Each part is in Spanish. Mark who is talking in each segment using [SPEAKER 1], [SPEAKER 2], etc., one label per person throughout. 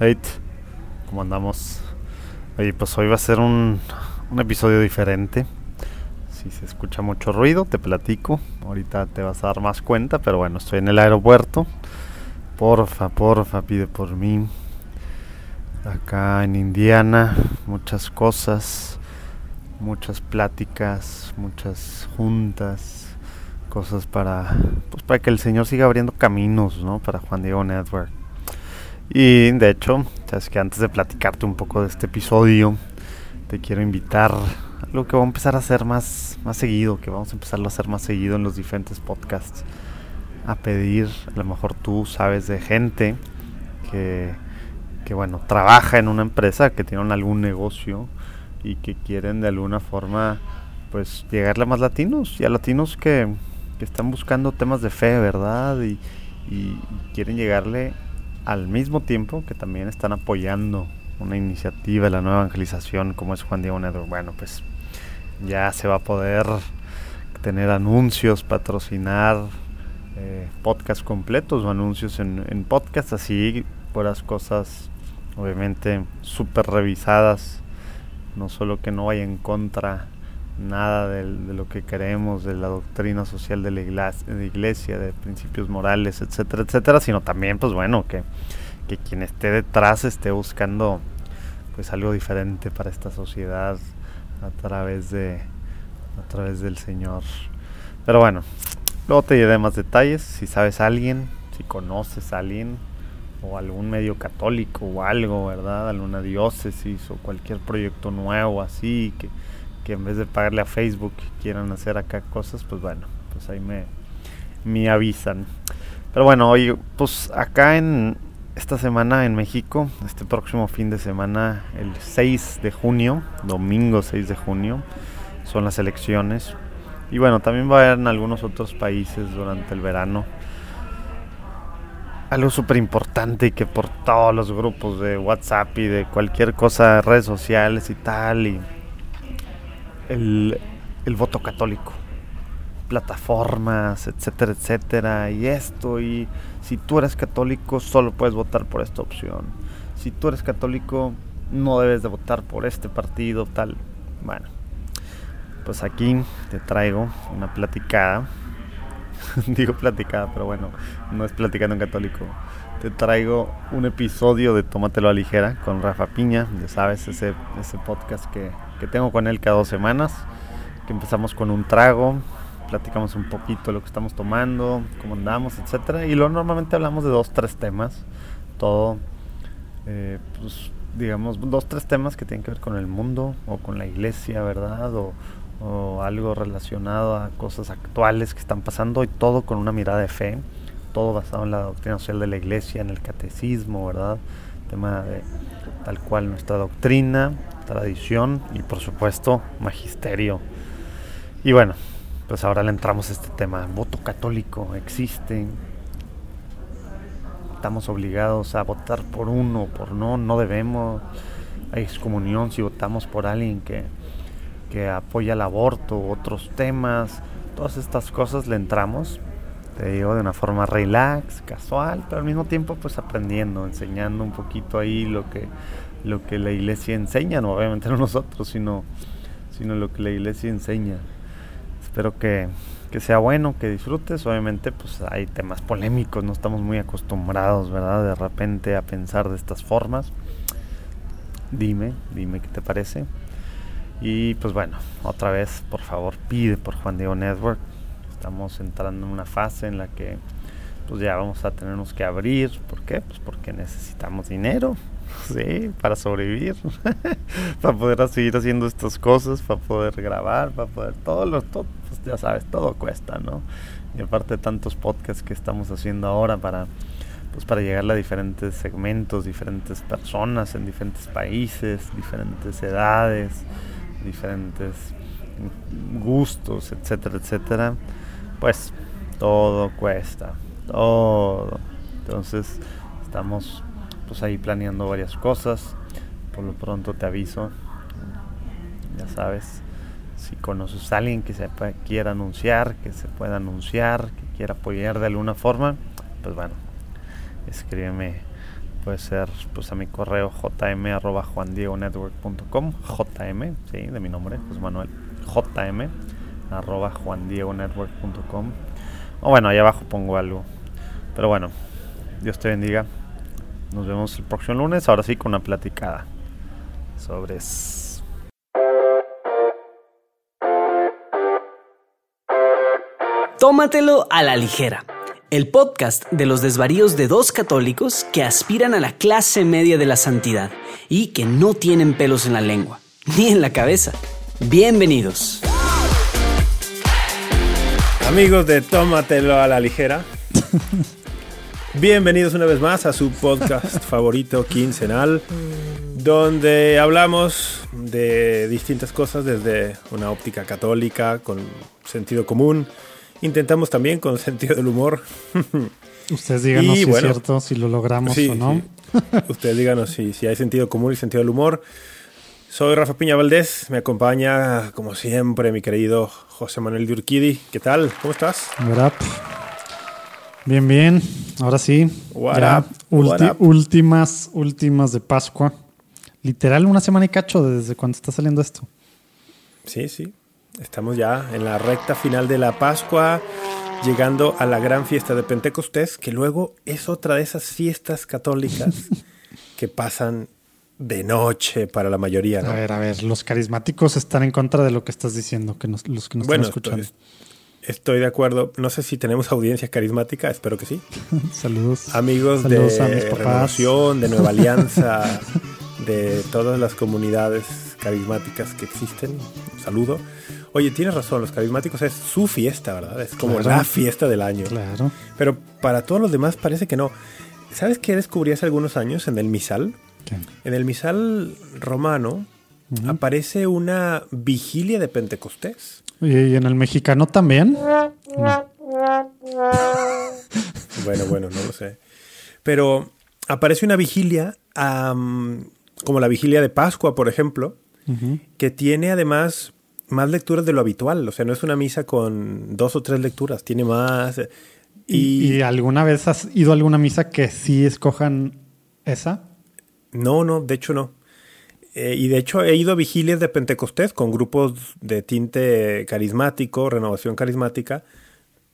[SPEAKER 1] Hey, ¿cómo andamos? Oye, pues hoy va a ser un, un episodio diferente. Si se escucha mucho ruido, te platico. Ahorita te vas a dar más cuenta, pero bueno, estoy en el aeropuerto. Porfa, porfa, pide por mí. Acá en Indiana, muchas cosas, muchas pláticas, muchas juntas, cosas para, pues para que el Señor siga abriendo caminos, ¿no? Para Juan Diego Network. Y de hecho, sabes que antes de platicarte un poco de este episodio, te quiero invitar a lo que voy a empezar a hacer más, más seguido, que vamos a empezarlo a hacer más seguido en los diferentes podcasts. A pedir, a lo mejor tú sabes de gente que, que bueno, trabaja en una empresa, que tienen algún negocio y que quieren de alguna forma pues llegarle a más latinos y a latinos que, que están buscando temas de fe, ¿verdad? Y, y quieren llegarle al mismo tiempo que también están apoyando una iniciativa de la nueva evangelización como es Juan Diego Network. Bueno, pues ya se va a poder tener anuncios, patrocinar eh, podcasts completos o anuncios en, en podcast, así puras cosas obviamente súper revisadas, no solo que no vaya en contra nada de, de, lo que queremos, de la doctrina social de la iglesia, de, principios morales, etcétera, etcétera, sino también, pues bueno, que, que quien esté detrás esté buscando pues algo diferente para esta sociedad a través de a través del Señor. Pero bueno, luego te diré más detalles, si sabes a alguien, si conoces a alguien o algún medio católico o algo, ¿verdad? Alguna diócesis o cualquier proyecto nuevo así que que en vez de pagarle a Facebook quieran hacer acá cosas, pues bueno, pues ahí me, me avisan. Pero bueno, hoy pues acá en esta semana en México, este próximo fin de semana, el 6 de junio, domingo 6 de junio, son las elecciones. Y bueno, también va a haber en algunos otros países durante el verano. Algo súper importante y que por todos los grupos de WhatsApp y de cualquier cosa, redes sociales y tal, y el, el, voto católico, plataformas, etcétera, etcétera, y esto, y si tú eres católico solo puedes votar por esta opción, si tú eres católico no debes de votar por este partido, tal, bueno, pues aquí te traigo una platicada, digo platicada, pero bueno, no es platicando en católico, te traigo un episodio de Tómatelo a ligera con Rafa Piña, ya sabes, ese, ese podcast que, que tengo con él cada dos semanas, que empezamos con un trago, platicamos un poquito lo que estamos tomando, cómo andamos, etcétera, y luego normalmente hablamos de dos, tres temas, todo, eh, pues digamos, dos, tres temas que tienen que ver con el mundo o con la iglesia, ¿verdad? O, o algo relacionado a cosas actuales que están pasando y todo con una mirada de fe todo basado en la doctrina social de la iglesia, en el catecismo, ¿verdad? Tema de tal cual nuestra doctrina, tradición y por supuesto magisterio. Y bueno, pues ahora le entramos a este tema. Voto católico existe. Estamos obligados a votar por uno, por no, no debemos. Hay excomunión si votamos por alguien que, que apoya el aborto, otros temas. Todas estas cosas le entramos te digo, de una forma relax, casual, pero al mismo tiempo pues aprendiendo, enseñando un poquito ahí lo que, lo que la iglesia enseña, no obviamente no nosotros, sino, sino lo que la iglesia enseña. Espero que, que sea bueno, que disfrutes, obviamente pues hay temas polémicos, no estamos muy acostumbrados, ¿verdad? De repente a pensar de estas formas. Dime, dime qué te parece. Y pues bueno, otra vez, por favor, pide por Juan Diego Network estamos entrando en una fase en la que pues ya vamos a tenernos que abrir. ¿Por qué? Pues porque necesitamos dinero, sí, para sobrevivir, para poder seguir haciendo estas cosas, para poder grabar, para poder todo lo, todo, pues ya sabes, todo cuesta, ¿no? Y aparte tantos podcasts que estamos haciendo ahora para pues para llegar a diferentes segmentos, diferentes personas en diferentes países, diferentes edades, diferentes gustos, etcétera, etcétera pues todo cuesta, todo. Entonces estamos pues ahí planeando varias cosas. Por lo pronto te aviso, ya sabes, si conoces a alguien que se quiera anunciar, que se pueda anunciar, que quiera apoyar de alguna forma, pues bueno, escríbeme puede ser pues a mi correo jm jm, sí, de mi nombre, José Manuel, jm arroba juandiegonetwork.com o bueno, ahí abajo pongo algo. Pero bueno, Dios te bendiga. Nos vemos el próximo lunes, ahora sí con una platicada sobre...
[SPEAKER 2] Tómatelo a la ligera. El podcast de los desvaríos de dos católicos que aspiran a la clase media de la santidad y que no tienen pelos en la lengua, ni en la cabeza. Bienvenidos.
[SPEAKER 3] Amigos de Tómatelo a la ligera. Bienvenidos una vez más a su podcast favorito quincenal, donde hablamos de distintas cosas desde una óptica católica con sentido común. Intentamos también con sentido del humor.
[SPEAKER 4] Ustedes díganos si es cierto, si lo logramos o no.
[SPEAKER 3] Ustedes díganos si, si hay sentido común y sentido del humor. Soy Rafa Piña Valdés, me acompaña como siempre mi querido José Manuel Durquidi. ¿Qué tal? ¿Cómo estás?
[SPEAKER 4] Bien, bien. Ahora sí. ya últimas, últimas de Pascua. Literal una semana y cacho desde cuando está saliendo esto.
[SPEAKER 3] Sí, sí. Estamos ya en la recta final de la Pascua, llegando a la gran fiesta de Pentecostés, que luego es otra de esas fiestas católicas que pasan de noche para la mayoría.
[SPEAKER 4] A ver, a ver, los carismáticos están en contra de lo que estás diciendo, que los que nos están escuchando.
[SPEAKER 3] Estoy, de acuerdo. No sé si tenemos audiencia carismática, espero que sí.
[SPEAKER 4] Saludos.
[SPEAKER 3] Amigos de Renovación, de Nueva Alianza, de todas las comunidades carismáticas que existen. saludo. Oye, tienes razón, los carismáticos es su fiesta, ¿verdad? Es como la fiesta del año.
[SPEAKER 4] Claro.
[SPEAKER 3] Pero para todos los demás parece que no. ¿Sabes qué descubrí hace algunos años en el misal? En el misal romano aparece una vigilia de Pentecostés.
[SPEAKER 4] ¿Y en el mexicano también?
[SPEAKER 3] bueno, bueno, no lo sé. Pero aparece una vigilia, como la vigilia de Pascua, por ejemplo, que tiene además más lecturas de lo habitual. O sea, no es una misa con dos o tres lecturas, tiene más.
[SPEAKER 4] ¿Y, ¿Y alguna vez has ido a alguna misa que sí escojan esa?
[SPEAKER 3] No, no, de hecho no. Eh, y de hecho he ido a vigilias de Pentecostés con grupos de tinte carismático, renovación carismática,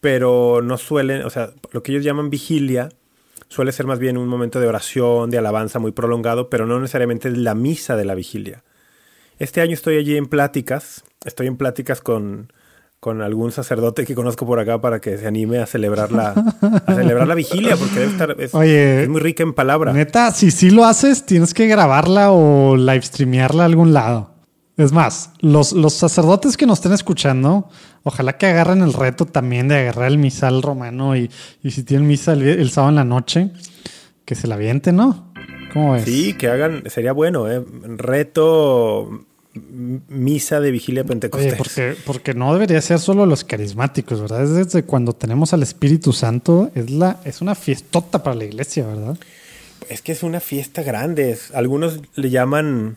[SPEAKER 3] pero no suelen, o sea, lo que ellos llaman vigilia suele ser más bien un momento de oración, de alabanza muy prolongado, pero no necesariamente la misa de la vigilia. Este año estoy allí en pláticas, estoy en pláticas con, con algún sacerdote que conozco por acá para que se anime a celebrar la, a celebrar la vigilia, porque debe estar, es, muy rica en palabra.
[SPEAKER 4] Neta, si sí lo haces, tienes que grabarla o live streamearla a algún lado. Es más, los, los sacerdotes que nos estén escuchando, ojalá que agarren el reto también de agarrar el misal romano y, y si tienen misa el, sábado en la noche, que se la avienten, ¿no?
[SPEAKER 3] ¿Cómo ves? Sí, que hagan, sería bueno, ¿eh? Reto misa de vigilia pentecostés.
[SPEAKER 4] porque, porque no debería ser solo los carismáticos, ¿verdad? Es desde cuando tenemos al Espíritu Santo, es, la, es una fiestota para la iglesia, ¿verdad?
[SPEAKER 3] Es que es una fiesta grande. Algunos le llaman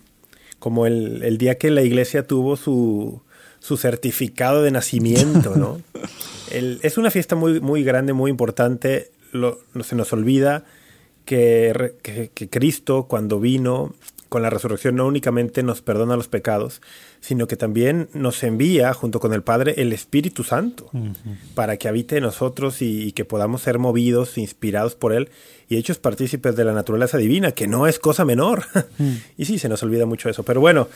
[SPEAKER 3] como el, día que la iglesia tuvo su, su certificado de nacimiento, ¿no? es una fiesta muy, muy grande, muy importante. Lo, se nos olvida que, que Cristo, cuando vino, con la resurrección no únicamente nos perdona los pecados, sino que también nos envía junto con el Padre el Espíritu Santo para que habite en nosotros y, que podamos ser movidos, inspirados por Él y hechos partícipes de la naturaleza divina, que no es cosa menor. y sí, se nos olvida mucho eso. Pero bueno,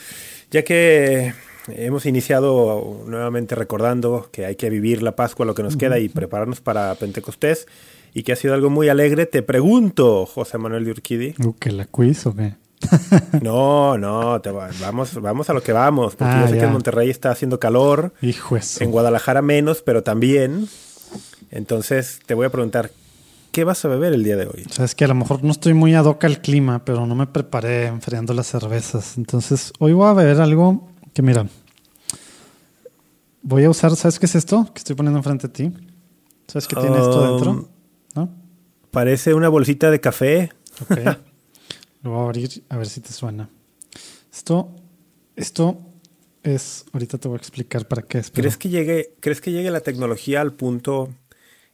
[SPEAKER 3] ya que hemos iniciado nuevamente recordando que hay que vivir la Pascua, lo que nos queda y prepararnos para Pentecostés y que ha sido algo muy alegre, te pregunto, José Manuel de Urquidi.
[SPEAKER 4] Uh, ¿Que la quiz o qué?
[SPEAKER 3] No, no, vamos, vamos a lo que vamos, porque yo ah, sé que en Monterrey está haciendo calor.
[SPEAKER 4] Hijo
[SPEAKER 3] En Guadalajara menos, pero también. Entonces te voy a preguntar, ¿qué vas a beber el día de hoy?
[SPEAKER 4] Sabes que a lo mejor no estoy muy ad hoc al clima, pero no me preparé enfriando las cervezas. Entonces hoy voy a beber algo que mira, voy a usar, ¿sabes qué es esto que estoy poniendo enfrente de ti? ¿Sabes qué tiene esto dentro? Um, ¿No?
[SPEAKER 3] Parece una bolsita de café.
[SPEAKER 4] Lo voy a abrir a ver si te suena. Esto, esto es, ahorita te voy a explicar para qué es.
[SPEAKER 3] ¿Crees, que llegue, ¿Crees que llegue la tecnología al punto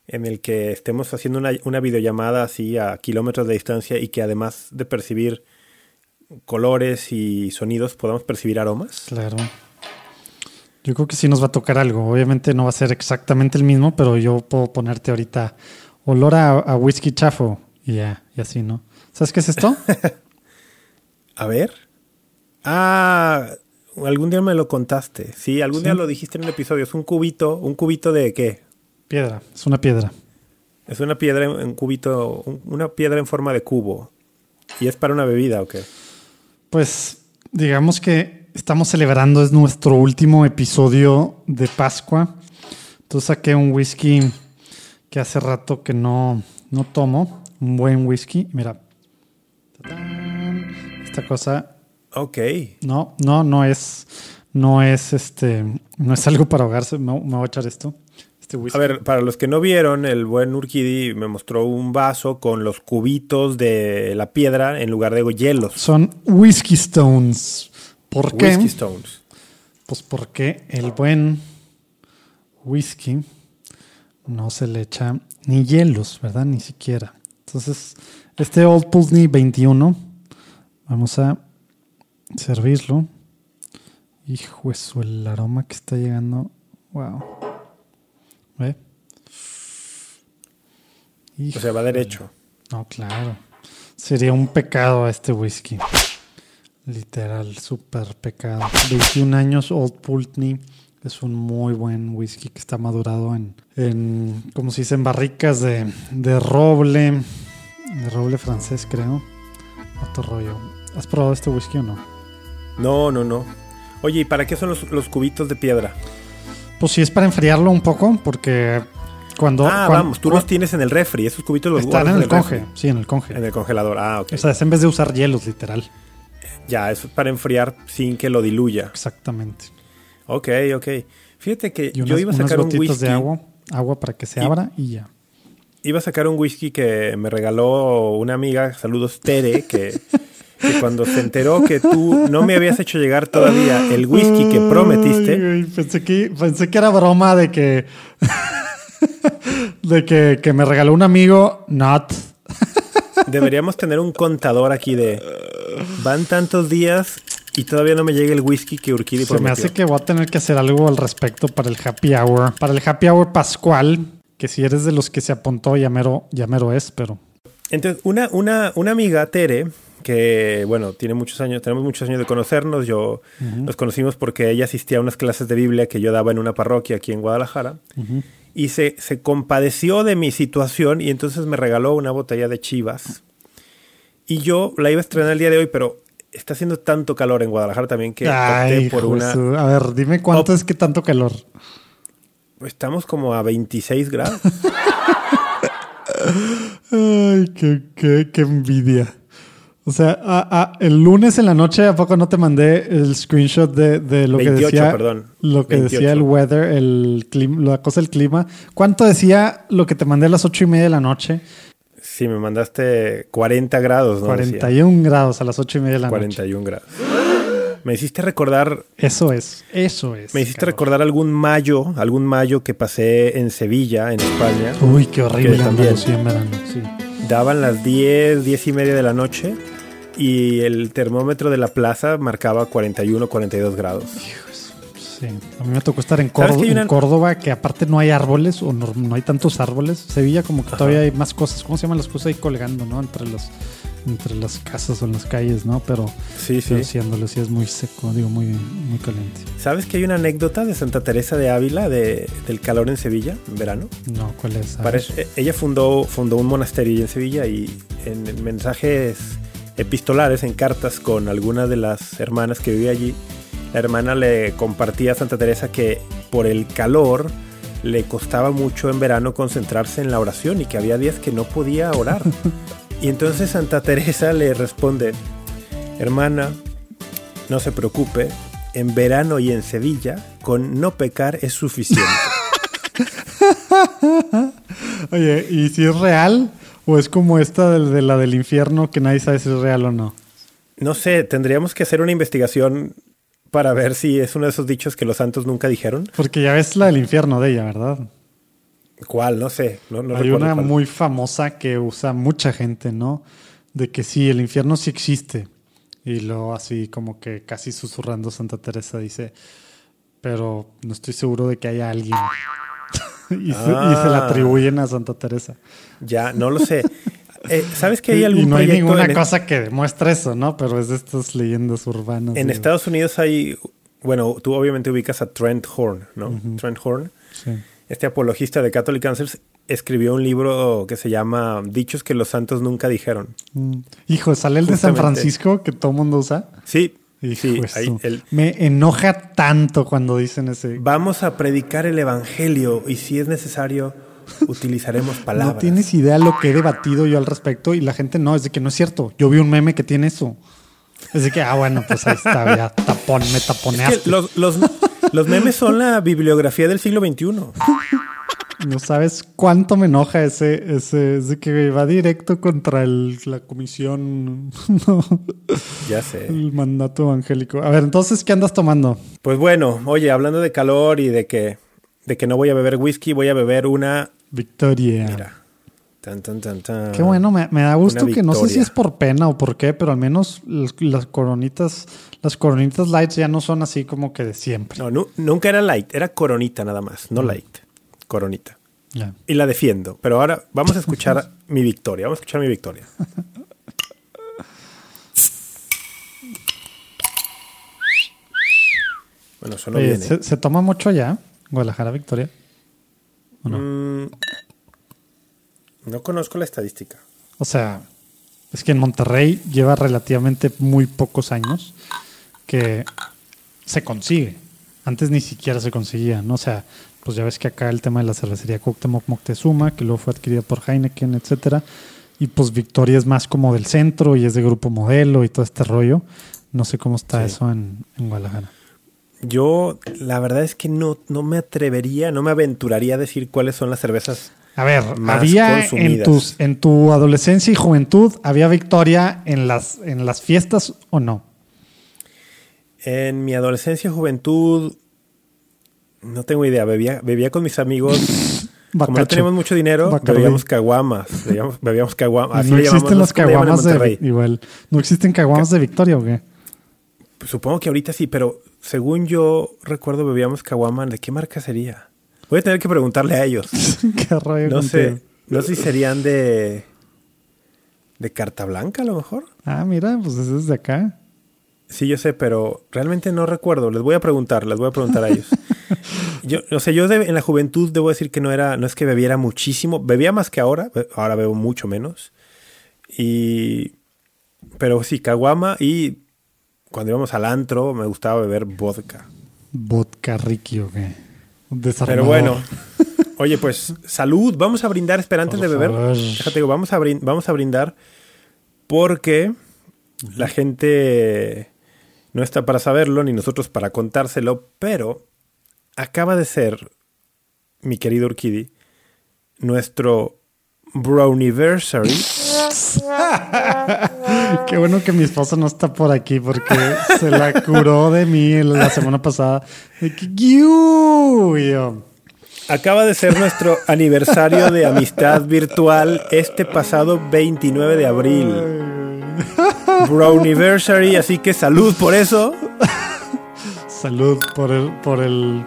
[SPEAKER 3] en el que estemos haciendo una, una videollamada así a kilómetros de distancia y que además de percibir colores y sonidos podamos percibir aromas.
[SPEAKER 4] Claro. Yo creo que sí nos va a tocar algo. Obviamente no va a ser exactamente el mismo, pero yo puedo ponerte ahorita olor a, a whisky chafo y ya, y así, ¿no? ¿Sabes qué es esto?
[SPEAKER 3] A ver. Ah, algún día me lo contaste. Sí, algún
[SPEAKER 4] Sí.
[SPEAKER 3] día lo dijiste en un episodio. Es un cubito. ¿Un cubito de qué?
[SPEAKER 4] piedra, es una piedra.
[SPEAKER 3] Es una piedra en un cubito, un- una piedra en forma de cubo. ¿Y es para una bebida o qué?
[SPEAKER 4] Pues digamos que estamos celebrando, es nuestro último episodio de Pascua. Entonces saqué un whisky que hace rato que no, no tomo, un buen whisky. Mira. Esta cosa
[SPEAKER 3] Ok.
[SPEAKER 4] no, no, no es, no es este, no es algo para ahogarse. Me, me voy a echar esto. Este whisky.
[SPEAKER 3] A ver, para los que no vieron, el buen Urquidi me mostró un vaso con los cubitos de la piedra en lugar de hielos.
[SPEAKER 4] Son whisky stones. ¿Por qué?
[SPEAKER 3] Whiskey Stones.
[SPEAKER 4] Pues porque el buen whisky no se le echa ni hielos, ¿verdad? Ni siquiera. Entonces, este Old Pulteney 21, vamos a servirlo. Hijo eso, el aroma que está llegando. Wow. ¿Ve?
[SPEAKER 3] O sea, va derecho.
[SPEAKER 4] No, claro. Sería un pecado a este whisky. Literal, súper pecado. 21 años, Old Pulteney. Es un muy buen whisky que está madurado en, en como se dice, en barricas de, de roble. De roble francés, creo. Otro rollo. ¿Has probado este whisky o no?
[SPEAKER 3] No, no, no. Oye, ¿y para qué son los, los cubitos de piedra?
[SPEAKER 4] Pues sí, es para enfriarlo un poco, porque cuando.
[SPEAKER 3] ah, vamos, tú los tienes en el refri. Esos cubitos los
[SPEAKER 4] Están en el
[SPEAKER 3] refri.
[SPEAKER 4] conge. Sí, en el conge.
[SPEAKER 3] En el congelador. Ah, ok.
[SPEAKER 4] O sea, es en vez de usar hielos, literal.
[SPEAKER 3] ya, eso es para enfriar sin que lo diluya.
[SPEAKER 4] Exactamente.
[SPEAKER 3] Ok, ok. Fíjate que yo iba a
[SPEAKER 4] unas
[SPEAKER 3] sacar un whisky.
[SPEAKER 4] de agua, agua para que se
[SPEAKER 3] Y-
[SPEAKER 4] abra y ya.
[SPEAKER 3] Iba a sacar un whisky que me regaló una amiga, saludos Tere, que, que cuando se enteró que tú no me habías hecho llegar todavía el whisky que prometiste,
[SPEAKER 4] Ay, pensé, que, pensé que era broma de que. de que, que me regaló un amigo, not.
[SPEAKER 3] deberíamos tener un contador aquí de van tantos días y todavía no me llega el whisky que Urquidi
[SPEAKER 4] Se me
[SPEAKER 3] prometió.
[SPEAKER 4] hace que voy a tener que hacer algo al respecto para el happy hour. Para el happy hour pascual, que si eres de los que se apuntó, ya mero, ya mero es, pero.
[SPEAKER 3] Entonces, una, una, una amiga, Tere, que bueno, tiene muchos años, tenemos muchos años de conocernos. Yo nos conocimos porque ella asistía a unas clases de Biblia que yo daba en una parroquia aquí en Guadalajara. Y se, se compadeció de mi situación y entonces me regaló una botella de chivas. Y yo la iba a estrenar el día de hoy, pero está haciendo tanto calor en Guadalajara también que opté
[SPEAKER 4] Ay,
[SPEAKER 3] por una.
[SPEAKER 4] Jesús. A ver, dime cuánto
[SPEAKER 3] Op-
[SPEAKER 4] es que tanto calor.
[SPEAKER 3] Estamos como a 26 grados.
[SPEAKER 4] Ay, qué, qué, qué envidia. O sea, el lunes en la noche, ¿a poco no te mandé el screenshot de, de lo
[SPEAKER 3] 28,
[SPEAKER 4] que decía?
[SPEAKER 3] perdón.
[SPEAKER 4] Lo que
[SPEAKER 3] 28.
[SPEAKER 4] decía el weather, el clima, la cosa del clima. ¿Cuánto decía lo que te mandé a las ocho y media de la noche?
[SPEAKER 3] Sí, me mandaste 40 grados, ¿no? Decía.
[SPEAKER 4] 41 grados a las ocho y media de la noche.
[SPEAKER 3] 41 grados. Me hiciste recordar
[SPEAKER 4] Eso es, eso es.
[SPEAKER 3] Me hiciste
[SPEAKER 4] cabrón.
[SPEAKER 3] recordar algún mayo, algún mayo que pasé en Sevilla, en España.
[SPEAKER 4] Uy, qué horrible
[SPEAKER 3] también.
[SPEAKER 4] En verano. Sí.
[SPEAKER 3] Daban las 10, 10 y media de la noche y el termómetro de la plaza marcaba 41, 42 grados.
[SPEAKER 4] Sí, a mí me tocó estar en,
[SPEAKER 3] ¿Sabes
[SPEAKER 4] Córdoba,
[SPEAKER 3] que una-
[SPEAKER 4] en Córdoba, que aparte no hay árboles o no, no hay tantos árboles. Sevilla como que todavía hay más cosas. ¿Cómo se llaman las cosas ahí colgando, no? Entre las, entre las casas o en las calles, ¿no? Pero,
[SPEAKER 3] Sí, sí.
[SPEAKER 4] pero sí, es muy seco, digo, muy, muy caliente.
[SPEAKER 3] ¿Sabes que hay una anécdota de Santa Teresa de Ávila de, del calor en Sevilla en verano?
[SPEAKER 4] No, ¿cuál es?
[SPEAKER 3] Parece- ella fundó, fundó un monasterio en Sevilla y en mensajes epistolares, en cartas con algunas de las hermanas que vivía allí, la hermana le compartía a Santa Teresa que por el calor le costaba mucho en verano concentrarse en la oración y que había días que no podía orar. y entonces Santa Teresa le responde, hermana, no se preocupe, en verano y en Sevilla, con no pecar es suficiente.
[SPEAKER 4] Oye, ¿y si es real? ¿O es como esta de, de la del infierno que nadie sabe si es real o no?
[SPEAKER 3] No sé, tendríamos que hacer una investigación para ver si es uno de esos dichos que los santos nunca dijeron.
[SPEAKER 4] Porque ya ves la del infierno de ella, ¿verdad?
[SPEAKER 3] ¿Cuál? No sé. No, no
[SPEAKER 4] Hay una
[SPEAKER 3] cuál.
[SPEAKER 4] muy famosa que usa mucha gente, ¿no? De que sí, el infierno sí existe. Y luego así como que casi susurrando Santa Teresa dice, pero no estoy seguro de que haya alguien. y, se, y se la
[SPEAKER 3] Ah.
[SPEAKER 4] atribuyen a Santa Teresa.
[SPEAKER 3] Ya, no lo sé. Eh, ¿Sabes que hay algún
[SPEAKER 4] y no hay ninguna
[SPEAKER 3] en,
[SPEAKER 4] cosa que demuestre eso, ¿no? Pero es de estas leyendas urbanas.
[SPEAKER 3] en. Estados Unidos hay, bueno, tú obviamente ubicas a Trent Horn, ¿no? Trent Horn,
[SPEAKER 4] Sí.
[SPEAKER 3] Este apologista de Catholic Answers, escribió un libro que se llama Dichos que los santos nunca dijeron.
[SPEAKER 4] Mm. Hijo, sale el de San. Francisco que todo el mundo usa.
[SPEAKER 3] Sí,
[SPEAKER 4] Hijo,
[SPEAKER 3] sí,
[SPEAKER 4] eso.
[SPEAKER 3] ahí el-
[SPEAKER 4] Me enoja tanto cuando dicen ese.
[SPEAKER 3] vamos a predicar el evangelio y si es necesario utilizaremos palabras.
[SPEAKER 4] No tienes idea lo que he debatido yo al respecto y la gente no, es de que no es cierto. Yo vi un meme que tiene eso. Es de que, ah, bueno, pues ahí está, ya tapón, me
[SPEAKER 3] Es
[SPEAKER 4] taponeaste.
[SPEAKER 3] que los, los, los memes son la bibliografía del siglo XXI.
[SPEAKER 4] No sabes cuánto me enoja ese, ese, es de que va directo contra el- la comisión, no,
[SPEAKER 3] Ya sé.
[SPEAKER 4] el mandato evangélico. A ver, entonces, ¿qué andas tomando?
[SPEAKER 3] Pues bueno, oye, hablando de calor y de que, de que no voy a beber whisky, voy a beber una.
[SPEAKER 4] Victoria.
[SPEAKER 3] Mira. Tan, tan, tan, tan.
[SPEAKER 4] Qué bueno, me, me da gusto que no sé si es por pena o por qué, pero al menos las, las coronitas, las coronitas lights ya no son así como que de siempre.
[SPEAKER 3] No, nu- nunca era light, era coronita nada más,
[SPEAKER 4] Mm.
[SPEAKER 3] no light. Coronita. Y la defiendo. Pero ahora vamos a escuchar mi victoria. Vamos a escuchar mi victoria. Bueno, sonó
[SPEAKER 4] Oye,
[SPEAKER 3] bien. ¿eh?
[SPEAKER 4] ¿se, se toma mucho allá? Guadalajara, Victoria. ¿O no?
[SPEAKER 3] Mm, no conozco la estadística.
[SPEAKER 4] O sea, es que en Monterrey lleva relativamente muy pocos años que se consigue. Antes ni siquiera se conseguía, ¿no? O sea, pues ya ves que acá el tema de la cervecería Cuauhtémoc Moctezuma, que luego fue adquirida por Heineken, etcétera. Y pues Victoria es más como del centro y es de grupo modelo y todo este rollo. No sé cómo está
[SPEAKER 3] Sí.
[SPEAKER 4] eso en, en Guadalajara.
[SPEAKER 3] Yo, la verdad es que no, no me atrevería, no me aventuraría a decir cuáles son las cervezas.
[SPEAKER 4] A ver,
[SPEAKER 3] Más
[SPEAKER 4] había en, tus, en tu adolescencia y juventud, ¿había Victoria en las, en las fiestas o no?
[SPEAKER 3] En mi adolescencia y juventud, no tengo idea. Bebía, bebía con mis amigos. Como no teníamos mucho dinero, bebíamos caguamas. Bebíamos, bebíamos caguamas. Así
[SPEAKER 4] no
[SPEAKER 3] llamamos,
[SPEAKER 4] existen las caguamas de igual. No existen caguamas de Victoria o qué?
[SPEAKER 3] Pues Supongo que ahorita sí, pero según yo recuerdo bebíamos caguama. ¿De qué marca sería? Voy a tener que preguntarle a ellos.
[SPEAKER 4] qué rollo
[SPEAKER 3] No
[SPEAKER 4] contigo.
[SPEAKER 3] sé. No sé si serían de. de carta blanca a lo mejor.
[SPEAKER 4] Ah, mira, pues ese es de acá.
[SPEAKER 3] Sí, yo sé, pero realmente no recuerdo. Les voy a preguntar, les voy a preguntar a ellos. Yo, o sea, yo de- en la juventud debo decir que no era, no es que bebiera muchísimo, bebía más que ahora, ahora bebo mucho menos. Y, pero sí, caguama y cuando íbamos al antro me gustaba beber vodka.
[SPEAKER 4] Vodka Ricky o qué.
[SPEAKER 3] Pero bueno, oye, pues salud, vamos a brindar, espera, antes
[SPEAKER 4] Por
[SPEAKER 3] de beber,
[SPEAKER 4] favor.
[SPEAKER 3] déjate digo, vamos a, vamos a brindar porque la gente no está para saberlo, ni nosotros para contárselo, pero acaba de ser, mi querido Urquidi, nuestro Browniversary.
[SPEAKER 4] Qué bueno que mi esposa no está por aquí porque se la curó de mí la semana pasada.
[SPEAKER 3] Acaba de ser nuestro aniversario de amistad virtual este pasado 29 de abril. Browniversary, así que salud por eso.
[SPEAKER 4] Salud por el, por el,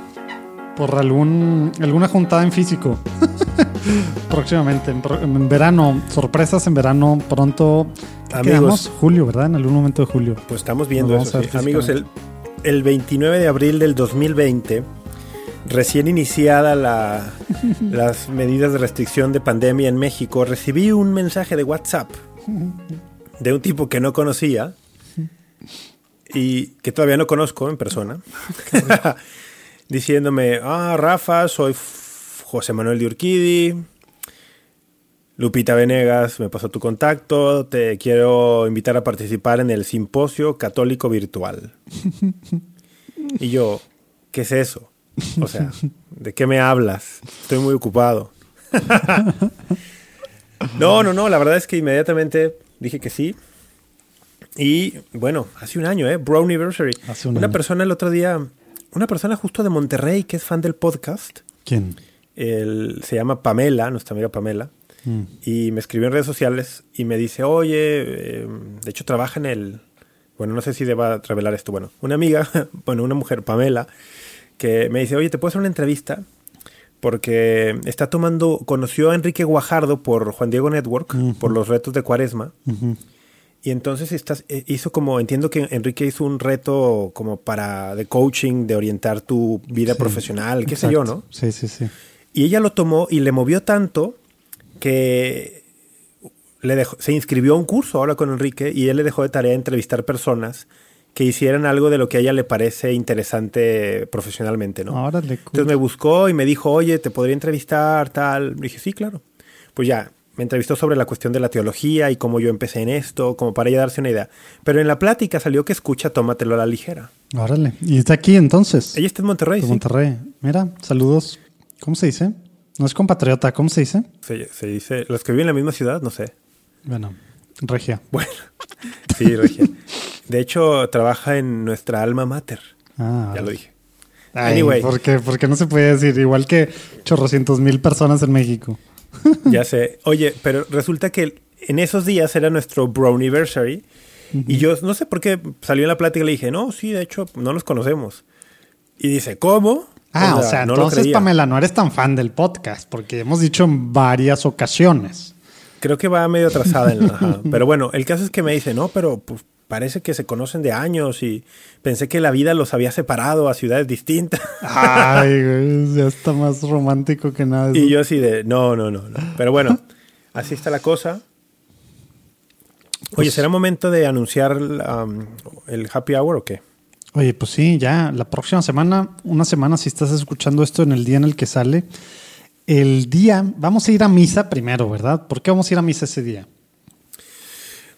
[SPEAKER 4] por algún, alguna juntada en físico. Próximamente, en, pro- en verano, sorpresas en verano, pronto. ¿Qué
[SPEAKER 3] Amigos.
[SPEAKER 4] quedamos? Julio, ¿verdad? En algún momento de julio.
[SPEAKER 3] Pues estamos viendo eso. sí. Amigos, el, el 29 de abril del 2020, recién iniciada la- las medidas de restricción de pandemia en México, recibí un mensaje de WhatsApp de un tipo que no conocía y que todavía no conozco en persona, diciéndome, ah, Rafa, soy José Manuel de Urquidi, Lupita Venegas me pasó tu contacto, te quiero invitar a participar en el simposio católico virtual. Y yo, ¿qué es eso? O sea, ¿de qué me hablas? Estoy muy ocupado. No, no, no, la verdad es que inmediatamente dije que sí. Y bueno, hace un año, ¿eh? Browniversary.
[SPEAKER 4] Hace un
[SPEAKER 3] una
[SPEAKER 4] año.
[SPEAKER 3] persona el otro día, una persona justo de Monterrey que es fan del podcast,
[SPEAKER 4] ¿Quién?
[SPEAKER 3] El- se llama Pamela, nuestra amiga Pamela, y me escribió en redes sociales y me dice, oye, eh, de hecho trabaja en el, bueno, no sé si deba revelar esto, bueno, una amiga, bueno, una mujer, Pamela, que me dice, oye, ¿te puedo hacer una entrevista? Porque está tomando, conoció a Enrique Guajardo por Juan Diego Network, por los retos de Cuaresma. Y entonces estás, eh, hizo como, entiendo que Enrique hizo un reto como para de coaching, de orientar tu vida
[SPEAKER 4] Sí,
[SPEAKER 3] profesional, qué sé yo. ¿no?
[SPEAKER 4] Sí, sí, sí.
[SPEAKER 3] Y ella lo tomó y le movió tanto que le dejó, se inscribió a un curso ahora con Enrique y él le dejó de tarea entrevistar personas que hicieran algo de lo que a ella le parece interesante profesionalmente, ¿no?
[SPEAKER 4] Órale, cool.
[SPEAKER 3] Entonces me buscó y me dijo, oye, ¿te podría entrevistar? Tal. Le dije, sí, claro. Pues ya, me entrevistó sobre la cuestión de la teología y cómo yo empecé en esto, como para ella darse una idea. Pero en la plática salió que escucha Tómatelo a la ligera.
[SPEAKER 4] Órale. Y está aquí entonces.
[SPEAKER 3] Ella está en Monterrey,
[SPEAKER 4] de
[SPEAKER 3] sí.
[SPEAKER 4] Monterrey. Mira, saludos. ¿Cómo se dice? No es compatriota, ¿cómo se dice?
[SPEAKER 3] Se, se dice, los que viven en la misma ciudad, no sé.
[SPEAKER 4] Bueno, regia.
[SPEAKER 3] Bueno, sí, Regia. De hecho, trabaja en nuestra alma mater.
[SPEAKER 4] Ah,
[SPEAKER 3] Ya lo dije.
[SPEAKER 4] Ay,
[SPEAKER 3] Anyway.
[SPEAKER 4] ¿por qué? No se puede decir, igual que chorrocientos mil personas en México.
[SPEAKER 3] Ya sé. Oye, pero resulta que en esos días era nuestro browniversary. Y yo no sé por qué salió en la plática y le dije, no, sí, de hecho, no nos conocemos. Y dice, ¿cómo?
[SPEAKER 4] Ah, o sea,
[SPEAKER 3] no lo
[SPEAKER 4] entonces,
[SPEAKER 3] creía.
[SPEAKER 4] Pamela, no eres tan fan del podcast, porque hemos dicho en varias ocasiones.
[SPEAKER 3] Creo que va medio atrasada. En, ajá. Pero bueno, el caso es que me dice, no, pero pues, parece que se conocen de años y pensé que la vida los había separado a ciudades distintas.
[SPEAKER 4] Ay, güey, ya está más romántico que nada.
[SPEAKER 3] y yo así de, no, no, no, no. Pero bueno, así está la cosa. Oye,
[SPEAKER 4] Pues-
[SPEAKER 3] ¿será momento de anunciar um, el happy hour o qué?
[SPEAKER 4] Oye, pues sí, ya la próxima semana, una semana si estás escuchando esto en el día en el que sale, el día, vamos a ir a misa primero, ¿verdad? ¿Por qué vamos a ir a misa ese día?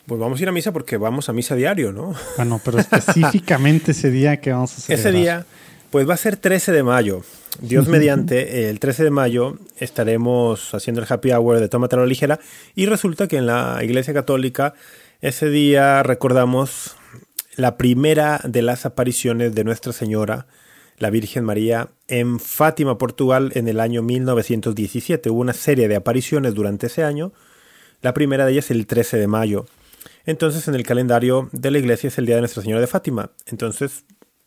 [SPEAKER 3] Pues vamos a ir a misa porque vamos a misa diario, ¿no?
[SPEAKER 4] Bueno, pero específicamente ese día que vamos a celebrar.
[SPEAKER 3] Ese día, pues va a ser 13 de mayo. Dios mediante, el 13 de mayo estaremos haciendo el happy hour de Tómatelo ligera y resulta que en la Iglesia Católica ese día recordamos la primera de las apariciones de Nuestra Señora, la Virgen María, en Fátima, Portugal, en el año 1917. Hubo una serie de apariciones durante ese año. La primera de ellas el 13 de mayo. Entonces, en el calendario de la iglesia es el día de Nuestra Señora de Fátima. Entonces,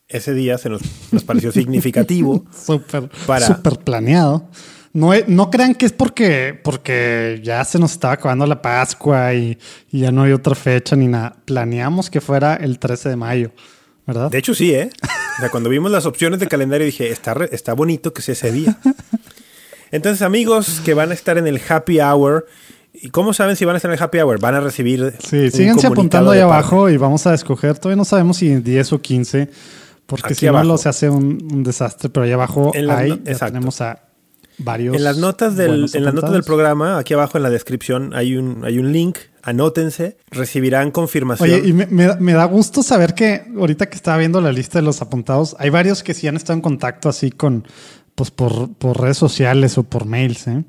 [SPEAKER 3] ese día se nos, nos pareció significativo.
[SPEAKER 4] Súper,
[SPEAKER 3] Para-
[SPEAKER 4] súper planeado. No, no crean que es porque, porque ya se nos estaba acabando la Pascua y, y ya no hay otra fecha ni nada. Planeamos que fuera el 13 de mayo, ¿verdad?
[SPEAKER 3] De hecho, sí, ¿eh? O sea, cuando vimos las opciones de calendario dije, está, re- está bonito que sea ese día. Entonces, amigos que van a estar en el happy hour, ¿y cómo saben si van a estar en el happy hour? Van a recibir.
[SPEAKER 4] Sí, síganse apuntando ahí abajo y vamos a escoger. Todavía no sabemos si 10 o 15, porque
[SPEAKER 3] Aquí
[SPEAKER 4] si no
[SPEAKER 3] abajo.
[SPEAKER 4] lo se hace un, un desastre. Pero ahí abajo
[SPEAKER 3] En no-
[SPEAKER 4] ya
[SPEAKER 3] exacto.
[SPEAKER 4] tenemos a varios.
[SPEAKER 3] En las notas del, en las notas del programa, aquí abajo en la descripción, hay un, hay un link. Anótense, recibirán confirmación.
[SPEAKER 4] Oye, y me, me da- me da gusto saber que ahorita que estaba viendo la lista de los apuntados, hay varios que sí han estado en contacto así con, pues por, por redes sociales o por mails, ¿eh?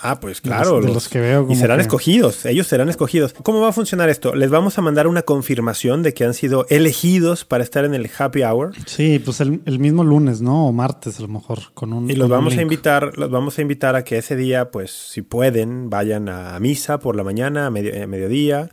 [SPEAKER 3] Ah, pues
[SPEAKER 4] De
[SPEAKER 3] claro.
[SPEAKER 4] los- de los que veo
[SPEAKER 3] Y serán
[SPEAKER 4] que-
[SPEAKER 3] escogidos, ellos serán escogidos. ¿Cómo va a funcionar esto? Les vamos a mandar una confirmación de que han sido elegidos para estar en el happy hour.
[SPEAKER 4] Sí, pues el, el mismo lunes, ¿no? O martes a lo mejor, con un
[SPEAKER 3] Y los vamos a invitar, los vamos a invitar a que ese día, pues, si pueden, vayan a misa por la mañana, a, medio- a mediodía,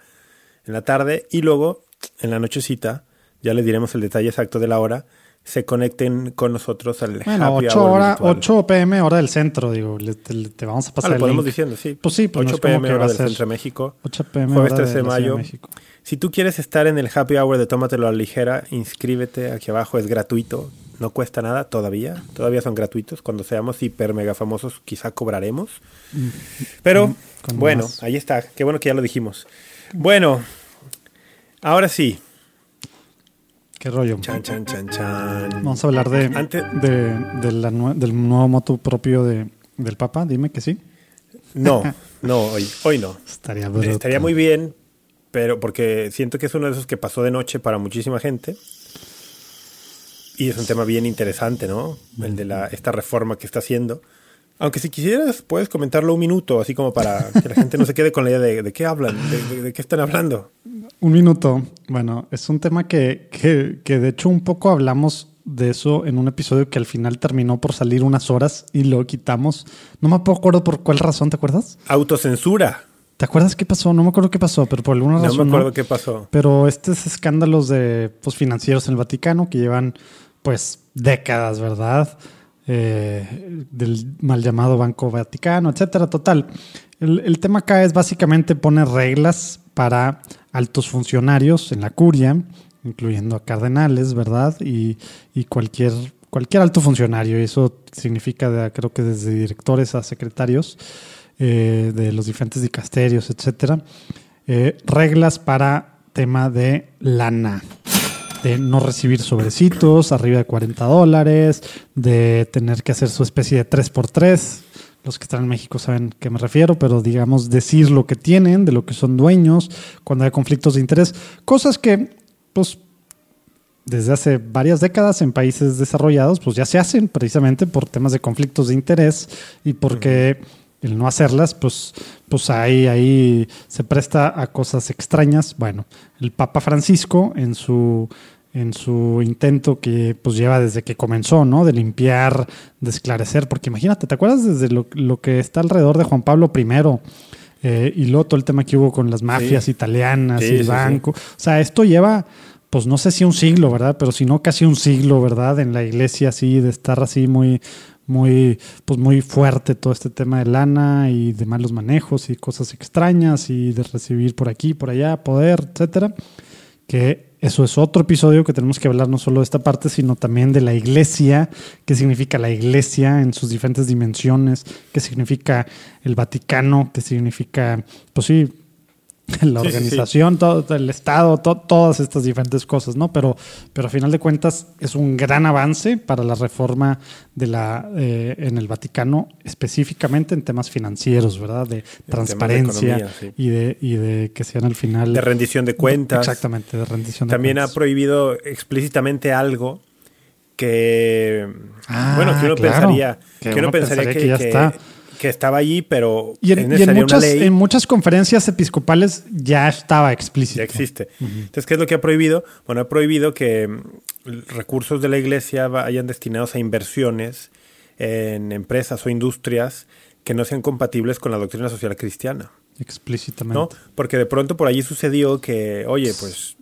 [SPEAKER 3] en la tarde, y luego, en la nochecita, ya les diremos el detalle exacto de la hora, se conecten con nosotros al
[SPEAKER 4] Bueno,
[SPEAKER 3] happy
[SPEAKER 4] 8,
[SPEAKER 3] hour
[SPEAKER 4] hora,
[SPEAKER 3] virtual.
[SPEAKER 4] 8 pm hora del centro, digo, le- te, vamos a
[SPEAKER 3] Ah,
[SPEAKER 4] pasar
[SPEAKER 3] lo
[SPEAKER 4] el
[SPEAKER 3] podemos
[SPEAKER 4] link.
[SPEAKER 3] diciendo, sí.
[SPEAKER 4] Pues sí, pues no
[SPEAKER 3] 8
[SPEAKER 4] es como
[SPEAKER 3] pm hora del centro de México.
[SPEAKER 4] 8 pm
[SPEAKER 3] Jueves
[SPEAKER 4] hora
[SPEAKER 3] 13 de
[SPEAKER 4] Ciudad
[SPEAKER 3] mayo.
[SPEAKER 4] México.
[SPEAKER 3] Si tú quieres estar en el happy hour de Tómatelo a la ligera, inscríbete aquí abajo, es gratuito, no cuesta nada todavía, todavía son gratuitos. Cuando seamos hiper mega famosos, quizá cobraremos. Pero
[SPEAKER 4] con
[SPEAKER 3] bueno,
[SPEAKER 4] más.
[SPEAKER 3] ahí está, qué bueno que ya lo dijimos. Bueno, ahora sí.
[SPEAKER 4] ¿Qué rollo?
[SPEAKER 3] Chan, chan, chan, chan.
[SPEAKER 4] Vamos a hablar de,
[SPEAKER 3] Antes-
[SPEAKER 4] de, de la nue- del nuevo moto propio de, del Papa. Dime que sí.
[SPEAKER 3] No, no, hoy, hoy no.
[SPEAKER 4] Estaría bruto.
[SPEAKER 3] Estaría muy bien, pero porque siento que es uno de esos que pasó de noche para muchísima gente. Y es un tema bien interesante, ¿no? El de la, esta reforma que está haciendo. Aunque si quisieras, puedes comentarlo un minuto, así como para que la gente no se quede con la idea de, de qué hablan, de, de- de qué están hablando.
[SPEAKER 4] Un minuto. Bueno, es un tema que, que, que de hecho un poco hablamos de eso en un episodio que al final terminó por salir unas horas y lo quitamos. No me acuerdo por cuál razón, ¿te acuerdas?
[SPEAKER 3] Autocensura.
[SPEAKER 4] ¿Te acuerdas qué pasó? No me acuerdo qué pasó, pero por alguna razón.
[SPEAKER 3] No me acuerdo qué pasó.
[SPEAKER 4] Pero estos escándalos de pues, financieros en el Vaticano que llevan pues décadas, ¿verdad? Eh, del mal llamado Banco Vaticano, etcétera. Total. El, el, tema acá es básicamente poner reglas para altos funcionarios en la curia, incluyendo a cardenales, ¿verdad? Y, y cualquier, cualquier alto funcionario. Y eso significa, creo que desde directores a secretarios eh, de los diferentes dicasterios, etcétera. Eh, reglas para tema de lana de no recibir sobrecitos arriba de 40 dólares, de tener que hacer su especie de 3x3. Los que están en México saben a qué me refiero, pero digamos decir lo que tienen, de lo que son dueños, cuando hay conflictos de interés, cosas que pues desde hace varias décadas en países desarrollados pues ya se hacen precisamente por temas de conflictos de interés y porque el no hacerlas pues pues ahí ahí se presta a cosas extrañas. Bueno, el Papa Francisco en su en su intento que pues lleva desde que comenzó, ¿no? De limpiar, de esclarecer, porque imagínate, ¿te acuerdas desde lo, lo que está alrededor de Juan Pablo I? Eh, y luego todo el tema que hubo con las mafias
[SPEAKER 3] Sí.
[SPEAKER 4] italianas
[SPEAKER 3] Sí,
[SPEAKER 4] y el
[SPEAKER 3] sí,
[SPEAKER 4] banco. O sea, esto lleva, pues no sé si un siglo, ¿verdad? Pero si no casi un siglo, ¿verdad? En la iglesia así, de estar así muy, muy, pues muy fuerte todo este tema de lana y de malos manejos y cosas extrañas y de recibir por aquí, por allá, poder, etcétera. Que eso es otro episodio que tenemos que hablar no solo de esta parte, sino también de la iglesia, qué significa la iglesia en sus diferentes dimensiones, qué significa el Vaticano, qué significa, pues sí, la
[SPEAKER 3] Sí, sí, sí.
[SPEAKER 4] organización, todo el Estado, to- todas estas diferentes cosas, ¿no? Pero, pero a final de cuentas es un gran avance para la reforma de la eh, en el Vaticano, específicamente en temas financieros, ¿verdad? De transparencia
[SPEAKER 3] economía, sí.
[SPEAKER 4] y de y de que sean al final
[SPEAKER 3] De rendición de cuentas.
[SPEAKER 4] Exactamente, de rendición de
[SPEAKER 3] También ha
[SPEAKER 4] cuentas.
[SPEAKER 3] prohibido explícitamente algo que
[SPEAKER 4] Ah,
[SPEAKER 3] bueno que uno
[SPEAKER 4] claro.
[SPEAKER 3] pensaría
[SPEAKER 4] Que
[SPEAKER 3] que, uno pensaría que,
[SPEAKER 4] que ya está.
[SPEAKER 3] Que estaba allí pero
[SPEAKER 4] Y en, y muchas,
[SPEAKER 3] una ley
[SPEAKER 4] en muchas conferencias episcopales ya estaba explícito.
[SPEAKER 3] ya existe entonces qué es lo que ha prohibido bueno ha prohibido que mm, recursos de la iglesia vayan destinados a inversiones en empresas o industrias que no sean compatibles con la doctrina social cristiana
[SPEAKER 4] Explícitamente.
[SPEAKER 3] ¿no? Porque de pronto por allí sucedió que, oye, pues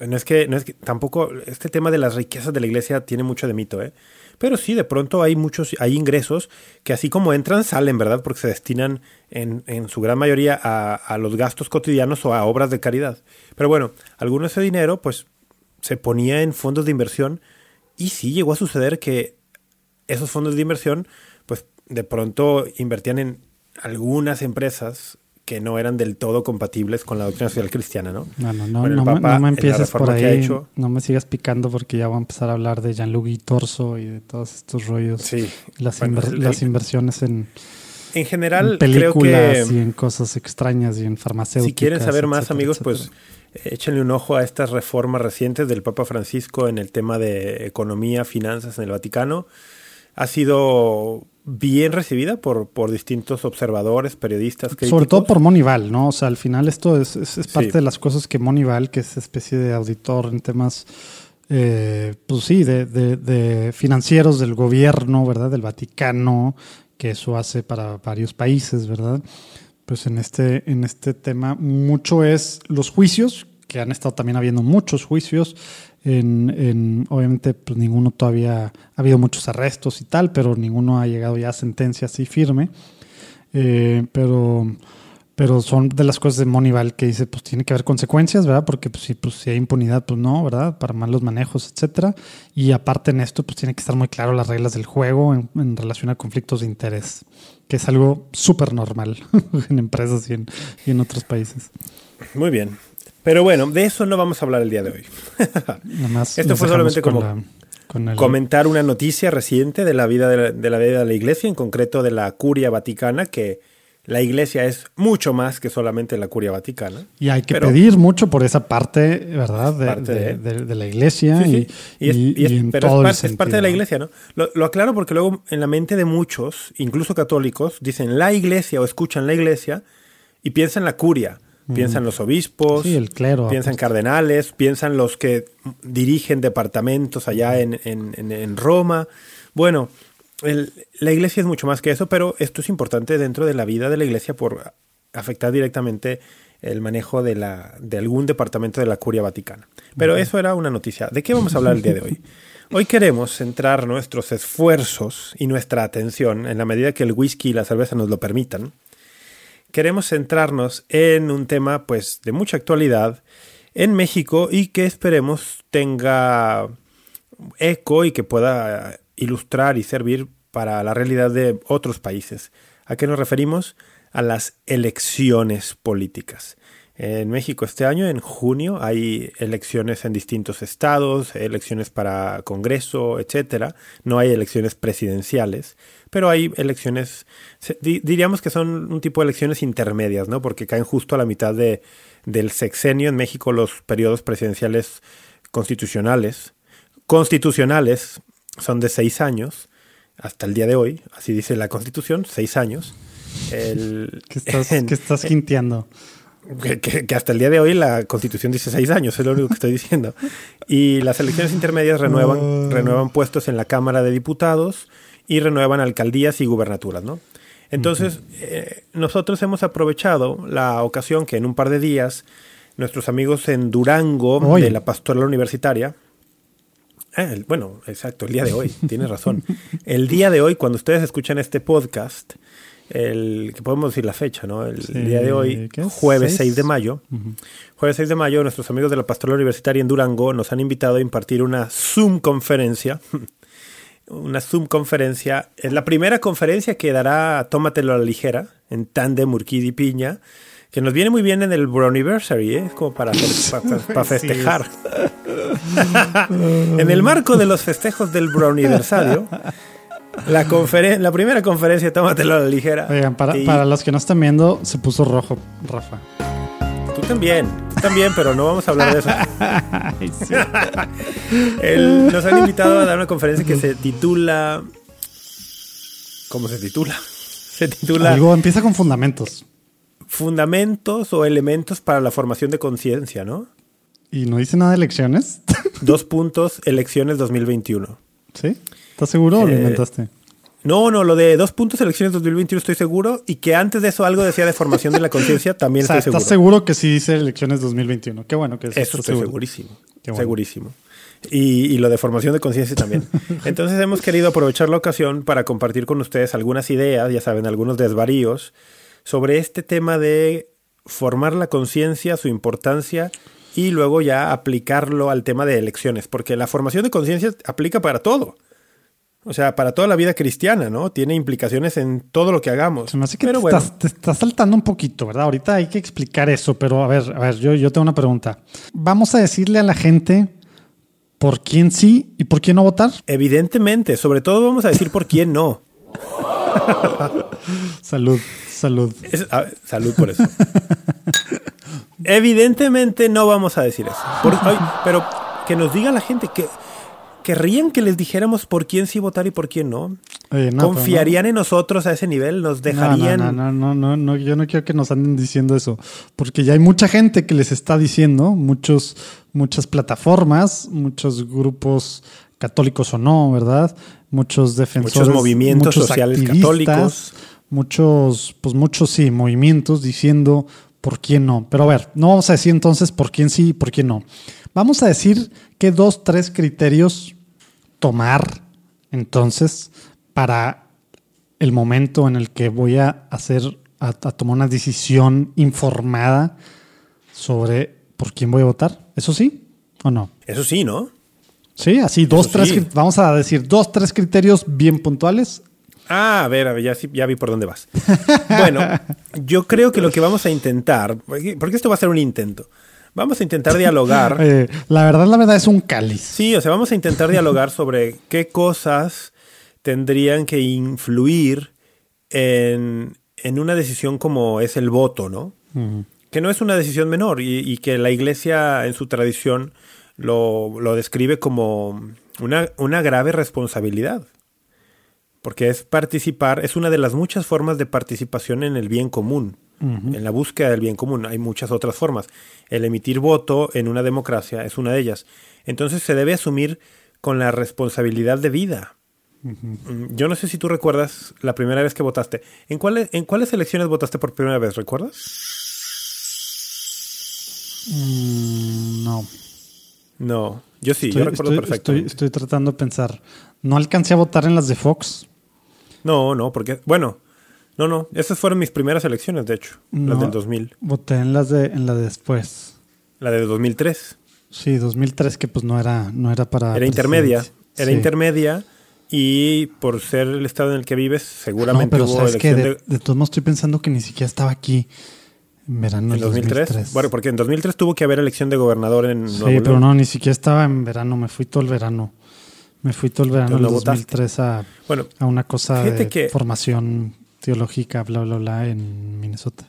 [SPEAKER 3] no es que, no es que tampoco este tema de las riquezas de la iglesia tiene mucho de mito, ¿eh? Pero sí, de pronto hay muchos, hay ingresos que así como entran, salen, ¿verdad? Porque se destinan en, en su gran mayoría a, a los gastos cotidianos o a obras de caridad. Pero bueno, alguno de ese dinero, pues, se ponía en fondos de inversión y sí llegó a suceder que esos fondos de inversión, pues, de pronto invertían en algunas empresas que no eran del todo compatibles con la doctrina social cristiana, ¿no?
[SPEAKER 4] No, no, no,
[SPEAKER 3] Bueno,
[SPEAKER 4] no, me,
[SPEAKER 3] Papa,
[SPEAKER 4] no me
[SPEAKER 3] en la
[SPEAKER 4] empieces por ahí.
[SPEAKER 3] hecho-
[SPEAKER 4] No me sigas picando porque ya voy a empezar a hablar de Gianluigi Torso y de todos estos rollos.
[SPEAKER 3] Sí.
[SPEAKER 4] Las,
[SPEAKER 3] Bueno,
[SPEAKER 4] inver-
[SPEAKER 3] el-
[SPEAKER 4] las inversiones en,
[SPEAKER 3] En
[SPEAKER 4] en
[SPEAKER 3] general, creo
[SPEAKER 4] películas y
[SPEAKER 3] que
[SPEAKER 4] en cosas extrañas y en farmacéuticas.
[SPEAKER 3] si quieren saber más,
[SPEAKER 4] etcétera,
[SPEAKER 3] amigos,
[SPEAKER 4] etcétera.
[SPEAKER 3] pues échenle un ojo a estas reformas recientes del Papa Francisco en el tema de economía, finanzas en el Vaticano. Ha sido bien recibida por, por distintos observadores, periodistas, críticos.
[SPEAKER 4] Sobre todo por Monival, ¿no? O sea, al final esto es, es- es parte
[SPEAKER 3] Sí.
[SPEAKER 4] de las cosas que Monival, que es especie de auditor en temas, eh, pues sí, de, de- de financieros del gobierno, ¿verdad? Del Vaticano, que eso hace para varios países, ¿verdad? Pues en este, en este tema mucho es los juicios, que han estado también habiendo muchos juicios. En, en- obviamente, pues ninguno todavía ha habido muchos arrestos y tal, pero ninguno ha llegado ya a sentencia así firme. Eh, pero, pero son de las cosas de Monival que dice, pues tiene que haber consecuencias, ¿verdad? Porque pues, si, pues, si hay impunidad, pues no, ¿verdad? Para malos manejos, etcétera. Y aparte en esto, pues tiene que estar muy claro las reglas del juego en, en relación a conflictos de interés, que es algo súper normal en empresas y en, y en otros países.
[SPEAKER 3] Muy bien. Pero bueno, de eso no vamos a hablar el día de hoy.
[SPEAKER 4] Nada más
[SPEAKER 3] Esto fue solamente como
[SPEAKER 4] la- con el-
[SPEAKER 3] comentar una noticia reciente de la vida de la, de la vida de la iglesia, en concreto de la curia vaticana, que la iglesia es mucho más que solamente la curia vaticana.
[SPEAKER 4] Y hay que
[SPEAKER 3] Pero-
[SPEAKER 4] pedir mucho por esa parte, ¿verdad? De,
[SPEAKER 3] Parte
[SPEAKER 4] de-
[SPEAKER 3] de-
[SPEAKER 4] de- de la iglesia
[SPEAKER 3] Sí, sí.
[SPEAKER 4] y,
[SPEAKER 3] Y es-
[SPEAKER 4] y-
[SPEAKER 3] y es-
[SPEAKER 4] y en
[SPEAKER 3] pero es,
[SPEAKER 4] el
[SPEAKER 3] parte de la iglesia, ¿no? Lo, lo aclaro porque luego en la mente de muchos, incluso católicos, dicen la iglesia o escuchan la iglesia y piensan la curia. Piensan los obispos,
[SPEAKER 4] Sí, el clero.
[SPEAKER 3] piensan cardenales, piensan los que dirigen departamentos allá en, en- en- en Roma. Bueno, el- la iglesia es mucho más que eso, pero esto es importante dentro de la vida de la iglesia por afectar directamente el manejo de, la, de algún departamento de la curia vaticana. Pero eso era una noticia. ¿De qué vamos a hablar el día de hoy? Hoy queremos centrar nuestros esfuerzos y nuestra atención, en la medida que el whisky y la cerveza nos lo permitan, queremos centrarnos en un tema pues de mucha actualidad en México y que esperemos tenga eco y que pueda ilustrar y servir para la realidad de otros países. ¿A qué nos referimos? A las elecciones políticas. En México este año, en junio, hay elecciones en distintos estados, elecciones para Congreso, etcétera. No hay elecciones presidenciales, pero hay elecciones, diríamos que son un tipo de elecciones intermedias, ¿no? Porque caen justo a la mitad de, del sexenio en México los periodos presidenciales constitucionales. Constitucionales son de seis años hasta el día de hoy, así dice la Constitución, seis años. El,
[SPEAKER 4] ¿Qué estás,
[SPEAKER 3] en-
[SPEAKER 4] qué estás
[SPEAKER 3] que, que- que hasta el día de hoy la constitución dice seis años, es lo único que estoy diciendo. Y las elecciones intermedias renuevan, renuevan puestos en la Cámara de Diputados y renuevan alcaldías y gubernaturas, ¿no? Entonces, eh, nosotros hemos aprovechado la ocasión que en un par de días nuestros amigos en Durango
[SPEAKER 4] Hoy.
[SPEAKER 3] de la Pastoral Universitaria, el- bueno, exacto, el día de hoy, tienes razón. El día de hoy, cuando ustedes escuchan este podcast, el que podemos decir la fecha, ¿no? El
[SPEAKER 4] Sí,
[SPEAKER 3] día de hoy, jueves
[SPEAKER 4] ¿Seis?
[SPEAKER 3] 6 de mayo. Jueves 6 de mayo, nuestros amigos de la Pastoral Universitaria en Durango nos han invitado a impartir una Zoom conferencia. Una Zoom conferencia. Es la primera conferencia que dará Tómatelo a la ligera en Tandem, Urquidi y Piña. Que nos viene muy bien en el Browniversary, ¿eh? Es como para, hacer- pa- pa- pa
[SPEAKER 4] Sí,
[SPEAKER 3] festejar. en el marco de los festejos del Browniversario, la, conferen- la primera conferencia Tómatelo a la ligera.
[SPEAKER 4] Oigan, para,
[SPEAKER 3] Y-
[SPEAKER 4] para los que no están viendo, se puso rojo, Rafa.
[SPEAKER 3] Tú también, también, pero no vamos a hablar de eso.
[SPEAKER 4] Ay, sí.
[SPEAKER 3] El- nos han invitado a dar una conferencia que se titula. ¿Cómo se titula? Se titula
[SPEAKER 4] Algo empieza con fundamentos.
[SPEAKER 3] Fundamentos o elementos para la formación de conciencia, ¿no?
[SPEAKER 4] Y no dice nada de elecciones.
[SPEAKER 3] Dos puntos, elecciones 2021.
[SPEAKER 4] ¿Sí? ¿Estás seguro o lo
[SPEAKER 3] Eh,
[SPEAKER 4] inventaste?
[SPEAKER 3] No, no, lo de dos puntos, elecciones 2021 estoy seguro. Y que antes de eso algo decía de formación de la conciencia, también
[SPEAKER 4] O sea,
[SPEAKER 3] estoy seguro.
[SPEAKER 4] ¿estás seguro que sí dice elecciones 2021? Qué bueno que sí
[SPEAKER 3] Eso estoy
[SPEAKER 4] seguro.
[SPEAKER 3] segurísimo.
[SPEAKER 4] Qué bueno.
[SPEAKER 3] Segurísimo. Y, y lo de formación de conciencia también. Entonces hemos querido aprovechar la ocasión para compartir con ustedes algunas ideas, ya saben, algunos desvaríos, sobre este tema de formar la conciencia, su importancia y luego ya aplicarlo al tema de elecciones, porque la formación de conciencia aplica para todo. O sea, para toda la vida cristiana, ¿no? Tiene implicaciones en todo lo que hagamos.
[SPEAKER 4] Se me hace que
[SPEAKER 3] Pero
[SPEAKER 4] te,
[SPEAKER 3] bueno,
[SPEAKER 4] estás, te estás saltando un poquito, ¿verdad? Ahorita hay que explicar eso, pero a ver, a ver, yo, yo tengo una pregunta. Vamos a decirle a la gente por quién sí y por quién no votar.
[SPEAKER 3] evidentemente, sobre todo vamos a decir por quién no.
[SPEAKER 4] Salud, salud.
[SPEAKER 3] Es- a- salud por eso. Evidentemente no vamos a decir eso. Por- ay, pero que nos diga la gente que querrían que les dijéramos por quién sí votar y por quién no.
[SPEAKER 4] Oye, no, pero
[SPEAKER 3] ¿Confiarían en nosotros a ese nivel? ¿Nos
[SPEAKER 4] no.
[SPEAKER 3] dejarían?
[SPEAKER 4] No, no, no, no, no, no, yo no quiero que nos anden diciendo eso, porque ya hay mucha gente que les está diciendo, muchos, muchas plataformas, muchos grupos católicos o no, ¿verdad? Muchos defensores,
[SPEAKER 3] Muchos movimientos sociales católicos.
[SPEAKER 4] muchos, pues muchos sí, movimientos diciendo por quién no. Pero a ver, no vamos a decir entonces por quién sí y por quién no. Vamos a decir que dos, tres criterios tomar entonces para el momento en el que voy a hacer, a, a tomar una decisión informada sobre por quién voy a votar. ¿Eso sí o no?
[SPEAKER 3] Eso sí, ¿no?
[SPEAKER 4] Sí, así dos,
[SPEAKER 3] Eso
[SPEAKER 4] tres,
[SPEAKER 3] sí.
[SPEAKER 4] vamos a decir dos, tres criterios bien puntuales.
[SPEAKER 3] Ah, a ver, a ver, ya, ya vi por dónde vas. Bueno, yo creo que lo que vamos a intentar, porque esto va a ser un intento, vamos a intentar dialogar.
[SPEAKER 4] Eh, la verdad, la verdad es un cáliz.
[SPEAKER 3] Sí, o sea, vamos a intentar dialogar sobre qué cosas tendrían que influir en, en una decisión como es el voto, ¿no? Que no es una decisión menor y, y que la iglesia en su tradición lo, lo describe como una, una grave responsabilidad. Porque es participar, es una de las muchas formas de participación en el bien común. En la búsqueda del bien común. Hay muchas otras formas. El emitir voto en una democracia es una de ellas. Entonces se debe asumir con la responsabilidad de vida. Mm, Yo no sé si tú recuerdas la primera vez que votaste. ¿En cuáles, ¿En cuáles elecciones votaste por primera vez? ¿Recuerdas?
[SPEAKER 4] Mm, no.
[SPEAKER 3] No, yo sí,
[SPEAKER 4] estoy,
[SPEAKER 3] yo recuerdo
[SPEAKER 4] estoy-
[SPEAKER 3] perfecto.
[SPEAKER 4] estoy- estoy tratando de pensar. No alcancé a votar en las de Fox.
[SPEAKER 3] No, no, porque, bueno, no, no, esas fueron mis primeras elecciones, de hecho, las
[SPEAKER 4] No.
[SPEAKER 3] del 2000.
[SPEAKER 4] Voté en las de, en la de después.
[SPEAKER 3] La de 2003.
[SPEAKER 4] Sí, 2003, que pues no era, no era para.
[SPEAKER 3] Era intermedia, era
[SPEAKER 4] Sí.
[SPEAKER 3] intermedia y por ser el estado en el que vives,
[SPEAKER 4] No,
[SPEAKER 3] seguramente
[SPEAKER 4] pero
[SPEAKER 3] hubo
[SPEAKER 4] sabes que de,
[SPEAKER 3] de,
[SPEAKER 4] de todos modos estoy pensando que ni siquiera estaba aquí en verano
[SPEAKER 3] en
[SPEAKER 4] del
[SPEAKER 3] 2003.
[SPEAKER 4] 2003.
[SPEAKER 3] Bueno, porque en 2003 tuvo que haber elección de gobernador en
[SPEAKER 4] Sí,
[SPEAKER 3] Nuevo
[SPEAKER 4] pero no, ni siquiera estaba en verano. Me fui todo el verano. Me fui todo el verano del
[SPEAKER 3] no votaste.
[SPEAKER 4] 2003 a,
[SPEAKER 3] Bueno,
[SPEAKER 4] a una cosa de
[SPEAKER 3] que-
[SPEAKER 4] formación teológica, bla, bla, bla, en Minnesota.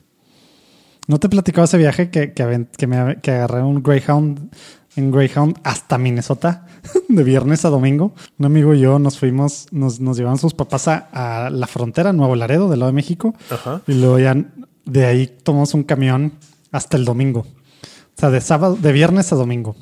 [SPEAKER 4] ¿No te platicaba ese viaje que, que, que me, que agarré un Greyhound en Greyhound hasta Minnesota de viernes a domingo? Un amigo y yo nos fuimos, nos, nos llevaban sus papás a, a la frontera, Nuevo Laredo, del lado de México.
[SPEAKER 3] Ajá.
[SPEAKER 4] Y luego ya de ahí tomamos un camión hasta el domingo. O sea, de sábado, de viernes a domingo.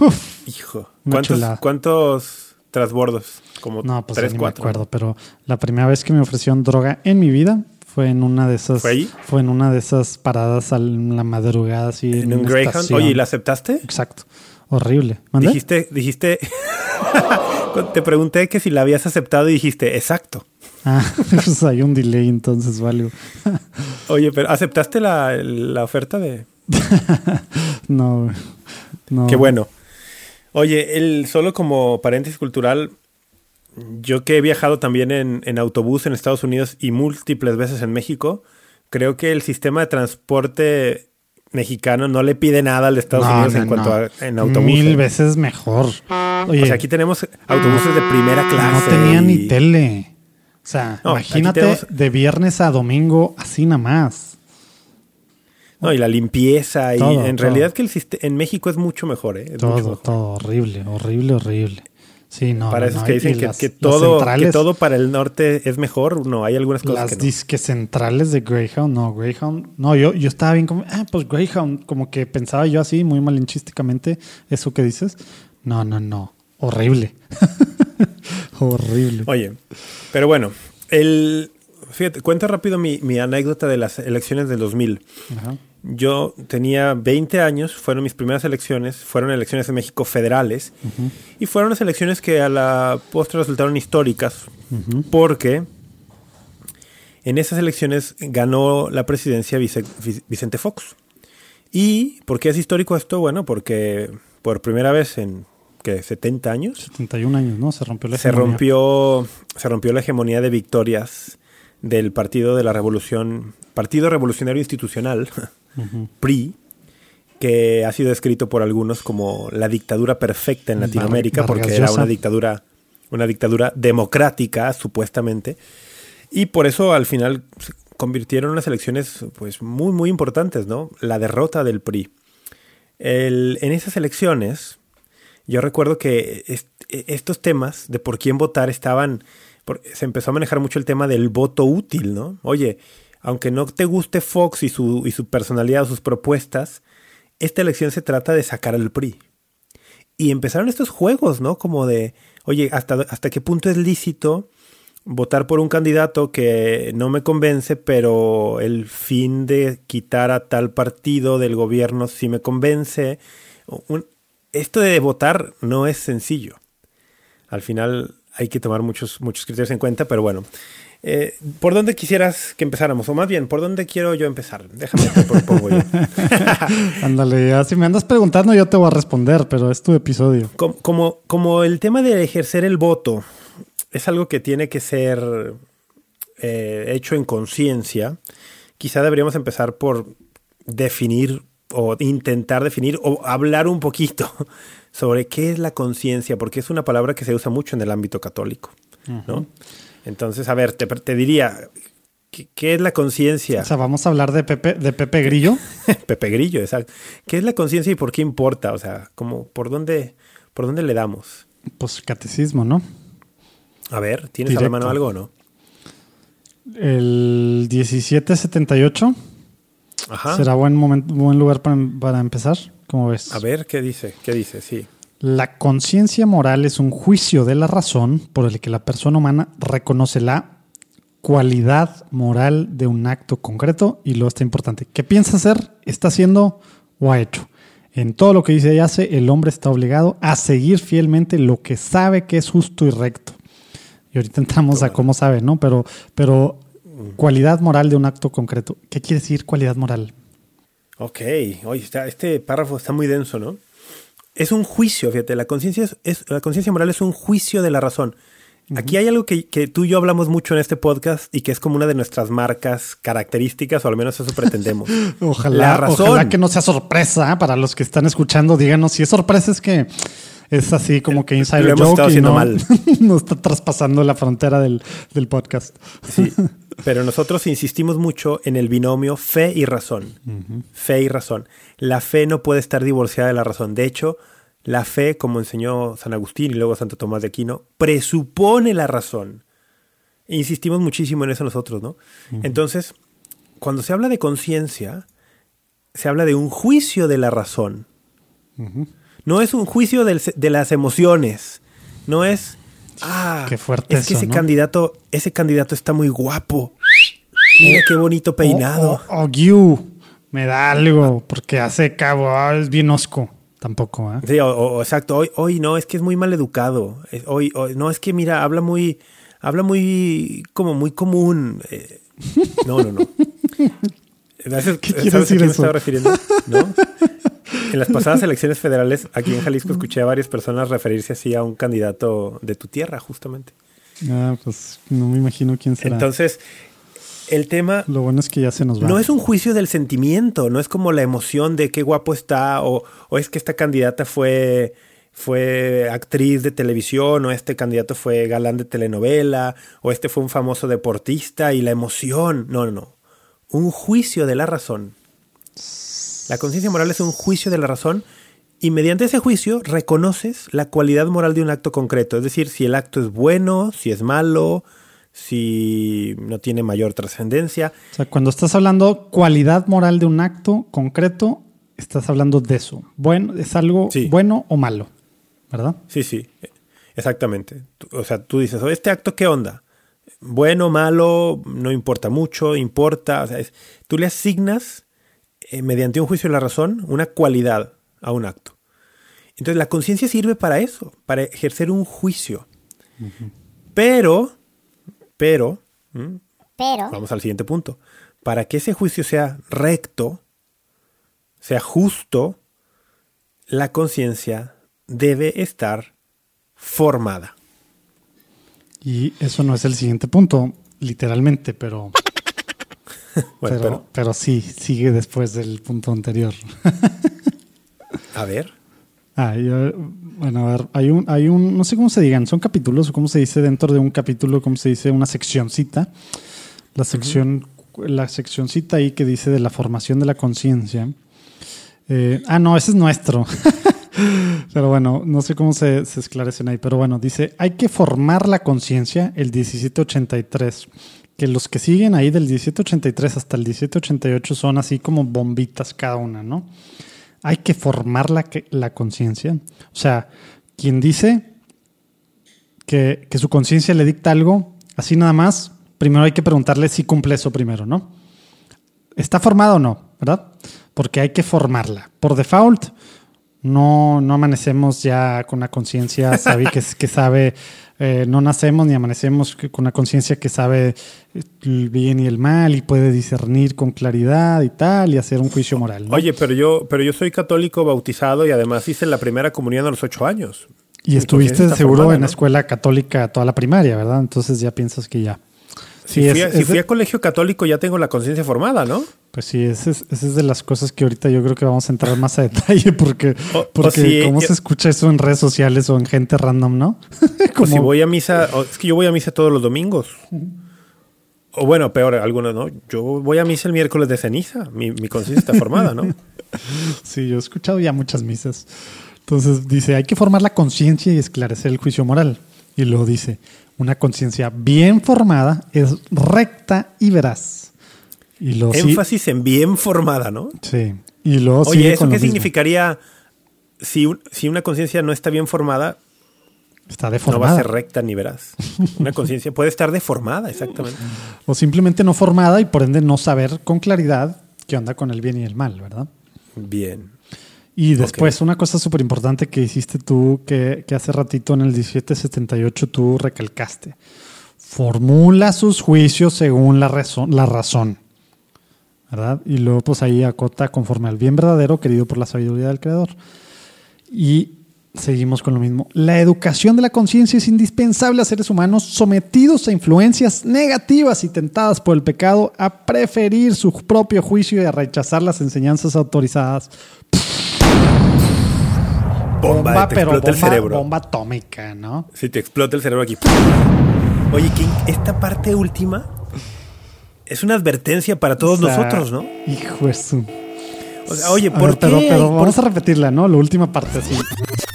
[SPEAKER 4] Uf,
[SPEAKER 3] hijo. ¿Cuántos. ¿Cuántos transbordos? Como
[SPEAKER 4] no, pues
[SPEAKER 3] tres, cuatro.
[SPEAKER 4] me acuerdo, pero la primera vez que me ofrecieron droga en mi vida fue en una de esas.
[SPEAKER 3] ¿Fue ahí?
[SPEAKER 4] fue en una de esas paradas a la madrugada, así.
[SPEAKER 3] En un Greyhound.
[SPEAKER 4] estación.
[SPEAKER 3] Oye, ¿y la aceptaste?
[SPEAKER 4] Exacto. Horrible. ¿Mandé?
[SPEAKER 3] Dijiste, dijiste. Te pregunté que si la habías aceptado y dijiste, exacto.
[SPEAKER 4] Ah, pues hay un delay entonces, valgo.
[SPEAKER 3] Oye, pero ¿aceptaste la, la oferta de.?
[SPEAKER 4] no, no.
[SPEAKER 3] Qué bueno. Oye, el, solo como paréntesis cultural, yo que he viajado también en, en autobús en Estados Unidos y múltiples veces en México, creo que el sistema de transporte mexicano no le pide nada al de Estados
[SPEAKER 4] No,
[SPEAKER 3] Unidos
[SPEAKER 4] no,
[SPEAKER 3] en cuanto
[SPEAKER 4] no.
[SPEAKER 3] a en autobús.
[SPEAKER 4] Mil veces mejor. Oye,
[SPEAKER 3] O sea, aquí tenemos autobuses de primera clase.
[SPEAKER 4] no tenía ni tele. O sea, imagínate
[SPEAKER 3] tenemos-
[SPEAKER 4] de viernes a domingo así nada más.
[SPEAKER 3] No, y la limpieza. Y en
[SPEAKER 4] todo.
[SPEAKER 3] realidad que el en México es mucho mejor, ¿eh? Es mucho
[SPEAKER 4] Todo,
[SPEAKER 3] mejor.
[SPEAKER 4] todo horrible, horrible, horrible. Sí, no.
[SPEAKER 3] para
[SPEAKER 4] no,
[SPEAKER 3] esos
[SPEAKER 4] no,
[SPEAKER 3] que dicen que,
[SPEAKER 4] las-
[SPEAKER 3] que
[SPEAKER 4] las
[SPEAKER 3] todo, que todo para el norte es mejor, no, hay algunas cosas
[SPEAKER 4] Las
[SPEAKER 3] que no.
[SPEAKER 4] disque centrales de Greyhound, no, Greyhound. No, yo, yo estaba bien como, ah, pues Greyhound, como que pensaba yo así, muy malinchísticamente, eso que dices. No, no, no. Horrible. Horrible.
[SPEAKER 3] Oye, pero bueno, el, fíjate, cuento rápido mi, mi anécdota de las elecciones del 2000.
[SPEAKER 4] Ajá.
[SPEAKER 3] Yo tenía 20 años, fueron mis primeras elecciones, fueron elecciones en México federales y fueron las elecciones que a la postre resultaron históricas porque en esas elecciones ganó la presidencia Vice- Vic- Vicente Fox. ¿Y por qué es histórico esto? Bueno, porque por primera vez en ¿qué, 70 años
[SPEAKER 4] 71 años, ¿no? Se rompió la
[SPEAKER 3] se
[SPEAKER 4] hegemonía.
[SPEAKER 3] rompió, se rompió la hegemonía de victorias del Partido de la Revolución, Partido Revolucionario Institucional. PRI, que ha sido descrito por algunos como la dictadura perfecta en Latinoamérica, porque era una dictadura, una dictadura democrática, supuestamente. Y por eso al final se convirtieron unas elecciones pues, muy, muy importantes, ¿no? La derrota del PRI. El- en esas elecciones, yo recuerdo que est- estos temas de por quién votar estaban. por- se empezó a manejar mucho el tema del voto útil, ¿no? Oye, aunque no te guste Fox y su, y su personalidad o sus propuestas, esta elección se trata de sacar al PRI. Y empezaron estos juegos, ¿no? Como de, oye, ¿hasta, hasta qué punto es lícito votar por un candidato que no me convence, pero el fin de quitar a tal partido del gobierno sí me convence? Esto de votar no es sencillo. Al final hay que tomar muchos, muchos criterios en cuenta, pero bueno. Eh, ¿Por dónde quisieras que empezáramos? O más bien, ¿por dónde quiero yo empezar? Déjame te propongo yo.
[SPEAKER 4] Ándale, ya si me andas preguntando, yo te voy a responder, pero es tu episodio.
[SPEAKER 3] como, como, como el tema de ejercer el voto es algo que tiene que ser eh, hecho en conciencia, quizá deberíamos empezar por definir o intentar definir o hablar un poquito sobre qué es la conciencia, porque es una palabra que se usa mucho en el ámbito católico, ¿no? Entonces, a ver, te, te diría, ¿qué, qué es la conciencia?
[SPEAKER 4] O sea, vamos a hablar de Pepe, de Pepe Grillo.
[SPEAKER 3] Pepe Grillo, exacto. ¿Qué es la conciencia y por qué importa? O sea, como por dónde, por dónde le damos.
[SPEAKER 4] Pues catecismo, ¿no?
[SPEAKER 3] A ver, ¿tienes a la mano algo o no?
[SPEAKER 4] El 1778
[SPEAKER 3] Ajá.
[SPEAKER 4] ¿Será buen, momento, buen lugar para, para empezar? ¿Cómo ves?
[SPEAKER 3] A ver, ¿qué dice? ¿Qué dice? Sí.
[SPEAKER 4] La conciencia moral es un juicio de la razón por el que la persona humana reconoce la cualidad moral de un acto concreto y lo está importante. ¿Qué piensa hacer? ¿Está haciendo o ha hecho? En todo lo que dice y hace, el hombre está obligado a seguir fielmente lo que sabe que es justo y recto. Y ahorita entramos a cómo sabe, ¿no? Pero, pero cualidad moral de un acto concreto. ¿Qué quiere decir cualidad moral?
[SPEAKER 3] Ok, oye, este párrafo está muy denso, ¿no? Es un juicio, fíjate, la conciencia es, es- la conciencia moral es un juicio de la razón. Aquí hay algo que, que tú y yo hablamos mucho en este podcast y que es como una de nuestras marcas características, o al menos eso pretendemos.
[SPEAKER 4] Ojalá,
[SPEAKER 3] La razón.
[SPEAKER 4] ojalá que no sea sorpresa para los que están escuchando. Díganos si es sorpresa, es que es así como que insider
[SPEAKER 3] Lo hemos
[SPEAKER 4] joke
[SPEAKER 3] estado
[SPEAKER 4] y
[SPEAKER 3] haciendo
[SPEAKER 4] no,
[SPEAKER 3] mal.
[SPEAKER 4] no está traspasando la frontera del, del podcast.
[SPEAKER 3] Sí, pero nosotros insistimos mucho en el binomio fe y razón. Fe y razón. La fe no puede estar divorciada de la razón. De hecho, la fe, como enseñó San Agustín y luego Santo Tomás de Aquino, presupone la razón. E insistimos muchísimo en eso nosotros, ¿no? Entonces, cuando se habla de conciencia, se habla de un juicio de la razón. No es un juicio del- de las emociones. No es. Ah,
[SPEAKER 4] Qué fuerte
[SPEAKER 3] es que
[SPEAKER 4] eso,
[SPEAKER 3] ese
[SPEAKER 4] ¿no?
[SPEAKER 3] candidato, ese candidato está muy guapo. Mira qué bonito peinado.
[SPEAKER 4] Oh, oh, oh, Gyu, me da algo porque hace cabo, ah, es bien osco. Tampoco, ¿eh?
[SPEAKER 3] Sí, o, o- exacto. Hoy, hoy no, es que es muy mal educado. Hoy, hoy- no, es que mira, habla muy, habla muy, como muy común. Eh, no, no, no. ¿Sabes,
[SPEAKER 4] ¿Qué quiere
[SPEAKER 3] ¿sabes a me estaba refiriendo? ¿No? En las pasadas elecciones federales, aquí en Jalisco, escuché a varias personas referirse así a un candidato de tu tierra, justamente.
[SPEAKER 4] Ah, pues no me imagino quién será.
[SPEAKER 3] Entonces, el tema
[SPEAKER 4] Lo bueno es que ya se nos va.
[SPEAKER 3] No es un juicio del sentimiento, no es como la emoción de qué guapo está, o, o es que esta candidata fue, fue actriz de televisión, o este candidato fue galán de telenovela, o este fue un famoso deportista, y la emoción. No, no, no. Un juicio de la razón. La conciencia moral es un juicio de la razón, y mediante ese juicio reconoces la cualidad moral de un acto concreto, es decir, si el acto es bueno, si es malo, si no tiene mayor trascendencia.
[SPEAKER 4] O sea, cuando estás hablando cualidad moral de un acto concreto, estás hablando de eso. Bueno, es algo
[SPEAKER 3] Sí.
[SPEAKER 4] bueno o malo, ¿verdad?
[SPEAKER 3] Sí, sí, exactamente. O sea, tú dices, "Oh, ¿este acto qué onda? Bueno, malo, no importa mucho, importa. O sea, es- tú le asignas, eh, mediante un juicio de la razón, una cualidad a un acto. Entonces, la conciencia sirve para eso, para ejercer un juicio. Pero, pero, ¿m?
[SPEAKER 5] Pero,
[SPEAKER 3] vamos al siguiente punto. Para que ese juicio sea recto, sea justo, la conciencia debe estar formada.
[SPEAKER 4] Y eso no es el siguiente punto, literalmente, pero,
[SPEAKER 3] Bueno,
[SPEAKER 4] pero,
[SPEAKER 3] pero,
[SPEAKER 4] pero sí, sigue después del punto anterior.
[SPEAKER 3] a ver.
[SPEAKER 4] Ah, yo- bueno, a ver, hay un, hay un, no sé cómo se digan, son capítulos o cómo se dice dentro de un capítulo, cómo se dice una seccioncita. La sección, la seccioncita ahí que dice de la formación de la conciencia. Eh, ah, no, ese es nuestro. pero bueno, no sé cómo se, se esclarecen ahí. Pero bueno, dice, hay que formar la conciencia el 1783. Que los que siguen ahí del 1783 hasta el 1788 son así como bombitas cada una, ¿no? hay que formar la, la conciencia. O sea, quien dice que, que su conciencia le dicta algo, así nada más, primero hay que preguntarle si cumple eso primero, ¿no? ¿Está formada o no? ¿Verdad? Porque hay que formarla. Por default, no, no amanecemos ya con una conciencia que sabe, eh, no nacemos ni amanecemos con una conciencia que sabe el bien y el mal y puede discernir con claridad y tal y hacer un juicio moral. ¿no?
[SPEAKER 3] Oye, pero yo, pero yo soy católico bautizado y además hice la primera comunión a los ocho años.
[SPEAKER 4] Y estuviste seguro
[SPEAKER 3] formada,
[SPEAKER 4] en
[SPEAKER 3] ¿no?
[SPEAKER 4] escuela católica toda la primaria, ¿verdad? Entonces ya piensas que ya.
[SPEAKER 3] Si, fui,
[SPEAKER 4] es-
[SPEAKER 3] a, si
[SPEAKER 4] es
[SPEAKER 3] fui
[SPEAKER 4] de-
[SPEAKER 3] a colegio católico ya tengo la conciencia formada, ¿no?
[SPEAKER 4] Pues sí, esa es, esa es de las cosas que ahorita yo creo que vamos a entrar más a detalle porque,
[SPEAKER 3] O- o
[SPEAKER 4] porque
[SPEAKER 3] si-
[SPEAKER 4] cómo
[SPEAKER 3] yo-
[SPEAKER 4] se escucha eso en redes sociales o en gente random, ¿no?
[SPEAKER 3] O
[SPEAKER 4] Como-
[SPEAKER 3] si voy a misa, o- es que yo voy a misa todos los domingos. O bueno, peor, algunos no. Yo voy a misa el miércoles de ceniza. Mi, mi conciencia está formada, ¿no?
[SPEAKER 4] Sí, yo he escuchado ya muchas misas. Entonces dice, hay que formar la conciencia y esclarecer el juicio moral. Y luego dice, una conciencia bien formada es recta y veraz. Y sí-
[SPEAKER 3] Énfasis en bien formada, ¿no?
[SPEAKER 4] Sí. Y luego
[SPEAKER 3] Oye, ¿eso
[SPEAKER 4] lo
[SPEAKER 3] qué
[SPEAKER 4] mismo.
[SPEAKER 3] significaría? Si, un- si una conciencia no está bien formada,
[SPEAKER 4] Está
[SPEAKER 3] no va a
[SPEAKER 4] deformada.
[SPEAKER 3] ser recta ni verás. Una conciencia puede estar deformada, exactamente.
[SPEAKER 4] o simplemente no formada y por ende no saber con claridad qué onda con el bien y el mal, ¿verdad?
[SPEAKER 3] Bien.
[SPEAKER 4] Y después, una cosa súper importante que hiciste tú, que, que hace ratito en el 1778 tú recalcaste. Formula sus juicios según la razón, la razón. ¿Verdad? Y luego, pues ahí acota conforme al bien verdadero querido por la sabiduría del Creador. Y seguimos con lo mismo. La educación de la conciencia es indispensable a seres humanos sometidos a influencias negativas y tentadas por el pecado a preferir su propio juicio y a rechazar las enseñanzas autorizadas
[SPEAKER 3] Bomba, te
[SPEAKER 4] pero
[SPEAKER 3] explota el
[SPEAKER 4] bomba,
[SPEAKER 3] cerebro.
[SPEAKER 4] bomba atómica, ¿no?
[SPEAKER 3] Si te explota el cerebro aquí. Oye, que esta parte última es una advertencia para todos
[SPEAKER 4] O sea,
[SPEAKER 3] nosotros, ¿no?
[SPEAKER 4] Hijo de su.
[SPEAKER 3] O sea, oye,
[SPEAKER 4] A
[SPEAKER 3] ¿por
[SPEAKER 4] ver,
[SPEAKER 3] qué?
[SPEAKER 4] pero, pero
[SPEAKER 3] ¿Por-
[SPEAKER 4] vamos a repetirla, ¿no? La última parte así.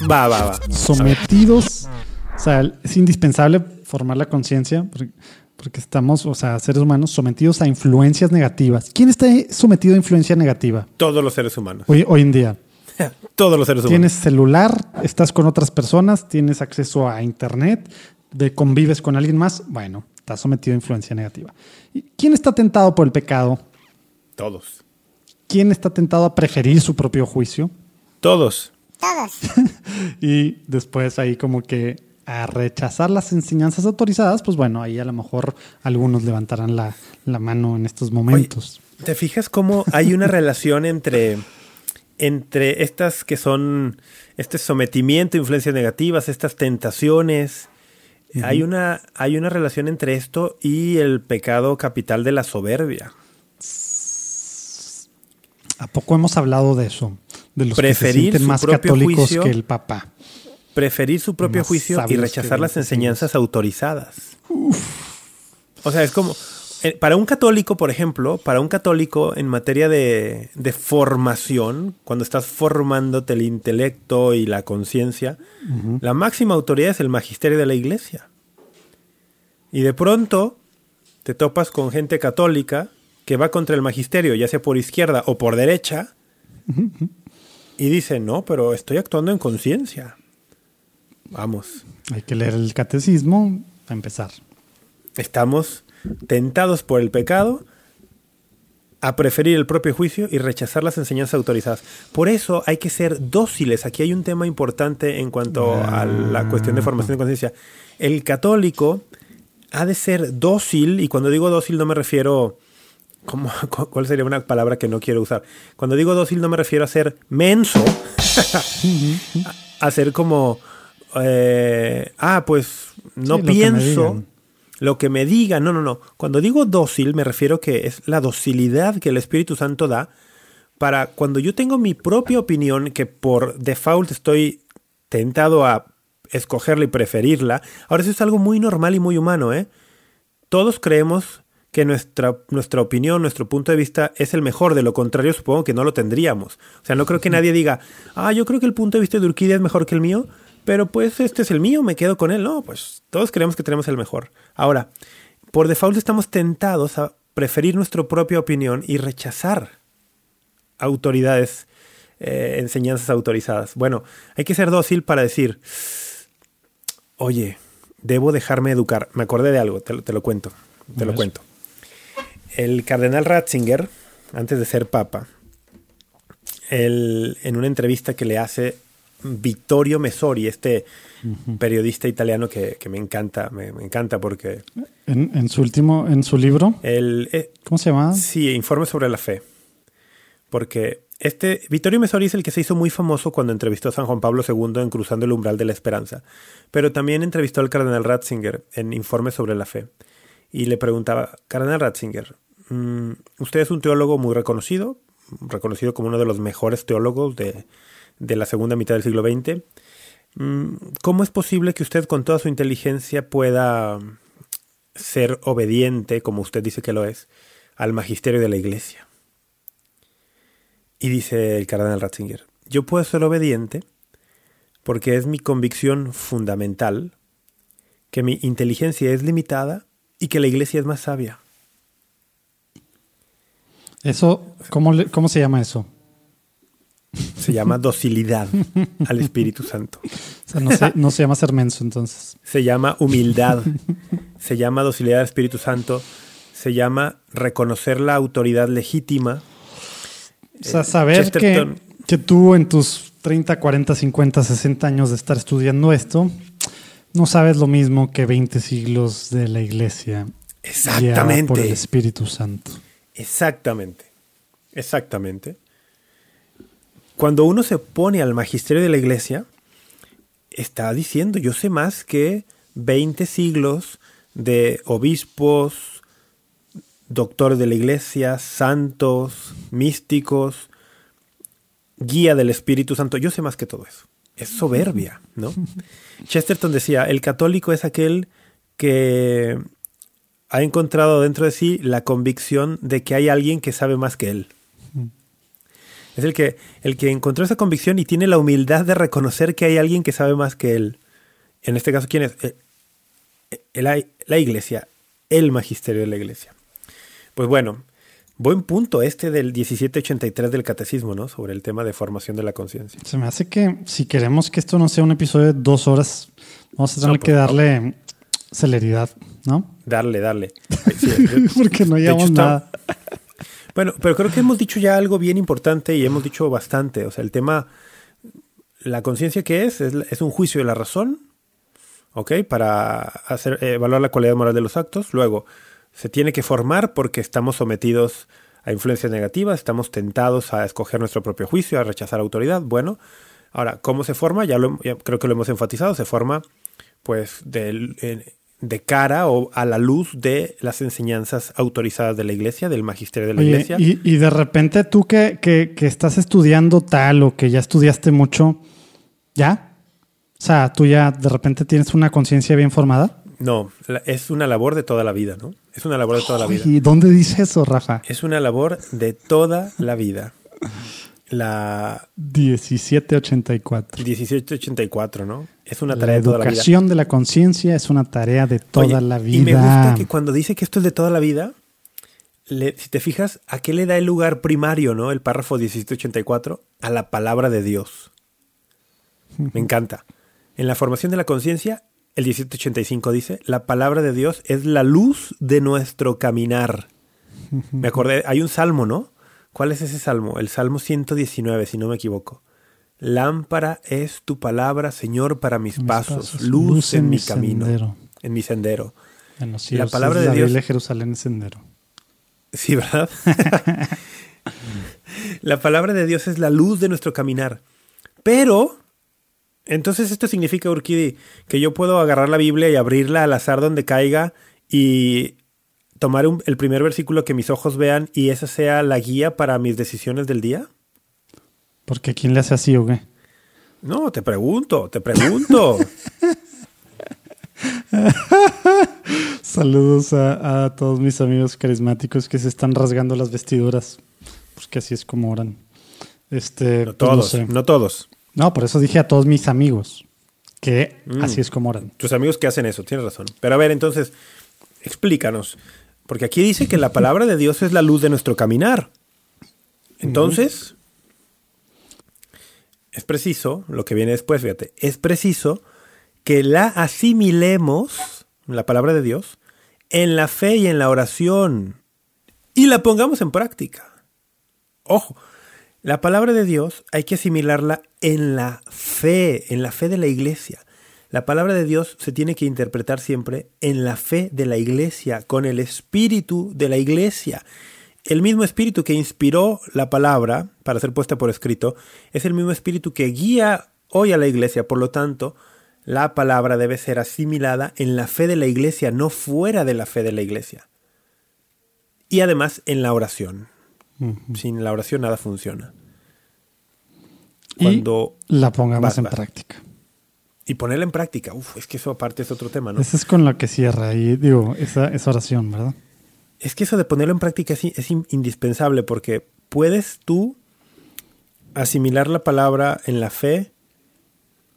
[SPEAKER 3] Va, va, va.
[SPEAKER 4] Sometidos. O sea, es indispensable formar la conciencia porque, porque estamos, o sea, seres humanos sometidos a influencias negativas. ¿Quién está sometido a influencia negativa
[SPEAKER 3] Todos los seres humanos.
[SPEAKER 4] hoy, hoy en día?
[SPEAKER 3] Todos los seres humanos.
[SPEAKER 4] Tienes celular, estás con otras personas, tienes acceso a internet, de, convives con alguien más. Bueno, estás sometido a influencia negativa. ¿Y ¿Quién está tentado por el pecado?
[SPEAKER 3] Todos.
[SPEAKER 4] ¿Quién está tentado a preferir su propio juicio?
[SPEAKER 3] Todos.
[SPEAKER 4] Y después ahí como que a rechazar las enseñanzas autorizadas, pues bueno, ahí a lo mejor algunos levantarán la, la mano en estos momentos.
[SPEAKER 3] ¿Te fijas cómo hay una relación entre, entre estas que son este sometimiento, influencias negativas, estas tentaciones? hay, una, hay una relación entre esto y el pecado capital de la soberbia.
[SPEAKER 4] ¿A poco hemos hablado de eso? De los
[SPEAKER 3] Preferir
[SPEAKER 4] que se sienten
[SPEAKER 3] su
[SPEAKER 4] más
[SPEAKER 3] propio
[SPEAKER 4] católicos
[SPEAKER 3] juicio.
[SPEAKER 4] que el Papa.
[SPEAKER 3] Preferir su propio
[SPEAKER 4] Más
[SPEAKER 3] juicio y rechazar las enseñanzas autorizadas. O sea, es como, para un católico, por ejemplo, para un católico en materia de, de formación, cuando estás formándote el intelecto y la conciencia, la máxima autoridad es el magisterio de la iglesia. Y de pronto te topas con gente católica que va contra el magisterio, ya sea por izquierda o por derecha, y dice, no, pero estoy actuando en conciencia. Vamos,
[SPEAKER 4] Hay que leer el catecismo a empezar.
[SPEAKER 3] estamos tentados por el pecado a preferir el propio juicio y rechazar las enseñanzas autorizadas. Por eso hay que ser dóciles. Aquí hay un tema importante en cuanto a la cuestión de formación de conciencia. El católico ha de ser dócil, y cuando digo dócil no me refiero... ¿cómo- cu- ¿Cuál sería una palabra que no quiero usar? Cuando digo dócil no me refiero a ser menso, a ser como... eh, ah, pues no
[SPEAKER 4] Sí,
[SPEAKER 3] pienso. Lo que me digan. No, no, no. Cuando digo dócil me refiero que es la docilidad que el Espíritu Santo da para cuando yo tengo mi propia opinión que por default estoy tentado a escogerla y preferirla. Ahora eso es algo muy normal y muy humano, ¿eh? Todos creemos que nuestra, nuestra opinión, nuestro punto de vista es el mejor, de lo contrario supongo que no lo tendríamos. O sea, no creo que nadie diga, ah, yo creo que el punto de vista de Urquídea es mejor que el mío, pero pues este es el mío, me quedo con él. No, pues todos creemos que tenemos el mejor. Ahora, por default estamos tentados a preferir nuestra propia opinión y rechazar autoridades, eh, enseñanzas autorizadas. Bueno, hay que ser dócil para decir, oye, debo dejarme educar. Me acordé de algo, te, lo- te lo cuento, te lo cuento. El cardenal Ratzinger, antes de ser papa, él, en una entrevista que le hace Vittorio Messori, este periodista italiano que, que me encanta, me, me encanta porque
[SPEAKER 4] En, en su último, en su libro,
[SPEAKER 3] él, eh,
[SPEAKER 4] ¿cómo se llama?
[SPEAKER 3] Sí, informe sobre la fe. Porque este Vittorio Messori es el que se hizo muy famoso cuando entrevistó a San Juan Pablo II en Cruzando el umbral de la esperanza. Pero también entrevistó al cardenal Ratzinger en Informe sobre la fe. Y le preguntaba, Cardenal Ratzinger, mm, usted es un teólogo muy reconocido, reconocido como uno de los mejores teólogos de, de la segunda mitad del siglo XX. Mm, ¿Cómo es posible que usted con toda su inteligencia pueda ser obediente, como usted dice que lo es, al magisterio de la iglesia? Y dice el cardenal Ratzinger, yo puedo ser obediente porque es mi convicción fundamental que mi inteligencia es limitada y que la iglesia es más sabia.
[SPEAKER 4] Eso, ¿cómo, cómo se llama eso?
[SPEAKER 3] Se llama docilidad al Espíritu Santo.
[SPEAKER 4] O sea, no se, no se llama ser menso, entonces.
[SPEAKER 3] Se llama humildad. Se llama docilidad al Espíritu Santo. Se llama reconocer la autoridad legítima.
[SPEAKER 4] O sea,
[SPEAKER 3] Eh,
[SPEAKER 4] saber que,
[SPEAKER 3] Chesterton-
[SPEAKER 4] que tú en tus 30, 40, 50, 60 años de estar estudiando esto, no sabes lo mismo que 20 siglos de la iglesia. guiada por el
[SPEAKER 3] Exactamente.
[SPEAKER 4] Espíritu Santo.
[SPEAKER 3] Exactamente. Exactamente. Cuando uno se pone al magisterio de la iglesia, está diciendo, yo sé más que 20 siglos de obispos, doctores de la iglesia, santos, místicos, guía del Espíritu Santo. Yo sé más que todo eso. Es soberbia, ¿no? Chesterton decía, el católico es aquel que ha encontrado dentro de sí la convicción de que hay alguien que sabe más que él. Es el que, el que encontró esa convicción y tiene la humildad de reconocer que hay alguien que sabe más que él. En este caso, ¿quién es? Eh, eh, la, iglesia, el magisterio de la iglesia. Pues bueno, buen punto este del 1783 del catecismo, ¿no? Sobre el tema de formación de la conciencia.
[SPEAKER 4] Se me hace que si queremos que esto no sea un episodio de dos horas, vamos a tener
[SPEAKER 3] No,
[SPEAKER 4] que darle celeridad, ¿no?
[SPEAKER 3] Darle, darle. Sí,
[SPEAKER 4] Porque no llevamos
[SPEAKER 3] está-
[SPEAKER 4] nada.
[SPEAKER 3] Bueno, pero creo que hemos dicho ya algo bien importante y hemos dicho bastante. O sea, el tema, la conciencia que es, es, es un juicio de la razón, ¿ok? Para evaluar la cualidad moral de los actos. Luego, se tiene que formar porque estamos sometidos a influencias negativas, estamos tentados a escoger nuestro propio juicio, a rechazar autoridad. Bueno, ahora, ¿cómo se forma? Ya, lo, ya creo que lo hemos enfatizado, se forma pues del- de cara o a la luz de las enseñanzas autorizadas de la iglesia, del magisterio de la
[SPEAKER 4] Oye,
[SPEAKER 3] iglesia.
[SPEAKER 4] y, y de repente tú que, que, que estás estudiando tal o que ya estudiaste mucho, ¿ya? O sea, tú ya de repente tienes una conciencia bien formada.
[SPEAKER 3] No, es una labor de toda la vida, ¿no? Es una labor de toda la vida.
[SPEAKER 4] ¿Y dónde dice eso, Rafa?
[SPEAKER 3] Es una labor de toda la vida. La
[SPEAKER 4] 1784.
[SPEAKER 3] 1784, ¿no? Es una
[SPEAKER 4] La
[SPEAKER 3] tarea de toda la vida.
[SPEAKER 4] educación de la conciencia es una tarea de toda
[SPEAKER 3] Oye,
[SPEAKER 4] la vida.
[SPEAKER 3] Y me gusta que cuando dice que esto es de toda la vida, le- si te fijas, ¿a qué le da el lugar primario, no? El párrafo 1784, a la palabra de Dios. Me encanta. En la formación de la conciencia, el 1785 dice, la palabra de Dios es la luz de nuestro caminar. Me acordé, hay un salmo, ¿no? ¿Cuál es ese salmo? El salmo 119, si no me equivoco. Lámpara es tu palabra, Señor, para mis,
[SPEAKER 4] Mis
[SPEAKER 3] pasos,
[SPEAKER 4] pasos,
[SPEAKER 3] luz, en mi camino,
[SPEAKER 4] sendero.
[SPEAKER 3] en mi sendero.
[SPEAKER 4] En los cielos
[SPEAKER 3] palabra de
[SPEAKER 4] la
[SPEAKER 3] Dios-
[SPEAKER 4] Biblia de Jerusalén es sendero.
[SPEAKER 3] Sí, ¿verdad? la palabra de Dios es la luz de nuestro caminar. Pero, entonces esto significa, Urquidi, que yo puedo agarrar la Biblia y abrirla al azar donde caiga y tomar un- el primer versículo que mis ojos vean y esa sea la guía para mis decisiones del día.
[SPEAKER 4] Porque ¿quién le hace así o qué?
[SPEAKER 3] No, te pregunto, te pregunto.
[SPEAKER 4] Saludos a, a todos mis amigos carismáticos que se están rasgando las vestiduras. Porque así es como oran. Este,
[SPEAKER 3] No
[SPEAKER 4] pues
[SPEAKER 3] todos,
[SPEAKER 4] sé.
[SPEAKER 3] no todos.
[SPEAKER 4] No, por eso dije a todos mis amigos que
[SPEAKER 3] Mm.
[SPEAKER 4] así es como oran.
[SPEAKER 3] Tus amigos que hacen eso, tienes razón. Pero a ver, entonces, explícanos. Porque aquí dice que la palabra de Dios es la luz de nuestro caminar. Entonces, es preciso, lo que viene después, fíjate, es preciso que la asimilemos, la palabra de Dios, en la fe y en la oración. Y la pongamos en práctica. Ojo, la palabra de Dios hay que asimilarla en la fe, en la fe de la iglesia. La palabra de Dios se tiene que interpretar siempre en la fe de la iglesia, con el espíritu de la iglesia. El mismo espíritu que inspiró la palabra para ser puesta por escrito es el mismo espíritu que guía hoy a la iglesia. Por lo tanto, la palabra debe ser asimilada en la fe de la iglesia, no fuera de la fe de la iglesia. Y además en la oración. Sin la oración nada funciona. Cuando
[SPEAKER 4] y la pongamos
[SPEAKER 3] Vas,
[SPEAKER 4] en
[SPEAKER 3] vas.
[SPEAKER 4] práctica.
[SPEAKER 3] Y ponerla en práctica, uf, es que eso aparte es otro tema, ¿no?
[SPEAKER 4] Eso es con lo que cierra ahí, digo, esa, esa oración, ¿verdad?
[SPEAKER 3] Es que eso de ponerlo en práctica es, es in- indispensable porque puedes tú asimilar la palabra en la fe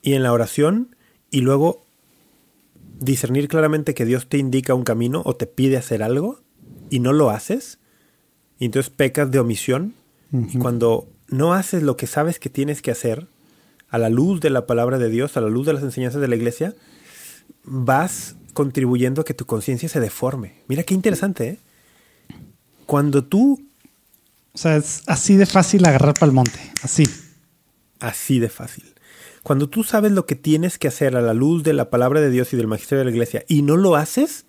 [SPEAKER 3] y en la oración y luego discernir claramente que Dios te indica un camino o te pide hacer algo y no lo haces y entonces pecas de omisión. Y cuando no haces lo que sabes que tienes que hacer, a la luz de la palabra de Dios, a la luz de las enseñanzas de la iglesia, vas contribuyendo a que tu conciencia se deforme. Mira qué interesante, ¿eh? Cuando tú...
[SPEAKER 4] O sea, es así de fácil agarrar para el monte, así.
[SPEAKER 3] Así de fácil. Cuando tú sabes lo que tienes que hacer a la luz de la palabra de Dios y del magisterio de la iglesia y no lo haces,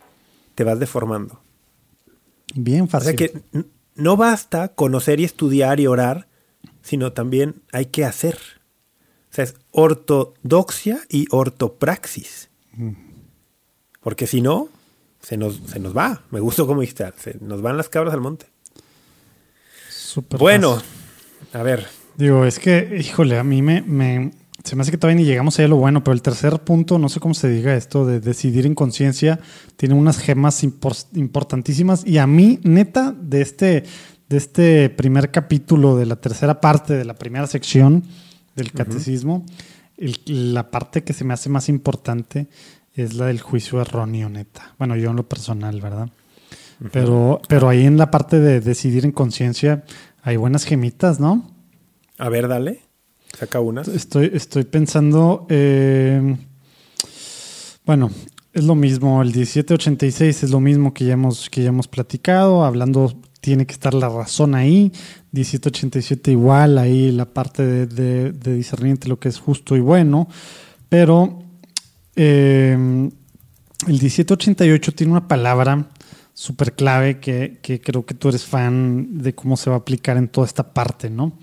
[SPEAKER 3] te vas deformando.
[SPEAKER 4] Bien fácil.
[SPEAKER 3] O sea que no basta conocer y estudiar y orar, sino también hay que hacer. O sea, es ortodoxia y ortopraxis. Porque si no, se nos, se nos va. Me gustó como dijiste, se nos van las cabras al monte.
[SPEAKER 4] Súper
[SPEAKER 3] Bueno,
[SPEAKER 4] fácil.
[SPEAKER 3] a ver,
[SPEAKER 4] Digo, es que, híjole, a mí me, me- Se me hace que todavía ni llegamos a lo bueno, pero el tercer punto, no sé cómo se diga esto, de decidir en conciencia, tiene unas gemas impor- importantísimas. Y a mí, neta, de este, de este primer capítulo, de la tercera parte, de la primera sección del catecismo, el- la parte que se me hace más importante es la del juicio erróneo, neta. Bueno, yo en lo personal, ¿verdad? Pero, pero ahí en la parte de decidir en conciencia hay buenas gemitas, ¿no?
[SPEAKER 3] a ver, dale. Saca unas.
[SPEAKER 4] Estoy, estoy pensando. eh, bueno, es lo mismo. El 1786 es lo mismo que ya hemos, que ya hemos platicado. Hablando, tiene que estar la razón ahí. 1787 igual, ahí la parte de, de, de discernir entre lo que es justo y bueno. Pero eh, el 1788 tiene una palabra súper clave que, que creo que tú eres fan de cómo se va a aplicar en toda esta parte, ¿no?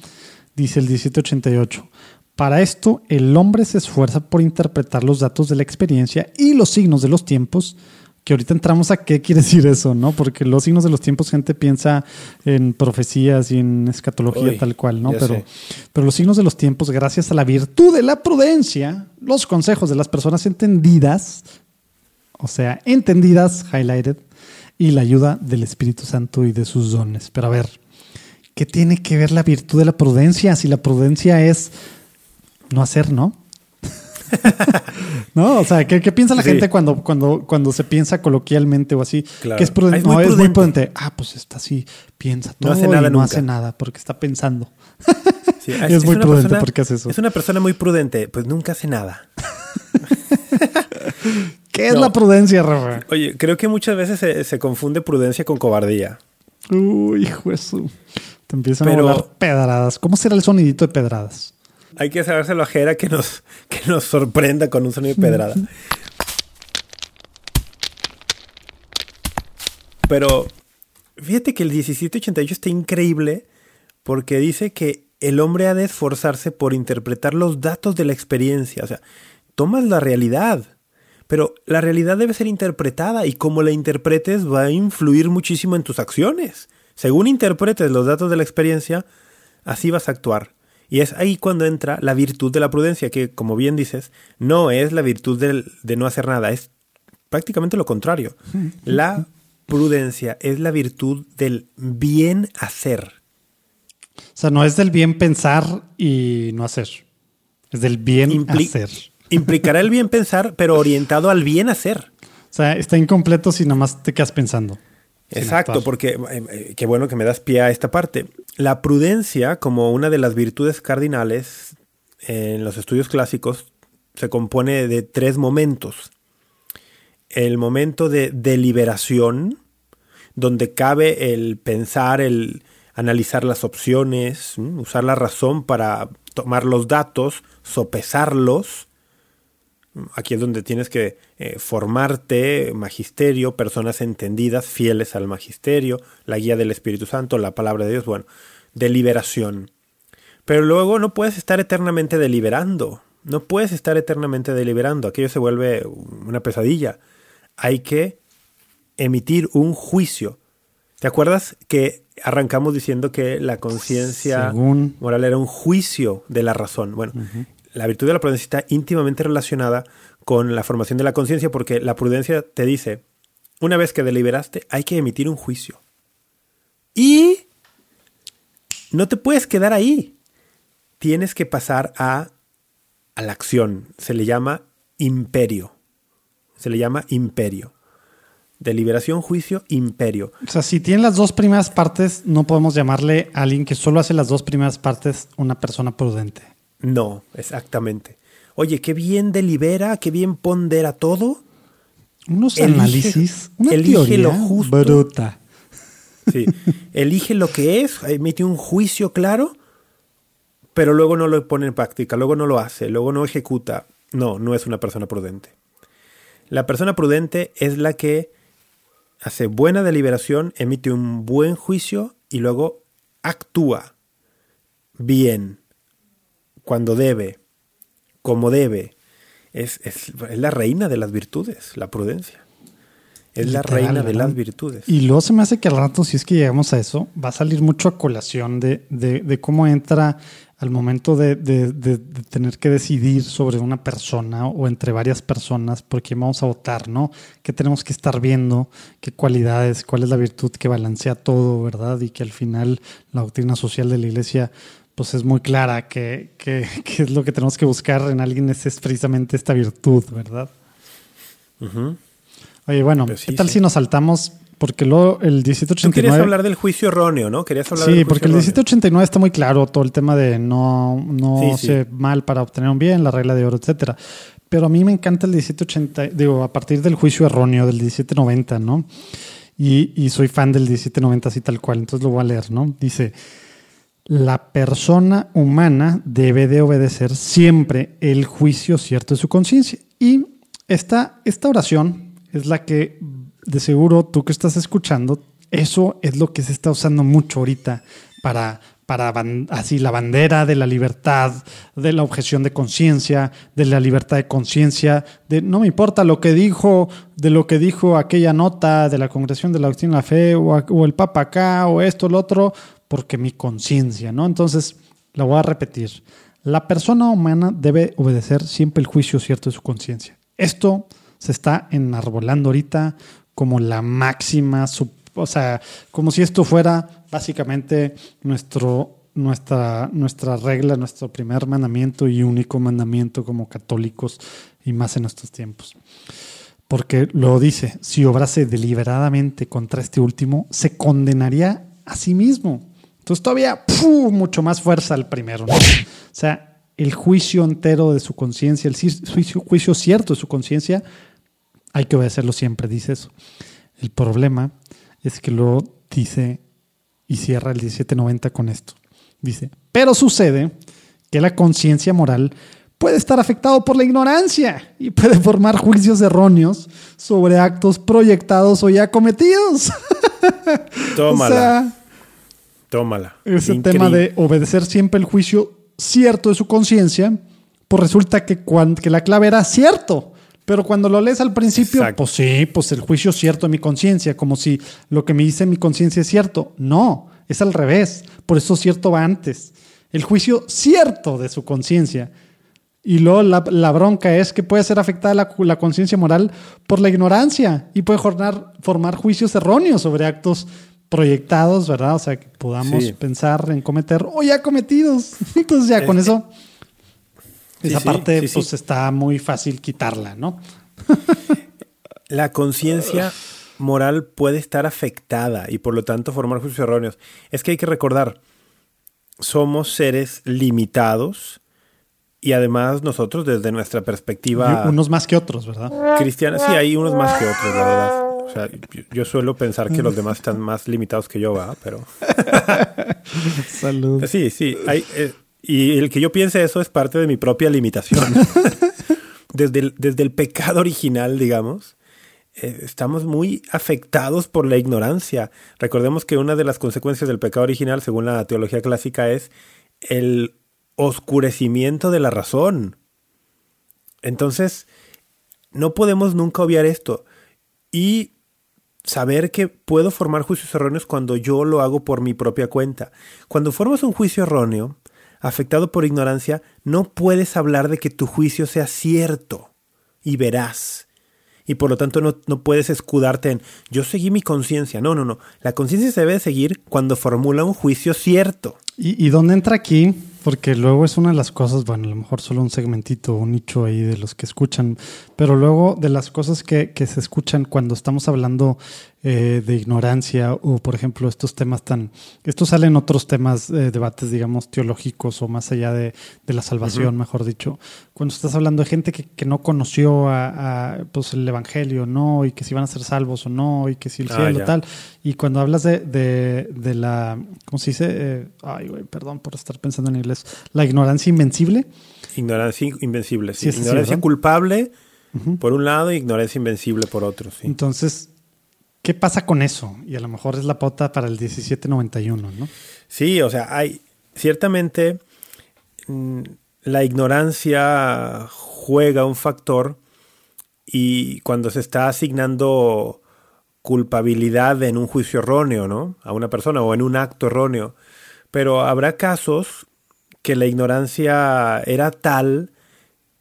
[SPEAKER 4] Dice el 1788. Para esto, el hombre se esfuerza por interpretar los datos de la experiencia y los signos de los tiempos. Que ahorita entramos a qué quiere decir eso, ¿no? Porque los signos de los tiempos, gente piensa en profecías y en escatología
[SPEAKER 3] Uy,
[SPEAKER 4] tal cual, ¿no? Pero,
[SPEAKER 3] sé.
[SPEAKER 4] pero los signos de los tiempos, gracias a la virtud de la prudencia, los consejos de las personas entendidas, o sea, entendidas, highlighted, y la ayuda del Espíritu Santo y de sus dones. Pero a ver, ¿qué tiene que ver la virtud de la prudencia? Si la prudencia es no hacer, ¿no? No, o sea, ¿qué, qué piensa la
[SPEAKER 3] Sí.
[SPEAKER 4] gente cuando, cuando, cuando se piensa coloquialmente o así?
[SPEAKER 3] Claro.
[SPEAKER 4] Que es prudente.
[SPEAKER 3] Ah, es muy
[SPEAKER 4] no, es muy
[SPEAKER 3] prudente.
[SPEAKER 4] Ah, pues está así, piensa todo
[SPEAKER 3] No hace nada
[SPEAKER 4] y no
[SPEAKER 3] nunca.
[SPEAKER 4] hace nada porque está pensando.
[SPEAKER 3] Sí,
[SPEAKER 4] Es muy
[SPEAKER 3] una
[SPEAKER 4] prudente
[SPEAKER 3] persona-
[SPEAKER 4] porque hace eso.
[SPEAKER 3] Es una persona muy prudente, pues nunca hace nada.
[SPEAKER 4] ¿Qué es
[SPEAKER 3] No.
[SPEAKER 4] la prudencia, Rafa?
[SPEAKER 3] Oye, creo que muchas veces se, se confunde prudencia con cobardía.
[SPEAKER 4] Uy, hijo de su. Te empiezan
[SPEAKER 3] Pero-
[SPEAKER 4] a volar pedradas. ¿Cómo será el sonidito de pedradas?
[SPEAKER 3] Hay que sabérselo a Jera que nos, que nos sorprenda con un sonido de pedrada. Pero fíjate que el 1788 está increíble porque dice que el hombre ha de esforzarse por interpretar los datos de la experiencia. O sea, tomas la realidad, pero la realidad debe ser interpretada y como la interpretes va a influir muchísimo en tus acciones. Según interpretes los datos de la experiencia, así vas a actuar. Y es ahí cuando entra la virtud de la prudencia, que como bien dices, no es la virtud del- de no hacer nada, es prácticamente lo contrario. La prudencia es la virtud del bien hacer.
[SPEAKER 4] O sea, no es del bien pensar y no hacer. Es del bien
[SPEAKER 3] Impli-
[SPEAKER 4] hacer.
[SPEAKER 3] Implicará el bien pensar, pero orientado al bien hacer.
[SPEAKER 4] O sea, está incompleto si nomás te quedas pensando.
[SPEAKER 3] Exacto, porque eh, eh, qué bueno que me das pie a esta parte. La prudencia, como una de las virtudes cardinales en los estudios clásicos, se compone de tres momentos. El momento de deliberación, donde cabe el pensar, el analizar las opciones, usar la razón para tomar los datos, sopesarlos. Aquí es donde tienes que eh, formarte, magisterio, personas entendidas, fieles al magisterio, la guía del Espíritu Santo, la palabra de Dios, bueno, deliberación. Pero luego no puedes estar eternamente deliberando, no puedes estar eternamente deliberando, aquello se vuelve una pesadilla. Hay que emitir un juicio. ¿Te acuerdas que arrancamos diciendo que la conciencia moral era un juicio de la razón? Bueno, la virtud de la prudencia está íntimamente relacionada con la formación de la conciencia porque la prudencia te dice, una vez que deliberaste, hay que emitir un juicio. Y no te puedes quedar ahí. Tienes que pasar a, a la acción. Se le llama imperio. Se le llama imperio. deliberación, juicio, imperio.
[SPEAKER 4] O sea, si tiene las dos primeras partes, no podemos llamarle a alguien que solo hace las dos primeras partes una persona prudente.
[SPEAKER 3] No, exactamente. Oye, qué bien delibera, qué bien pondera todo.
[SPEAKER 4] Unos
[SPEAKER 3] Elige-
[SPEAKER 4] análisis, una
[SPEAKER 3] elige
[SPEAKER 4] teoría
[SPEAKER 3] lo justo.
[SPEAKER 4] bruta.
[SPEAKER 3] Sí. Elige lo que es, emite un juicio claro, pero luego no lo pone en práctica, luego no lo hace, luego no ejecuta. No, no es una persona prudente. La persona prudente es la que hace buena deliberación, emite un buen juicio y luego actúa bien, cuando debe, como debe. Es, es- es la reina de las virtudes, la prudencia. Es la reina de las virtudes.
[SPEAKER 4] Y luego se me hace que al rato, si es que llegamos a eso, va a salir mucho a colación de, de- de cómo entra al momento de, de- de- de tener que decidir sobre una persona o entre varias personas por quién vamos a votar, ¿no? ¿Qué tenemos que estar viendo? ¿Qué cualidades? ¿Cuál es la virtud que balancea todo, verdad? Y que al final la doctrina social de la iglesia pues es muy clara que, que, que es lo que tenemos que buscar en alguien es, es precisamente esta virtud, ¿verdad?
[SPEAKER 3] Ujú.
[SPEAKER 4] Oye, bueno,
[SPEAKER 3] Pues sí,
[SPEAKER 4] ¿qué tal
[SPEAKER 3] sí.
[SPEAKER 4] si nos saltamos? Porque luego el
[SPEAKER 3] Tú querías
[SPEAKER 4] 1789...
[SPEAKER 3] hablar del juicio erróneo, ¿no? Querías hablar
[SPEAKER 4] Sí, porque el
[SPEAKER 3] erróneo.
[SPEAKER 4] 1789 está muy claro todo el tema de no, no
[SPEAKER 3] Sí,
[SPEAKER 4] hace mal para obtener un bien, la regla de oro, etcétera. Pero a mí me encanta el 1780, digo, a partir del juicio erróneo del 1790, ¿no? Y, y soy fan del 1790 así tal cual, entonces lo voy a leer, ¿no? Dice, la persona humana debe de obedecer siempre el juicio cierto de su conciencia. Y esta, esta oración es la que, de seguro, tú que estás escuchando, eso es lo que se está usando mucho ahorita para, para así la bandera de la libertad, de la objeción de conciencia, de la libertad de conciencia, de no me importa lo que dijo, de lo que dijo aquella nota de la Congregación de la Doctrina de la Fe, o el Papa acá, o esto, lo otro, porque mi conciencia, ¿no? Entonces, la voy a repetir. La persona humana debe obedecer siempre el juicio cierto de su conciencia. Esto se está enarbolando ahorita como la máxima, o sea, como si esto fuera básicamente nuestro, nuestra, nuestra regla, nuestro primer mandamiento y único mandamiento como católicos y más en estos tiempos. Porque lo dice, si obrase deliberadamente contra este último, se condenaría a sí mismo. Entonces todavía mucho más fuerza al primero. ¿no? O sea, el juicio entero de su conciencia, el ci- juicio, juicio cierto de su conciencia, hay que obedecerlo siempre, dice eso. El problema es que luego dice y cierra el 1790 con esto. Dice, pero sucede que la conciencia moral puede estar afectado por la ignorancia y puede formar juicios erróneos sobre actos proyectados o ya cometidos.
[SPEAKER 3] Tómala,
[SPEAKER 4] O sea,
[SPEAKER 3] tómala.
[SPEAKER 4] ese
[SPEAKER 3] Increíble.
[SPEAKER 4] tema de obedecer siempre el juicio cierto de su conciencia, pues resulta que, que la clave era cierto. Pero cuando lo lees al principio,
[SPEAKER 3] Exacto.
[SPEAKER 4] pues sí, pues el juicio cierto de mi conciencia, como si lo que me dice mi conciencia es cierto. No, es al revés. Por eso cierto va antes. El juicio cierto de su conciencia. Y luego la, la bronca es que puede ser afectada la, la conciencia moral por la ignorancia y puede formar, formar juicios erróneos sobre actos proyectados, ¿verdad? O sea, que podamos
[SPEAKER 3] Sí.
[SPEAKER 4] pensar en cometer o ya cometidos. Entonces ya con eso,
[SPEAKER 3] sí,
[SPEAKER 4] esa
[SPEAKER 3] sí,
[SPEAKER 4] parte pues está muy fácil quitarla, ¿no?
[SPEAKER 3] La conciencia moral puede estar afectada y por lo tanto formar juicios erróneos. Es que hay que recordar, somos seres limitados y además nosotros desde nuestra perspectiva
[SPEAKER 4] Y unos más que otros, ¿verdad?
[SPEAKER 3] cristiana, sí, hay unos más que otros, la verdad. O sea, yo, yo suelo pensar que los demás están más limitados que yo, ¿va? Pero
[SPEAKER 4] Salud.
[SPEAKER 3] sí, sí. hay, eh, y el que yo piense eso es parte de mi propia limitación. desde, el, desde el pecado original, digamos, eh, estamos muy afectados por la ignorancia. Recordemos que una de las consecuencias del pecado original, según la teología clásica, es el oscurecimiento de la razón. Entonces, no podemos nunca obviar esto. Y saber que puedo formar juicios erróneos cuando yo lo hago por mi propia cuenta. Cuando formas un juicio erróneo, afectado por ignorancia, no puedes hablar de que tu juicio sea cierto y verás. Y por lo tanto no, no puedes escudarte en yo seguí mi conciencia. No, no, no. La conciencia se debe seguir cuando formula un juicio cierto.
[SPEAKER 4] ¿Y, y dónde entra aquí Porque luego es una de las cosas, bueno, a lo mejor solo un segmentito, un nicho ahí de los que escuchan, pero luego de las cosas que, que se escuchan cuando estamos hablando eh, de ignorancia o, por ejemplo, estos temas tan... Esto sale en otros temas, eh, debates, digamos, teológicos o más allá de, de la salvación, mejor dicho. Cuando estás hablando de gente que, que no conoció a, a, pues, el Evangelio, ¿no? Y que si van a ser salvos o no, y que si el
[SPEAKER 3] Ah,
[SPEAKER 4] cielo,
[SPEAKER 3] ya.
[SPEAKER 4] tal. Y cuando hablas de, de, de la... ¿Cómo se dice? Eh, ay, güey, perdón por estar pensando en inglés. La ignorancia invencible.
[SPEAKER 3] Ignorancia invencible. Sí.
[SPEAKER 4] Sí, es así,
[SPEAKER 3] ignorancia culpable por un lado y ignorancia invencible por otro. Sí.
[SPEAKER 4] Entonces, ¿qué pasa con eso? Y a lo mejor es la pauta para el 1791, ¿no?
[SPEAKER 3] Sí, o sea, hay ciertamente mm, la ignorancia juega un factor y cuando se está asignando culpabilidad en un juicio erróneo, ¿no? A una persona o en un acto erróneo. Pero habrá casos que la ignorancia era tal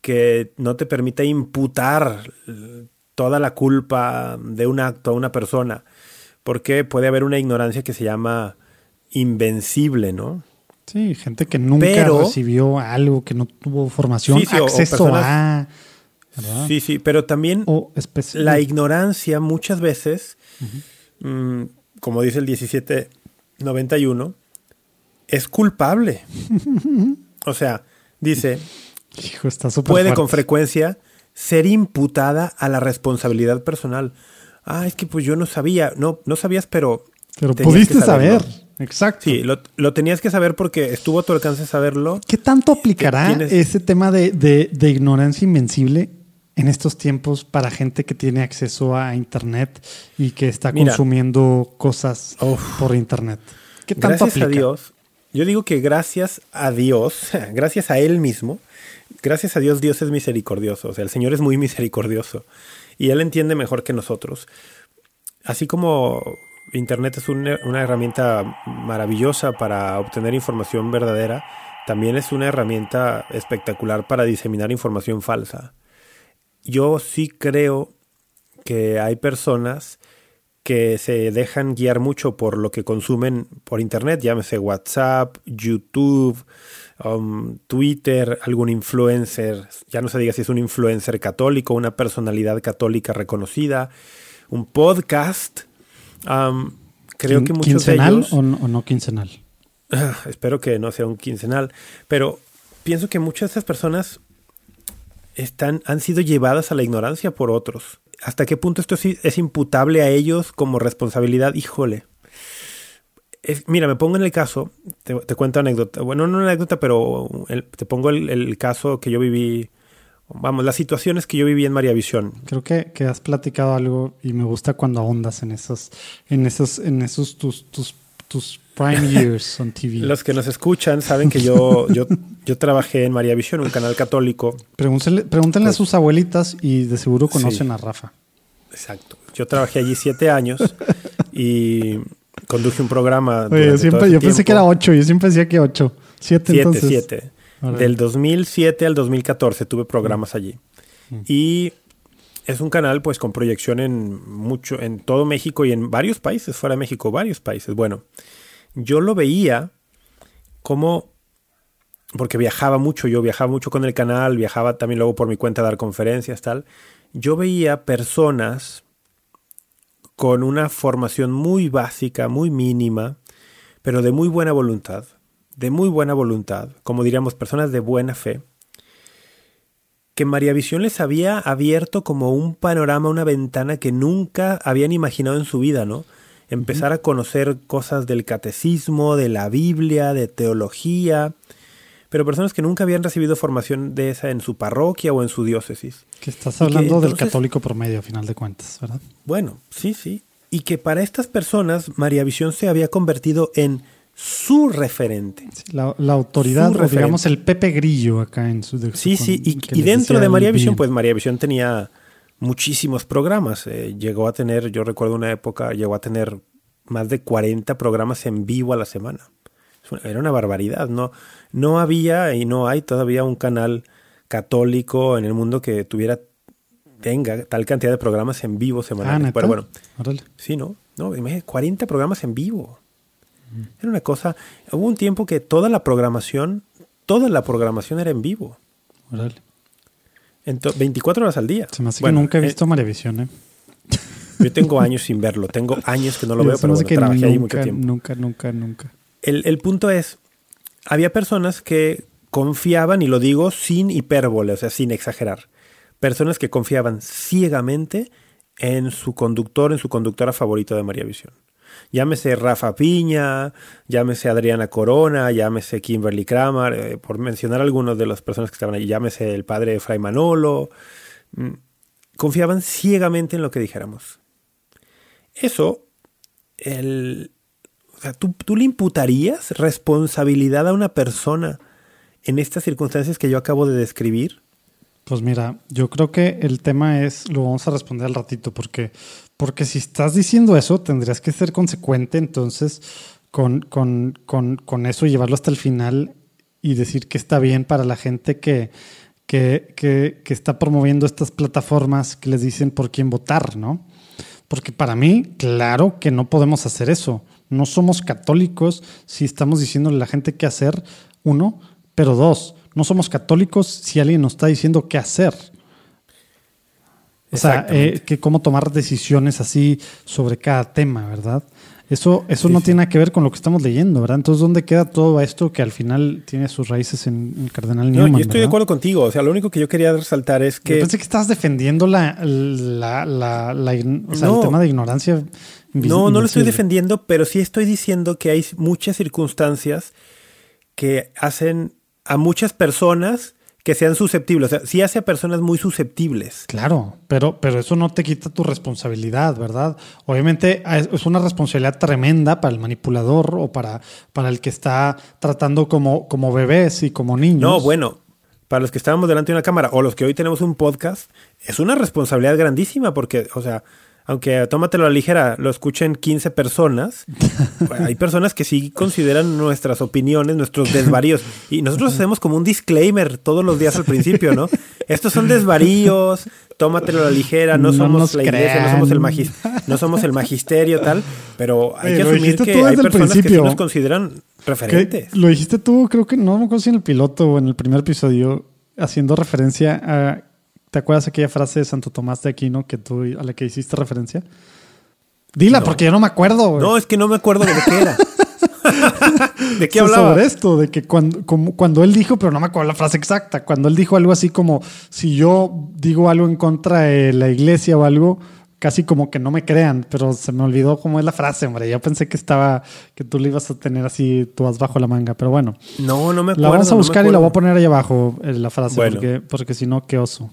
[SPEAKER 3] que no te permite imputar toda la culpa de un acto a una persona. Porque puede haber una ignorancia que se llama invencible, ¿no?
[SPEAKER 4] Sí, gente que nunca
[SPEAKER 3] Pero-
[SPEAKER 4] recibió algo, que no tuvo formación,
[SPEAKER 3] Sí, sí,
[SPEAKER 4] acceso
[SPEAKER 3] personas-
[SPEAKER 4] a... ¿verdad?
[SPEAKER 3] Sí, sí, pero también
[SPEAKER 4] O
[SPEAKER 3] la ignorancia muchas veces, mm, como dice el 1791, es culpable. o sea, dice,
[SPEAKER 4] Hijo, está súper
[SPEAKER 3] puede
[SPEAKER 4] fuerte.
[SPEAKER 3] con frecuencia ser imputada a la responsabilidad personal. Ah, es que pues yo no sabía, no, no sabías, pero...
[SPEAKER 4] Pero pudiste saber. Exacto.
[SPEAKER 3] Sí, lo, lo tenías que saber porque estuvo a tu alcance saberlo.
[SPEAKER 4] ¿Qué tanto aplicará
[SPEAKER 3] tienes-
[SPEAKER 4] ese tema de, de- de ignorancia invencible en estos tiempos para gente que tiene acceso a Internet y que está
[SPEAKER 3] Mira.
[SPEAKER 4] consumiendo cosas
[SPEAKER 3] Uf.
[SPEAKER 4] por Internet? ¿Qué tanto
[SPEAKER 3] Gracias a? Dios. Yo digo que gracias a Dios, gracias a Él mismo, gracias a Dios, Dios es misericordioso. O sea, el Señor es muy misericordioso. Y Él entiende mejor que nosotros. Así como Internet es una, herramienta maravillosa para obtener información verdadera, también es una herramienta espectacular para diseminar información falsa. Yo sí creo que hay personas que se dejan guiar mucho por lo que consumen por internet, llámese WhatsApp, YouTube, um, Twitter, algún influencer, ya no se diga si es un influencer católico, una personalidad católica reconocida, un podcast. Um, creo que muchos de
[SPEAKER 4] ¿Quincenal
[SPEAKER 3] ellos...
[SPEAKER 4] o no, o no quincenal?
[SPEAKER 3] Ah, espero que no sea un quincenal, pero pienso que muchas de estas personas están, han sido llevadas a la ignorancia por otros. ¿Hasta qué punto esto sí es imputable a ellos como responsabilidad? Híjole. Es- mira, me pongo en el caso, te, te cuento anécdota, bueno, no una anécdota, pero el- te pongo el, el caso que yo viví, vamos, las situaciones que yo viví en María Visión.
[SPEAKER 4] Creo que, que has platicado algo y me gusta cuando ahondas en esos, en esos, en esos tus, tus, tus prime years on TV.
[SPEAKER 3] Los que nos escuchan saben que yo, yo, yo trabajé en María Visión, un canal católico,
[SPEAKER 4] Pregúntenle, pregúntenle
[SPEAKER 3] Pues-
[SPEAKER 4] a sus abuelitas y de seguro conocen
[SPEAKER 3] Sí.
[SPEAKER 4] a Rafa.
[SPEAKER 3] Exacto. Yo trabajé allí siete años y conduje un programa.
[SPEAKER 4] Oye, yo, siempre, pensé que era ocho, yo siempre decía que ocho. Siete,
[SPEAKER 3] Siete,
[SPEAKER 4] entonces.
[SPEAKER 3] siete.
[SPEAKER 4] Órale.
[SPEAKER 3] Del 2007 al 2014 tuve programas allí. Y es un canal pues con proyección en mucho, en todo México y en varios países, fuera de México, varios países. Bueno, yo lo veía como porque viajaba mucho, yo viajaba mucho con el canal, viajaba también luego por mi cuenta a dar conferencias, tal. Yo veía personas con una formación muy básica, muy mínima, pero de muy buena voluntad, de muy buena voluntad, como diríamos, personas de buena fe, que María Visión les había abierto como un panorama, una ventana que nunca habían imaginado en su vida, ¿no? Empezar a conocer cosas del catecismo, de la Biblia, de teología, pero personas que nunca habían recibido formación de esa en su parroquia o en su diócesis.
[SPEAKER 4] Que estás
[SPEAKER 3] que
[SPEAKER 4] hablando del católico promedio, a final de cuentas, ¿verdad?
[SPEAKER 3] Bueno, sí, sí. Y que para estas personas María Visión se había convertido en su referente.
[SPEAKER 4] Sí, la, la autoridad, o digamos el Pepe Grillo acá en su... de-
[SPEAKER 3] Sí,
[SPEAKER 4] con-
[SPEAKER 3] sí. Y, dentro de María Visión, pues María Visión tenía muchísimos programas. Eh, llegó a tener, yo recuerdo una época, llegó a tener más de 40 programas en vivo a la semana. Era una barbaridad. No, no había y no hay todavía un canal católico en el mundo que tuviera tenga tal cantidad de programas en vivo
[SPEAKER 4] Ah,
[SPEAKER 3] semanales. Pero bueno,
[SPEAKER 4] Órale.
[SPEAKER 3] Sí, ¿no? No, imagínate, 40 programas en vivo. Era una cosa. Hubo un tiempo que toda la programación toda la programación era en vivo.
[SPEAKER 4] Órale.
[SPEAKER 3] Ento- 24 horas al día.
[SPEAKER 4] Se me hace
[SPEAKER 3] Bueno,
[SPEAKER 4] que nunca he
[SPEAKER 3] eh,
[SPEAKER 4] visto ¿eh?
[SPEAKER 3] yo tengo años sin verlo. Tengo años que no lo veo, pero bueno,
[SPEAKER 4] que
[SPEAKER 3] trabajé ahí
[SPEAKER 4] nunca,
[SPEAKER 3] mucho tiempo.
[SPEAKER 4] Nunca, nunca, nunca.
[SPEAKER 3] El, punto es, había personas que confiaban, y lo digo sin hipérbole, o sea, sin exagerar, personas que confiaban ciegamente en su conductor, en su conductora favorita de María Visión. Llámese Rafa Piña, llámese Adriana Corona, llámese Kimberly Kramer, eh, por mencionar algunos de las personas que estaban ahí, llámese el padre Fray Manolo. Mm, Confiaban ciegamente en lo que dijéramos. Eso, el, sea, ¿tú, tú le imputarías responsabilidad a una persona en estas circunstancias que yo acabo de describir?
[SPEAKER 4] Pues mira, yo creo que el tema es, lo vamos a responder al ratito, porque, porque si estás diciendo eso, tendrías que ser consecuente entonces con, con, con, con eso, llevarlo hasta el final y decir que está bien para la gente que, que, que, que está promoviendo estas plataformas que les dicen por quién votar, ¿no? Porque para mí, claro que no podemos hacer eso. No somos católicos si estamos diciéndole a la gente qué hacer, uno, pero dos, no somos católicos si alguien nos está diciendo qué hacer. O sea, eh, que cómo tomar decisiones así sobre cada tema, ¿verdad? Eso, eso
[SPEAKER 3] Sí,
[SPEAKER 4] no
[SPEAKER 3] sí.
[SPEAKER 4] tiene nada que ver con lo que estamos leyendo, ¿verdad? Entonces, ¿dónde queda todo esto que al final tiene sus raíces en el cardenal
[SPEAKER 3] No,
[SPEAKER 4] Newman?
[SPEAKER 3] yo estoy de acuerdo contigo. O sea, lo único que yo quería resaltar es
[SPEAKER 4] Yo
[SPEAKER 3] que...
[SPEAKER 4] pensé que estabas defendiendo la, la, la, la ign- o sea,
[SPEAKER 3] No.
[SPEAKER 4] el tema de ignorancia.
[SPEAKER 3] No, no lo estoy defendiendo, pero sí estoy diciendo que hay muchas circunstancias que hacen a muchas personas que sean susceptibles. O sea, sí hace a personas muy susceptibles.
[SPEAKER 4] Claro, pero, pero eso no te quita tu responsabilidad, ¿verdad? Obviamente es es una responsabilidad tremenda para el manipulador o para, para el que está tratando como, como bebés y como niños.
[SPEAKER 3] No, bueno, para los que estábamos delante de una cámara o los que hoy tenemos un podcast, es una responsabilidad grandísima porque, o sea, aunque tómatelo a la ligera, lo escuchen 15 personas, hay personas que sí consideran nuestras opiniones, nuestros desvaríos. Y nosotros hacemos como un disclaimer todos los días al principio, ¿no? Estos son desvaríos, tómatelo a la ligera, no,
[SPEAKER 4] No
[SPEAKER 3] somos la iglesia, no somos, el magis- no somos el magisterio, tal, pero hay
[SPEAKER 4] Oye,
[SPEAKER 3] que asumir que hay personas que sí nos consideran referentes.
[SPEAKER 4] lo dijiste tú, creo que no me acuerdo si en el piloto o en el primer episodio, haciendo referencia a. ¿Te acuerdas aquella frase de Santo Tomás de Aquino que tú, a la que hiciste referencia? Dila,
[SPEAKER 3] No.
[SPEAKER 4] porque yo no me acuerdo. güey.
[SPEAKER 3] No, es que no me acuerdo de qué era. ¿De qué hablaba?
[SPEAKER 4] Sobre esto, de que cuando, como, cuando él dijo, pero no me acuerdo la frase exacta, cuando él dijo algo así como, si yo digo algo en contra de la iglesia o algo, casi como que no me crean, pero se me olvidó cómo es la frase, hombre. Yo pensé que estaba, que tú le ibas a tener así, tú vas bajo la manga, pero bueno.
[SPEAKER 3] No, no me acuerdo.
[SPEAKER 4] La vamos a
[SPEAKER 3] no
[SPEAKER 4] buscar y la voy a poner ahí abajo, eh, la frase,
[SPEAKER 3] Bueno.
[SPEAKER 4] porque, porque si no, qué oso.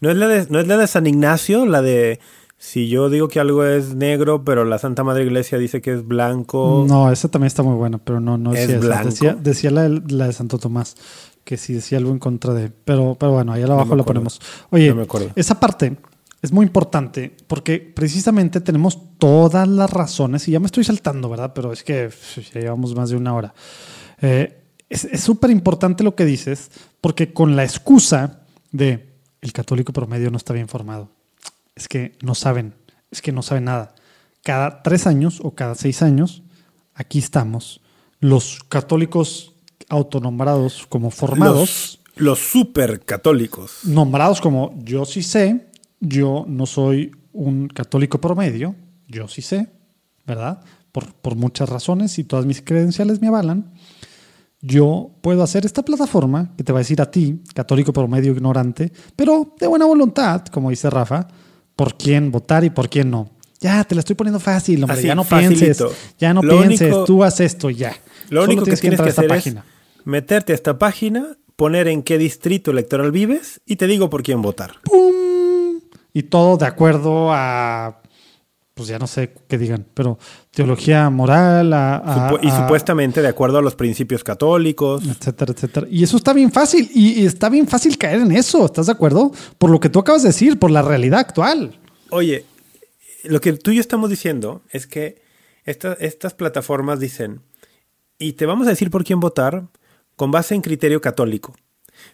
[SPEAKER 3] ¿No es, la de, ¿No es la de San Ignacio? La de si yo digo que algo es negro, pero la Santa Madre Iglesia dice que es blanco.
[SPEAKER 4] No, esa también está muy buena, pero no, no
[SPEAKER 3] ¿Es
[SPEAKER 4] esa.
[SPEAKER 3] blanco?
[SPEAKER 4] Decía, decía la, de- la de Santo Tomás, que sí decía algo en contra de. Pero, pero bueno, ahí abajo la
[SPEAKER 3] acuerdo.
[SPEAKER 4] ponemos. Oye,
[SPEAKER 3] No
[SPEAKER 4] esa parte es muy importante porque precisamente tenemos todas las razones, y ya me estoy saltando, ¿verdad? Pero es que ya llevamos más de una hora. Eh, es es súper importante lo que dices, porque con la excusa de el católico promedio no está bien formado, es que no saben, es que no saben nada. Cada tres años o cada seis años, aquí estamos, los católicos autonombrados como formados,
[SPEAKER 3] Los, los super católicos.
[SPEAKER 4] nombrados como yo sí sé, yo no soy un católico promedio, yo sí sé, ¿verdad? Por, por muchas razones y todas mis credenciales me avalan. Yo puedo hacer esta plataforma que te va a decir a ti, católico promedio ignorante, pero de buena voluntad, como dice Rafa, por quién votar y por quién no. Ya, te la estoy poniendo fácil, hombre.
[SPEAKER 3] Así,
[SPEAKER 4] ya no
[SPEAKER 3] facilito.
[SPEAKER 4] pienses. Ya no
[SPEAKER 3] Lo
[SPEAKER 4] pienses.
[SPEAKER 3] único-
[SPEAKER 4] tú haz esto ya.
[SPEAKER 3] Lo
[SPEAKER 4] Solo
[SPEAKER 3] único que tienes
[SPEAKER 4] entrar
[SPEAKER 3] que
[SPEAKER 4] a esta
[SPEAKER 3] hacer
[SPEAKER 4] página.
[SPEAKER 3] es meterte a esta página, poner en qué distrito electoral vives y te digo por quién votar.
[SPEAKER 4] ¡Pum! Y todo de acuerdo a, pues ya no sé qué digan, pero teología moral, a, a-
[SPEAKER 3] Supu- y
[SPEAKER 4] a-
[SPEAKER 3] supuestamente de acuerdo a los principios católicos.
[SPEAKER 4] etcétera, etcétera. Y eso está bien fácil, y, y está bien fácil caer en eso, ¿estás de acuerdo? Por lo que tú acabas de decir, por la realidad actual.
[SPEAKER 3] Oye, lo que tú y yo estamos diciendo es que esta- estas plataformas dicen, y te vamos a decir por quién votar con base en criterio católico.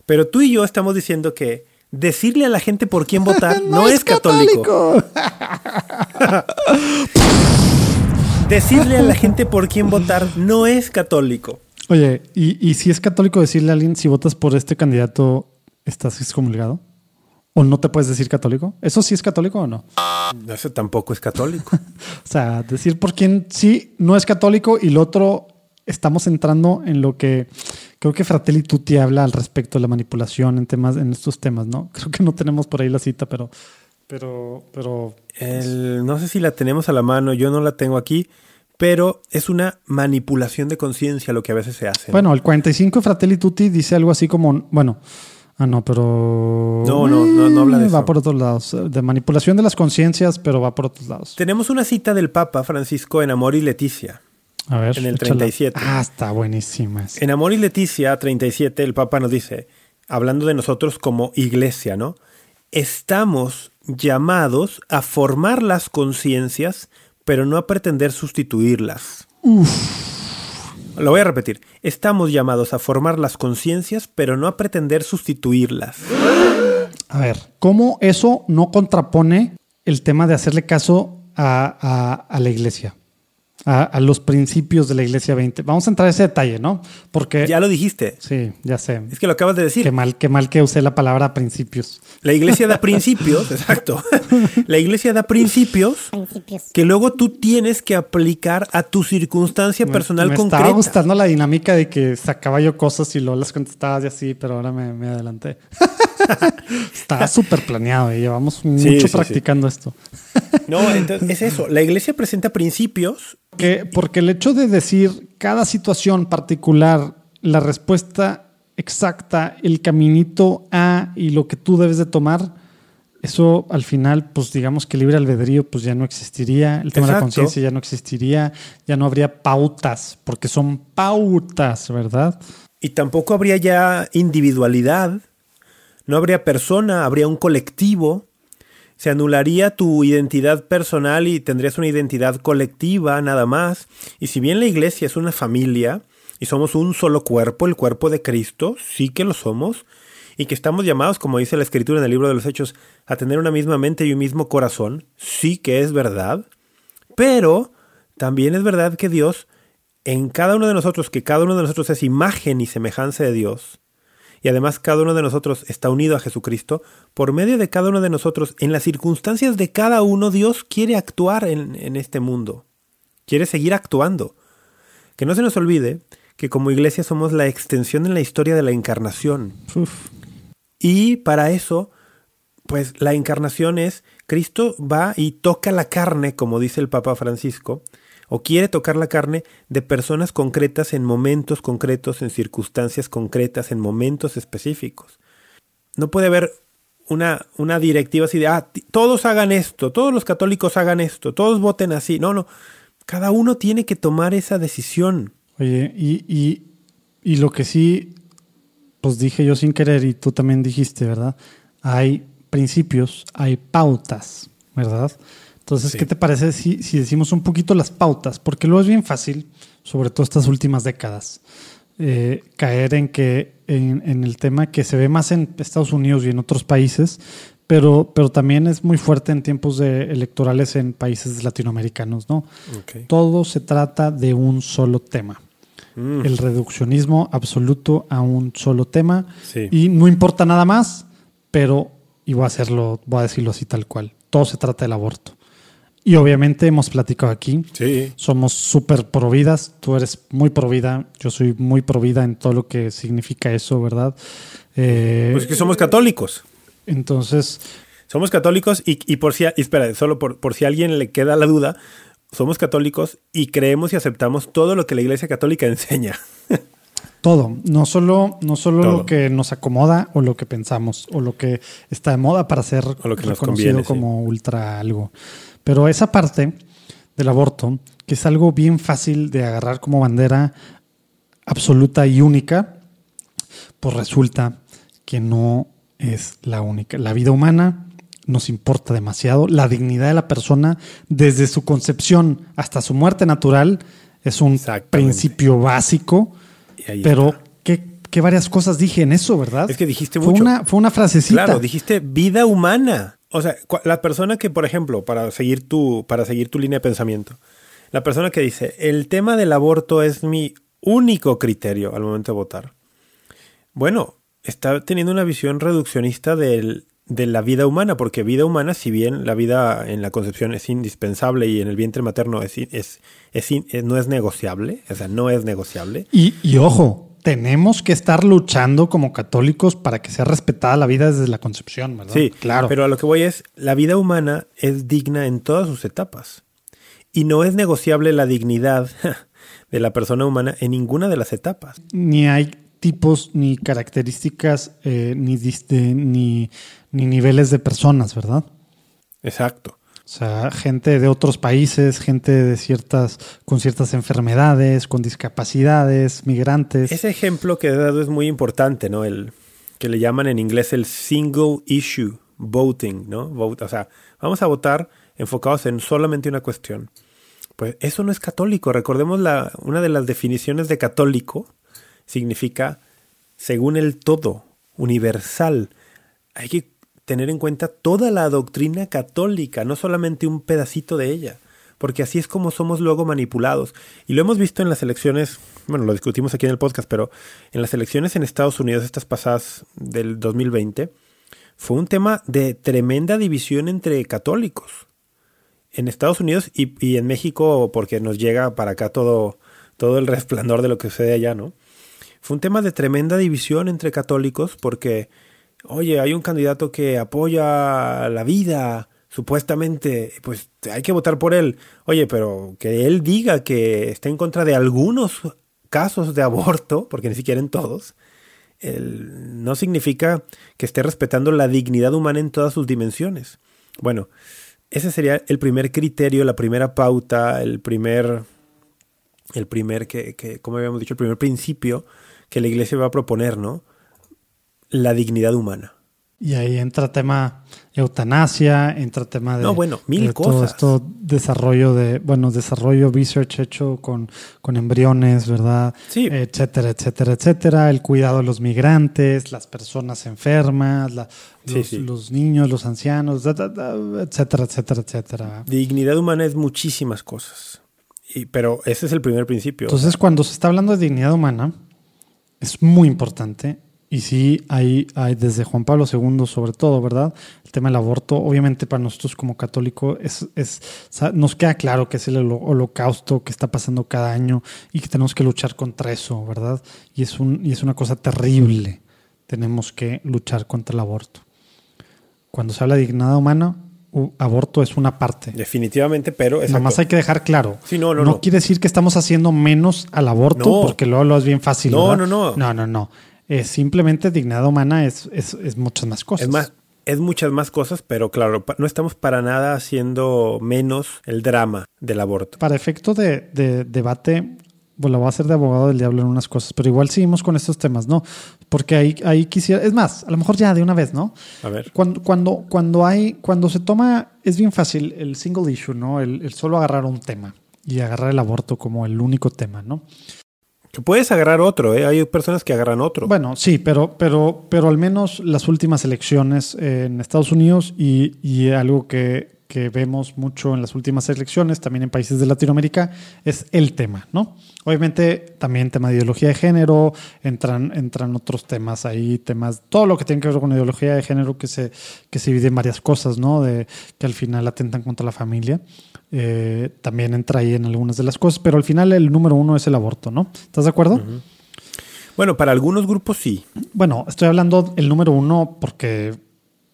[SPEAKER 3] Pero tú y yo estamos diciendo que decirle a la gente por quién votar no, es católico. Decirle a la gente por quién votar no es católico.
[SPEAKER 4] Oye, ¿y, ¿y si es católico decirle a alguien si votas por este candidato estás excomulgado? ¿O no te puedes decir católico? ¿Eso sí es católico o no?
[SPEAKER 3] Eso tampoco es católico.
[SPEAKER 4] O sea, decir por quién sí no es católico y lo otro estamos entrando en lo que creo que Fratelli Tutti habla al respecto de la manipulación en temas en estos temas, ¿no? Creo que no tenemos por ahí la cita, pero pero pero
[SPEAKER 3] El- no sé si la tenemos a la mano, yo no la tengo aquí, pero es una manipulación de conciencia lo que a veces se hace. ¿no?
[SPEAKER 4] bueno, el 45 de Fratelli Tutti dice algo así como, bueno, ah no, pero
[SPEAKER 3] No, no, no, no habla de
[SPEAKER 4] Eh, Va
[SPEAKER 3] eso.
[SPEAKER 4] por otros lados, de manipulación de las conciencias, pero va por otros lados.
[SPEAKER 3] Tenemos una cita del Papa Francisco en Amor y Leticia.
[SPEAKER 4] A ver,
[SPEAKER 3] En el
[SPEAKER 4] échala.
[SPEAKER 3] 37.
[SPEAKER 4] Ah, está buenísima. esa.
[SPEAKER 3] En Amor y Leticia 37, el Papa nos dice, hablando de nosotros como iglesia, ¿no? Estamos llamados a formar las conciencias, pero no a pretender sustituirlas. Lo voy a repetir. Estamos llamados a formar las conciencias, pero no a pretender sustituirlas.
[SPEAKER 4] A ver, ¿cómo eso no contrapone el tema de hacerle caso a, a- a la iglesia? A, a los principios de la iglesia 20. Vamos a entrar a ese detalle, ¿no? Porque...
[SPEAKER 3] Ya lo dijiste.
[SPEAKER 4] Sí, ya sé.
[SPEAKER 3] Es que lo acabas de decir.
[SPEAKER 4] Qué mal, qué mal que usé la palabra principios.
[SPEAKER 3] La iglesia da principios, exacto. La iglesia da principios que luego tú tienes que aplicar a tu circunstancia personal
[SPEAKER 4] me
[SPEAKER 3] concreta.
[SPEAKER 4] estaba gustando la dinámica de que sacaba yo cosas y luego las contestabas y así, pero ahora me, me adelanté. estaba súper planeado y llevamos mucho
[SPEAKER 3] sí, sí.
[SPEAKER 4] practicando esto.
[SPEAKER 3] No, entonces es eso. La iglesia presenta principios.
[SPEAKER 4] Que, porque el hecho de decir cada situación particular, la respuesta exacta, el caminito A y lo que tú debes de tomar, eso al final, pues digamos que libre albedrío, pues ya no existiría, el tema de la conciencia ya no existiría, ya no habría pautas, porque son pautas, ¿verdad?
[SPEAKER 3] Y tampoco habría ya individualidad. No habría persona, habría un colectivo. Se anularía tu identidad personal y tendrías una identidad colectiva nada más. Y si bien la iglesia es una familia y somos un solo cuerpo, el cuerpo de Cristo, sí que lo somos, y que estamos llamados, como dice la escritura en el libro de los Hechos, a tener una misma mente y un mismo corazón, sí que es verdad, pero también es verdad que Dios, en cada uno de nosotros, que cada uno de nosotros es imagen y semejanza de Dios, y además cada uno de nosotros está unido a Jesucristo, por medio de cada uno de nosotros, en las circunstancias de cada uno, Dios quiere actuar en, en este mundo, quiere seguir actuando. Que no se nos olvide que como iglesia somos la extensión en la historia de la encarnación.
[SPEAKER 4] Uf.
[SPEAKER 3] Y para eso, pues la encarnación es, Cristo va y toca la carne, como dice el Papa Francisco, o quiere tocar la carne de personas concretas en momentos concretos, en circunstancias concretas, en momentos específicos. No puede haber una, una directiva así de, ah, todos hagan esto, todos los católicos hagan esto, todos voten así. No, no. Cada uno tiene que tomar esa decisión.
[SPEAKER 4] Oye, y, y, y lo que sí, pues dije yo sin querer y tú también dijiste, ¿verdad? Hay principios, hay pautas, ¿verdad? Entonces,
[SPEAKER 3] Sí.
[SPEAKER 4] ¿qué te parece si, si decimos un poquito las pautas? Porque luego es bien fácil, sobre todo estas últimas décadas, eh, caer en que en, en el tema que se ve más en Estados Unidos y en otros países, pero, pero también es muy fuerte en tiempos de electorales en países latinoamericanos, ¿no? Todo se trata de un solo tema.
[SPEAKER 3] Mm.
[SPEAKER 4] El reduccionismo absoluto a un solo tema.
[SPEAKER 3] Sí.
[SPEAKER 4] Y no importa nada más, pero, y voy a hacerlo, voy a decirlo así tal cual, todo se trata del aborto. Y obviamente hemos platicado aquí,
[SPEAKER 3] Sí.
[SPEAKER 4] somos súper providas, tú eres muy provida, yo soy muy provida en todo lo que significa eso, ¿verdad? Eh,
[SPEAKER 3] Pues que somos católicos.
[SPEAKER 4] entonces,
[SPEAKER 3] Somos católicos y, y por si, y espera, solo por, por si a alguien le queda la duda, somos católicos y creemos y aceptamos todo lo que la Iglesia Católica enseña.
[SPEAKER 4] Todo, no solo, no solo
[SPEAKER 3] Todo.
[SPEAKER 4] lo que nos acomoda o lo que pensamos o lo que está de moda para ser
[SPEAKER 3] O lo que nos
[SPEAKER 4] reconocido
[SPEAKER 3] conviene, sí.
[SPEAKER 4] como ultra algo. Pero esa parte del aborto, que es algo bien fácil de agarrar como bandera absoluta y única, pues resulta que no es la única. La vida humana nos importa demasiado. La dignidad de la persona, desde su concepción hasta su muerte natural, es un principio básico. Pero qué, qué varias cosas dije en eso, ¿verdad?
[SPEAKER 3] Es que dijiste
[SPEAKER 4] fue
[SPEAKER 3] mucho.
[SPEAKER 4] Una, fue una frasecita.
[SPEAKER 3] Claro, dijiste vida humana. O sea, la persona que, por ejemplo, para seguir tu, para seguir tu línea de pensamiento, la persona que dice, el tema del aborto es mi único criterio al momento de votar. Bueno, está teniendo una visión reduccionista del, de la vida humana, porque vida humana, si bien la vida en la concepción es indispensable y en el vientre materno es, es, es, no es negociable, o sea, no es negociable.
[SPEAKER 4] Y, y, ojo, tenemos que estar luchando como católicos para que sea respetada la vida desde la concepción, ¿verdad?
[SPEAKER 3] Sí, claro. Pero a lo que voy es, la vida humana es digna en todas sus etapas. Y no es negociable la dignidad de la persona humana en ninguna de las etapas.
[SPEAKER 4] Ni hay tipos, ni características, eh, ni, ni, ni niveles de personas, ¿verdad?
[SPEAKER 3] Exacto.
[SPEAKER 4] O sea, gente de otros países, gente de ciertas, con ciertas enfermedades, con discapacidades, migrantes.
[SPEAKER 3] Ese ejemplo que he dado es muy importante, ¿no? El que le llaman en inglés el single issue voting, ¿no? Vote, o sea, vamos a votar enfocados en solamente una cuestión. Pues eso no es católico. Recordemos la, una de las definiciones de católico significa según el todo, universal. Hay que tener en cuenta toda la doctrina católica, no solamente un pedacito de ella, porque así es como somos luego manipulados. Y lo hemos visto en las elecciones, bueno, lo discutimos aquí en el podcast, pero en las elecciones en Estados Unidos, estas pasadas del 2020, fue un tema de tremenda división entre católicos. En Estados Unidos y, en México, porque nos llega para acá todo, todo el resplandor de lo que sucede allá, ¿no? Fue un tema de tremenda división entre católicos porque, oye, hay un candidato que apoya la vida, supuestamente, pues hay que votar por él. Oye, pero que él diga que está en contra de algunos casos de aborto, porque ni siquiera en todos, no significa que esté respetando la dignidad humana en todas sus dimensiones. Bueno, ese sería el primer criterio, la primera pauta, el primer, el primer que, que como habíamos dicho, el primer principio que la iglesia va a proponer, ¿no? La dignidad humana.
[SPEAKER 4] Y ahí entra tema eutanasia, entra tema de.
[SPEAKER 3] No, bueno, mil cosas.
[SPEAKER 4] Todo esto, desarrollo de. Bueno, desarrollo, research hecho con, con embriones, ¿verdad?
[SPEAKER 3] Sí.
[SPEAKER 4] Etcétera, etcétera, etcétera. El cuidado de los migrantes, las personas enfermas, los, niños, los ancianos, etcétera, etcétera, etcétera.
[SPEAKER 3] Dignidad humana es muchísimas cosas. Y, pero ese es el primer principio.
[SPEAKER 4] Entonces, cuando se está hablando de dignidad humana, es muy importante. Y sí, hay, hay desde Juan Pablo II sobre todo, ¿verdad? El tema del aborto, obviamente para nosotros como católicos es, es, nos queda claro que es el holocausto que está pasando cada año y que tenemos que luchar contra eso, ¿verdad? Y es, un, y es una cosa terrible. Tenemos que luchar contra el aborto. Cuando se habla de dignidad humana, aborto es una parte.
[SPEAKER 3] Definitivamente, pero...
[SPEAKER 4] Nada más hay que dejar claro.
[SPEAKER 3] Sí, no, no,
[SPEAKER 4] no, quiere decir que estamos haciendo menos al aborto porque luego lo es bien fácil.
[SPEAKER 3] No, no, no.
[SPEAKER 4] No, no, no. Es simplemente dignidad humana es, es, es, muchas más cosas.
[SPEAKER 3] Es más, es muchas más cosas, pero claro, no estamos para nada haciendo menos el drama del aborto.
[SPEAKER 4] Para efecto de, de debate, bueno, voy a hacer de abogado del diablo en unas cosas, pero igual seguimos con estos temas, ¿no? Porque ahí, ahí quisiera, es más, a lo mejor ya de una vez, ¿no?
[SPEAKER 3] A ver.
[SPEAKER 4] Cuando, cuando, cuando hay, cuando se toma, es bien fácil el single issue, ¿no? El, solo agarrar un tema y agarrar el aborto como el único tema, ¿no?
[SPEAKER 3] Puedes agarrar otro, ¿eh? Hay personas que agarran otro.
[SPEAKER 4] Bueno, sí, pero, pero, pero al menos las últimas elecciones en Estados Unidos y, y algo que, que vemos mucho en las últimas elecciones, también en países de Latinoamérica, es el tema, ¿no? Obviamente también tema de ideología de género, entran, entran otros temas ahí, temas, todo lo que tiene que ver con ideología de género que se, que se divide en varias cosas, ¿no? De que al final atentan contra la familia. Eh, también entra ahí en algunas de las cosas, pero al final el número uno es el aborto, ¿no? ¿Estás de acuerdo?
[SPEAKER 3] Bueno, para algunos grupos sí.
[SPEAKER 4] Bueno, estoy hablando el número uno porque,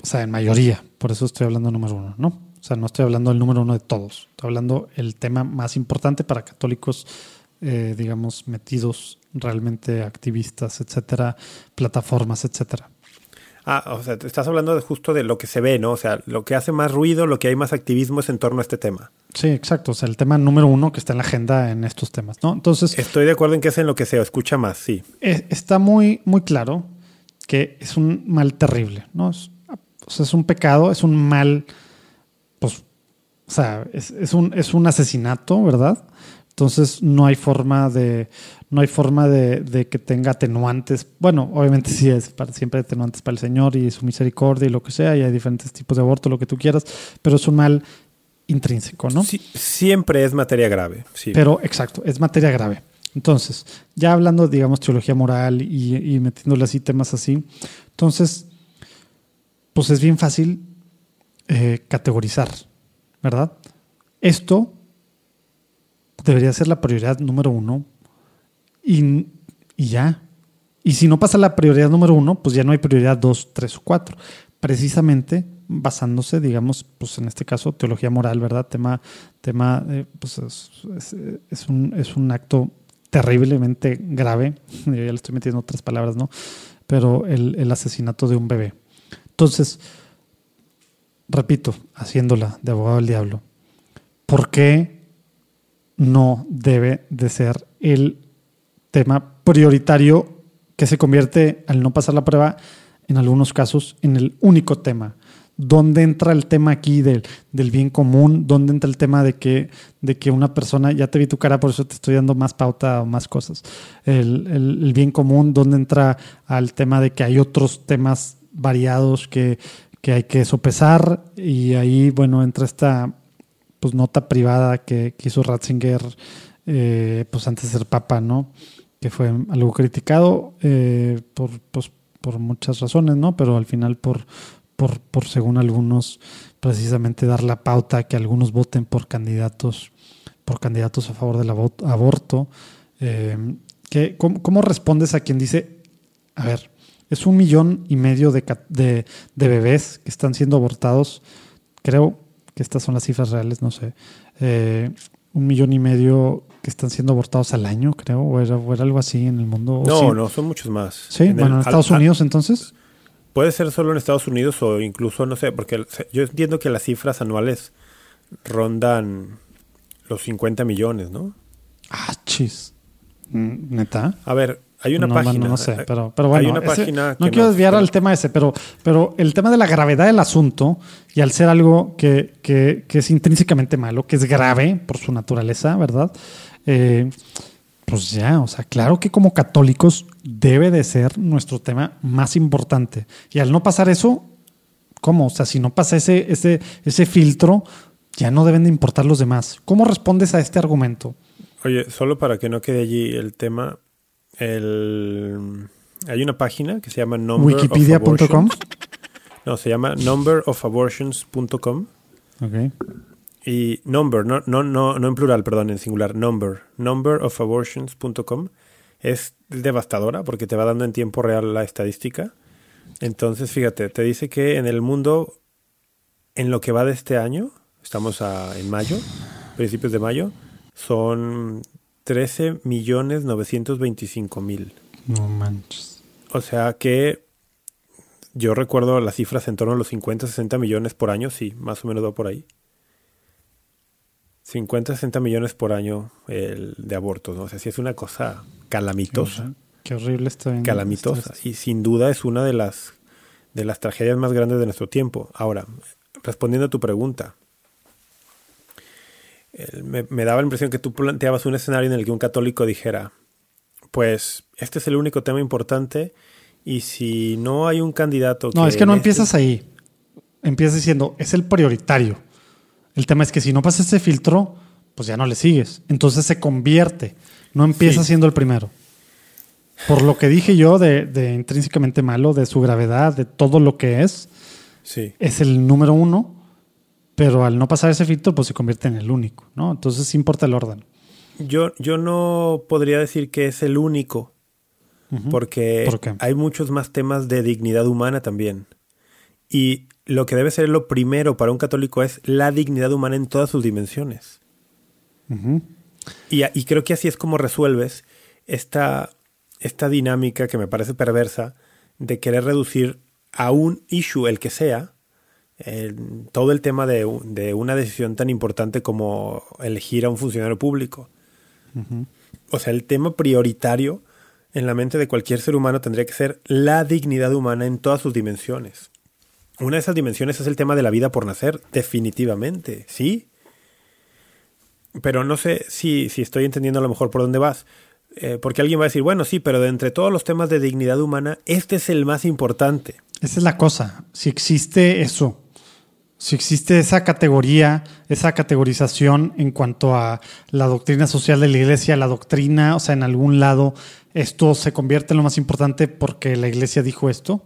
[SPEAKER 4] o sea, en mayoría, por eso estoy hablando número uno, ¿no? O sea, no estoy hablando del número uno de todos. Estoy hablando el tema más importante para católicos, eh, digamos, metidos realmente activistas, etcétera, plataformas, etcétera.
[SPEAKER 3] Ah, o sea, estás hablando de justo de lo que se ve, ¿no? O sea, lo que hace más ruido, lo que hay más activismo es en torno a este tema.
[SPEAKER 4] Sí, exacto. O sea, el tema número uno que está en la agenda en estos temas, ¿no? Entonces.
[SPEAKER 3] Estoy de acuerdo en que es en lo que se escucha más, sí.
[SPEAKER 4] Eh, está muy, muy claro que es un mal terrible, ¿no? o sea, es un pecado, es un mal pues, o sea, es, un, es un asesinato, ¿verdad? Entonces no hay forma de, no hay forma de, que tenga atenuantes. Bueno, obviamente sí es para, siempre atenuantes para el Señor y su misericordia y lo que sea, y hay diferentes tipos de aborto, lo que tú quieras, pero es un mal intrínseco, ¿no?
[SPEAKER 3] Sí, siempre es materia grave. Sí.
[SPEAKER 4] Pero exacto, es materia grave. Entonces, ya hablando, digamos, teología moral y, y metiéndole así temas así, entonces, pues es bien fácil eh, categorizar, ¿verdad? Esto debería ser la prioridad número uno y, y ya. Y si no pasa la prioridad número uno, pues ya no hay prioridad dos, tres o cuatro. Precisamente basándose, digamos, pues en este caso, teología moral, ¿verdad? Tema, tema eh, pues es, un, es un acto terriblemente grave. Yo ya le estoy metiendo otras palabras, ¿no? Pero el, el asesinato de un bebé. Entonces, repito, haciéndola de abogado del diablo, ¿por qué no debe de ser el tema prioritario que se convierte, al no pasar la prueba, en algunos casos, en el único tema? ¿Dónde entra el tema aquí del, del, bien común? ¿Dónde entra el tema de que, de que una persona, ya te vi tu cara, por eso te estoy dando más pauta o más cosas? El, el, bien común, ¿dónde entra al tema de que hay otros temas variados que, que hay que sopesar? Y ahí, bueno, entra esta pues, nota privada que, que hizo Ratzinger eh, pues antes de ser papa, ¿no? Que fue algo criticado eh, por, pues, por muchas razones, ¿no? Pero al final por por, por, según algunos, precisamente dar la pauta que algunos voten por candidatos, por candidatos a favor del aborto. Eh, ¿qué, cómo, cómo, respondes a quien dice, a ver, es un millón y medio de, de, bebés que están siendo abortados? Creo que estas son las cifras reales, no sé. Eh, un millón y medio que están siendo abortados al año, creo, o era, o era algo así en el mundo.
[SPEAKER 3] No,
[SPEAKER 4] sí?
[SPEAKER 3] no, son muchos más.
[SPEAKER 4] Sí, en bueno, el, en Estados al, Unidos entonces.
[SPEAKER 3] Puede ser solo en Estados Unidos o incluso, no sé, porque yo entiendo que las cifras anuales rondan los 50 millones, ¿no?
[SPEAKER 4] Ah, chis. ¿Neta?
[SPEAKER 3] A ver, hay una
[SPEAKER 4] no,
[SPEAKER 3] página.
[SPEAKER 4] No, no, sé, pero, pero bueno.
[SPEAKER 3] Hay una
[SPEAKER 4] ese,
[SPEAKER 3] página
[SPEAKER 4] no quiero desviar al tema ese, pero, pero el tema de la gravedad del asunto y al ser algo que, que, que es intrínsecamente malo, que es grave por su naturaleza, ¿verdad? Eh, pues ya, o sea, claro que como católicos debe de ser nuestro tema más importante. Y al no pasar eso, ¿cómo? O sea, si no pasa ese, ese, ese filtro, ya no deben de importar los demás. ¿Cómo respondes a este argumento?
[SPEAKER 3] Oye, solo para que no quede allí el tema, el... hay una página que se llama
[SPEAKER 4] wikipedia.com.
[SPEAKER 3] No, se llama numberofabortions.com.
[SPEAKER 4] Okay.
[SPEAKER 3] Y number, no, no, no, no en plural, perdón, en singular, number, numberofabortions.com es devastadora porque te va dando en tiempo real la estadística. Entonces, fíjate, te dice que en el mundo, en lo que va de este año, estamos a, en mayo, principios de mayo, son 13 millones 925 mil.
[SPEAKER 4] No manches.
[SPEAKER 3] O sea que yo recuerdo las cifras en torno a los 50, 60 millones por año, sí, más o menos va por ahí. 50, 60 millones por año el de abortos, ¿no? O sea, sí es una cosa calamitosa.
[SPEAKER 4] Qué horrible está bien.
[SPEAKER 3] Calamitosa. Y sin duda es una de las, de las tragedias más grandes de nuestro tiempo. Ahora, respondiendo a tu pregunta, me, me, daba la impresión que tú planteabas un escenario en el que un católico dijera, pues este es el único tema importante y si no hay un candidato...
[SPEAKER 4] No,
[SPEAKER 3] que
[SPEAKER 4] es que no
[SPEAKER 3] este...
[SPEAKER 4] empiezas ahí. Empiezas diciendo, es el prioritario. El tema es que si no pasa ese filtro, pues ya no le sigues. Entonces se convierte. No empieza sí. siendo el primero. Por lo que dije yo de, de, intrínsecamente malo, de su gravedad, de todo lo que es,
[SPEAKER 3] sí.
[SPEAKER 4] es el número uno, pero al no pasar ese filtro, pues se convierte en el único, ¿no? Entonces importa el orden.
[SPEAKER 3] Yo, yo no podría decir que es el único, uh -huh. porque
[SPEAKER 4] ¿Por
[SPEAKER 3] hay muchos más temas de dignidad humana también. Y lo que debe ser lo primero para un católico es la dignidad humana en todas sus dimensiones.
[SPEAKER 4] Uh -huh.
[SPEAKER 3] y, y, creo que así es como resuelves esta, esta dinámica que me parece perversa de querer reducir a un issue, el que sea, todo el tema de, de, una decisión tan importante como elegir a un funcionario público.
[SPEAKER 4] Uh -huh.
[SPEAKER 3] O sea, el tema prioritario en la mente de cualquier ser humano tendría que ser la dignidad humana en todas sus dimensiones. Una de esas dimensiones es el tema de la vida por nacer, definitivamente, ¿sí? Pero no sé si, si estoy entendiendo a lo mejor por dónde vas. Eh, porque alguien va a decir, bueno, sí, pero de entre todos los temas de dignidad humana, este es el más importante.
[SPEAKER 4] Esa es la cosa. Si existe eso, Si existe esa categoría, esa categorización en cuanto a la doctrina social de la iglesia, la doctrina, o sea, en algún lado, esto se convierte en lo más importante porque la iglesia dijo esto.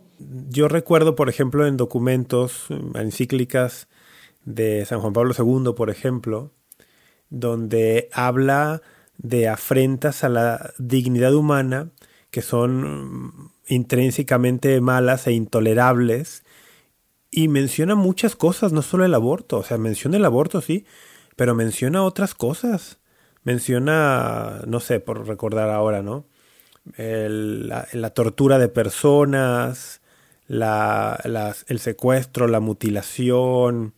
[SPEAKER 3] Yo recuerdo, por ejemplo, en documentos, encíclicas de San Juan Pablo II, por ejemplo, donde habla de afrentas a la dignidad humana que son intrínsecamente malas e intolerables y menciona muchas cosas, no solo el aborto, o sea, menciona el aborto, sí, pero menciona otras cosas. Menciona, no sé, por recordar ahora, ¿no? la, tortura de personas, la, el secuestro, la mutilación,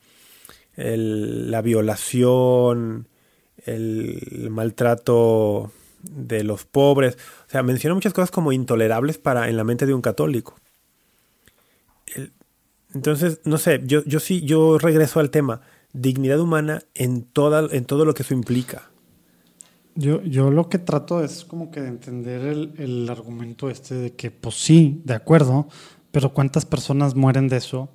[SPEAKER 3] la violación, el maltrato de los pobres. O sea, menciona muchas cosas como intolerables para en la mente de un católico. Entonces, no sé, yo, yo sí, yo regreso al tema. Dignidad humana en, toda, en todo lo que eso implica.
[SPEAKER 4] Yo, yo lo que trato es como que de entender el, el argumento este de que, pues sí, de acuerdo, pero cuántas personas mueren de eso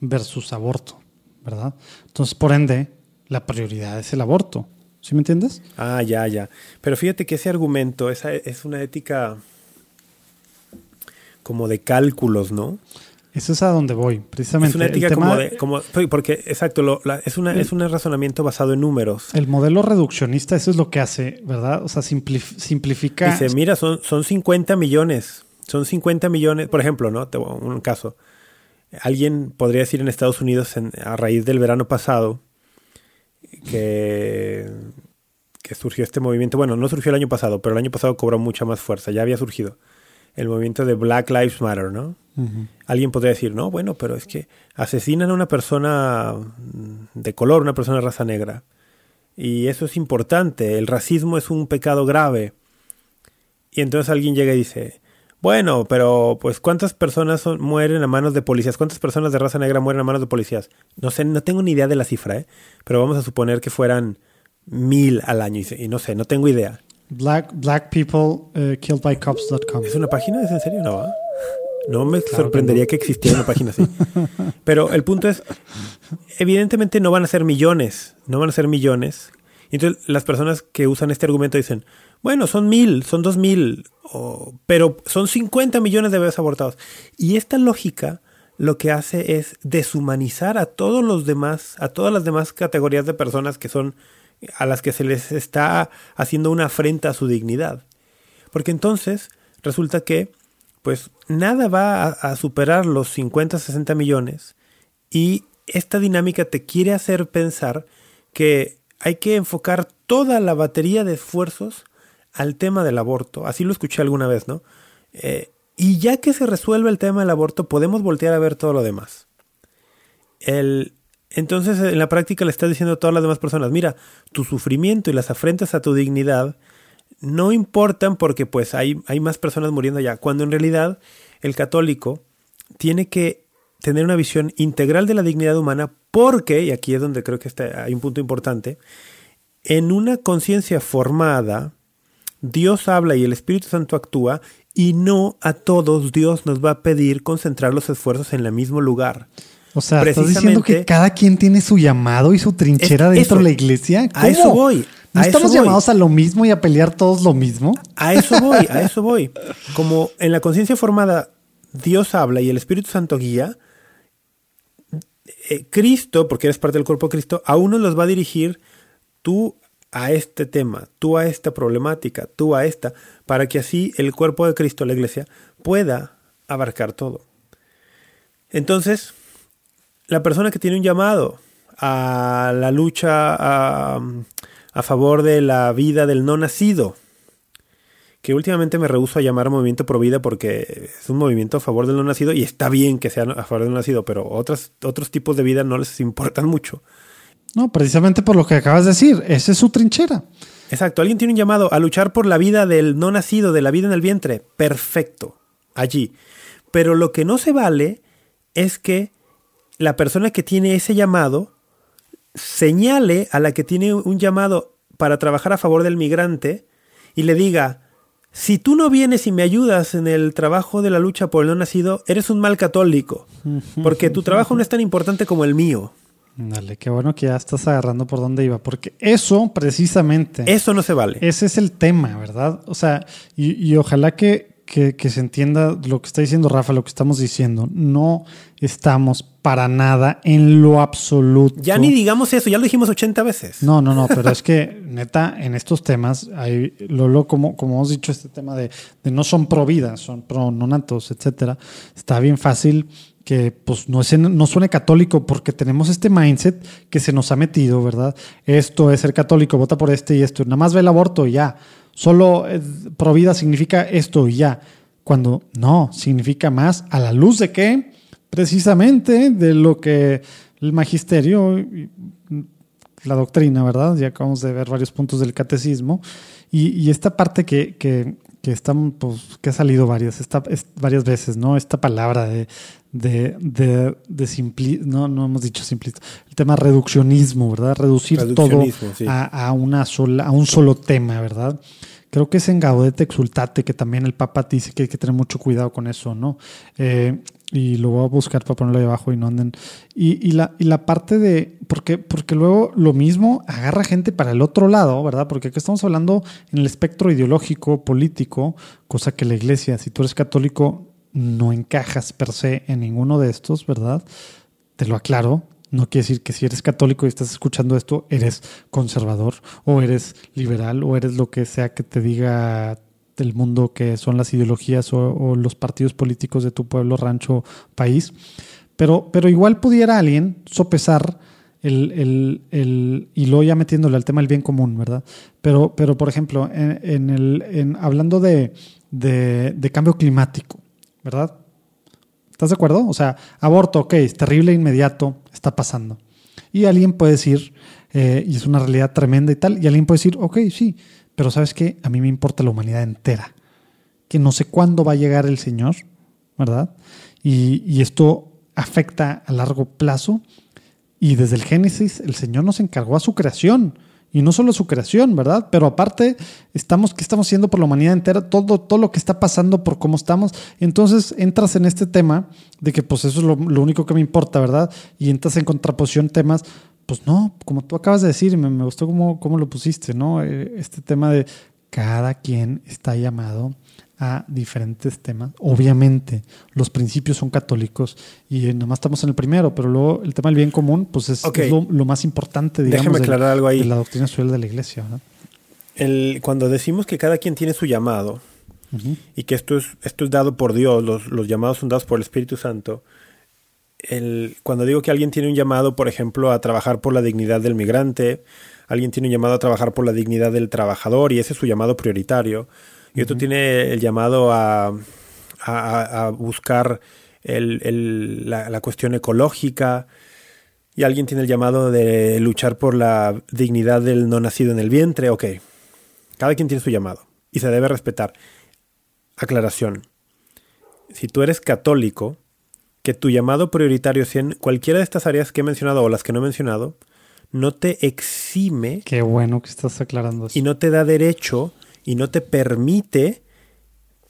[SPEAKER 4] versus aborto, ¿verdad? Entonces, por ende, la prioridad es el aborto. ¿Sí me entiendes?
[SPEAKER 3] Ah, ya, ya. Pero fíjate que ese argumento esa es una ética como de cálculos, ¿no?
[SPEAKER 4] Eso es a donde voy, precisamente.
[SPEAKER 3] Es una ética como de. Como, porque, exacto, lo, es, una, es un razonamiento basado en números.
[SPEAKER 4] El modelo reduccionista, eso es lo que hace, ¿verdad? O sea, simplifica.
[SPEAKER 3] Dice, mira, son, son 50 millones. Son 50 millones. Por ejemplo, ¿no? Te, un caso. Alguien podría decir en Estados Unidos, a raíz del verano pasado, que, que surgió este movimiento. Bueno, no surgió el año pasado, pero el año pasado cobró mucha más fuerza. Ya había surgido el movimiento de Black Lives Matter, ¿no? Alguien podría decir, no, bueno, pero es que asesinan a una persona de color, una persona de raza negra. Y eso es importante, el racismo es un pecado grave. Y entonces alguien llega y dice, bueno, pero pues ¿cuántas personas mueren a manos de policías? ¿Cuántas personas de raza negra mueren a manos de policías? No sé, no tengo ni idea de la cifra, ¿eh? Pero vamos a suponer que fueran mil al año y, no sé, no tengo idea.
[SPEAKER 4] Black, black people uh, killed by cops.com.
[SPEAKER 3] ¿Es una página? ¿Es en serio? No, No me sorprendería que, existiera una página así. Pero el punto es, evidentemente no van a ser millones, no van a ser millones. Entonces las personas que usan este argumento dicen, bueno, son mil, son dos mil, pero son 50 millones de bebés abortados. Y esta lógica lo que hace es deshumanizar a todos los demás, a todas las demás categorías de personas que son a las que se les está haciendo una afrenta a su dignidad. Porque entonces resulta que pues nada va a, superar los 50, 60 millones y esta dinámica te quiere hacer pensar que hay que enfocar toda la batería de esfuerzos al tema del aborto. Así lo escuché alguna vez, ¿no? Eh, y ya que se resuelve el tema del aborto, podemos voltear a ver todo lo demás. El, entonces, en la práctica le está diciendo a todas las demás personas, mira, tu sufrimiento y las afrentas a tu dignidad no importan porque pues hay, hay más personas muriendo allá, cuando en realidad el católico tiene que tener una visión integral de la dignidad humana porque, y aquí es donde creo que está, hay un punto importante, en una conciencia formada, Dios habla y el Espíritu Santo actúa y no a todos Dios nos va a pedir concentrar los esfuerzos en el mismo lugar.
[SPEAKER 4] O sea, estás diciendo que cada quien tiene su llamado y su trinchera dentro de la iglesia.
[SPEAKER 3] A eso voy.
[SPEAKER 4] ¿No estamos llamados a lo mismo y a pelear todos lo mismo?
[SPEAKER 3] A eso voy, a eso voy. Como en la conciencia formada Dios habla y el Espíritu Santo guía, eh, Cristo, porque eres parte del cuerpo de Cristo, a uno los va a dirigir tú a este tema, tú a esta problemática, tú a esta, para que así el cuerpo de Cristo, la iglesia, pueda abarcar todo. Entonces, la persona que tiene un llamado a la lucha a, favor de la vida del no nacido, que últimamente me rehuso a llamar movimiento pro vida porque es un movimiento a favor del no nacido y está bien que sea a favor del no nacido, pero otros, otros tipos de vida no les importan mucho.
[SPEAKER 4] No, precisamente por lo que acabas de decir, esa es su trinchera.
[SPEAKER 3] Exacto, alguien tiene un llamado a luchar por la vida del no nacido, de la vida en el vientre. Perfecto, allí. Pero lo que no se vale es que la persona que tiene ese llamado señale a la que tiene un llamado para trabajar a favor del migrante y le diga, si tú no vienes y me ayudas en el trabajo de la lucha por el no nacido, eres un mal católico, porque tu trabajo no es tan importante como el mío.
[SPEAKER 4] Dale, qué bueno que ya estás agarrando por dónde iba, porque eso precisamente...
[SPEAKER 3] Eso no se vale.
[SPEAKER 4] Ese es el tema, ¿verdad? O sea, y, y ojalá que, que, que, se entienda lo que está diciendo Rafa, lo que estamos diciendo. No estamos para nada en lo absoluto.
[SPEAKER 3] Ya ni digamos eso, ya lo dijimos 80 veces.
[SPEAKER 4] No, no, no, pero es que neta, en estos temas, hay, Lolo, como, como hemos dicho, este tema de, de no son pro vida, son pro nonatos, etcétera, está bien fácil que pues no, es, no suene católico porque tenemos este mindset que se nos ha metido, ¿verdad? Esto es ser católico, vota por este y esto. Nada más ve el aborto y ya. Solo eh, pro vida significa esto y ya. Cuando no, significa más a la luz de qué? Precisamente de lo que el magisterio, la doctrina, ¿verdad? Ya acabamos de ver varios puntos del catecismo. Y, y esta parte que, que, que están, pues, que ha salido varias, esta, es, varias veces, ¿no? Esta palabra de, de, de, de simpli, no, no hemos dicho simplista, el tema reduccionismo, ¿verdad? Reducir todo
[SPEAKER 3] sí.
[SPEAKER 4] a, a, una sola, a un solo tema, ¿verdad? Creo que es en Gaudete Exultate que también el Papa dice que hay que tener mucho cuidado con eso, ¿no? Eh, y lo voy a buscar para ponerlo ahí abajo y no anden. Y, y, la, y la parte de. Porque, porque luego lo mismo agarra gente para el otro lado, ¿verdad? Porque aquí estamos hablando en el espectro ideológico, político, cosa que la iglesia, si tú eres católico, no encajas per se en ninguno de estos, ¿verdad? Te lo aclaro. No quiere decir que si eres católico y estás escuchando esto, eres conservador o eres liberal o eres lo que sea que te diga del mundo que son las ideologías o, los partidos políticos de tu pueblo, rancho, país. Pero, pero igual pudiera alguien sopesar el, el, el, y luego ya metiéndole al tema del bien común, ¿verdad? Pero, pero por ejemplo, en, el, en, hablando de, de, de, cambio climático, ¿verdad? ¿Estás de acuerdo? O sea, aborto, ok, es terrible, inmediato, está pasando. Y alguien puede decir, eh, y es una realidad tremenda y tal, y alguien puede decir, ok, sí, pero sabes que a mí me importa la humanidad entera, que no sé cuándo va a llegar el Señor, ¿verdad? Y, esto afecta a largo plazo. Y desde el Génesis el Señor nos encargó a su creación. Y no solo a su creación, ¿verdad? Pero aparte, estamos, ¿qué estamos haciendo por la humanidad entera? Todo, todo lo que está pasando por cómo estamos. Entonces entras en este tema de que pues eso es lo único que me importa, ¿verdad? Y entras en contraposición temas pues no, como tú acabas de decir, me, me gustó cómo, cómo, lo pusiste, ¿no? Este tema de cada quien está llamado a diferentes temas. Obviamente, los principios son católicos y nada más estamos en el primero, pero luego el tema del bien común, pues es,
[SPEAKER 3] okay.
[SPEAKER 4] es lo, lo, más importante, digamos,
[SPEAKER 3] Déjeme aclarar
[SPEAKER 4] de,
[SPEAKER 3] algo ahí.
[SPEAKER 4] de la doctrina social de la iglesia, ¿no?
[SPEAKER 3] El, cuando decimos que cada quien tiene su llamado uh -huh. y que esto es, esto es dado por Dios, los, los llamados son dados por el Espíritu Santo, el, cuando digo que alguien tiene un llamado, por ejemplo, a trabajar por la dignidad del migrante, alguien tiene un llamado a trabajar por la dignidad del trabajador y ese es su llamado prioritario, y otro uh -huh. tiene el llamado a, a, a buscar el, el, la, la, cuestión ecológica, y alguien tiene el llamado de luchar por la dignidad del no nacido en el vientre, ok, cada quien tiene su llamado y se debe respetar. Aclaración, si tú eres católico, que tu llamado prioritario sea en cualquiera de estas áreas que he mencionado o las que no he mencionado, no te exime.
[SPEAKER 4] Qué bueno que estás aclarando eso.
[SPEAKER 3] Y no te da derecho y no te permite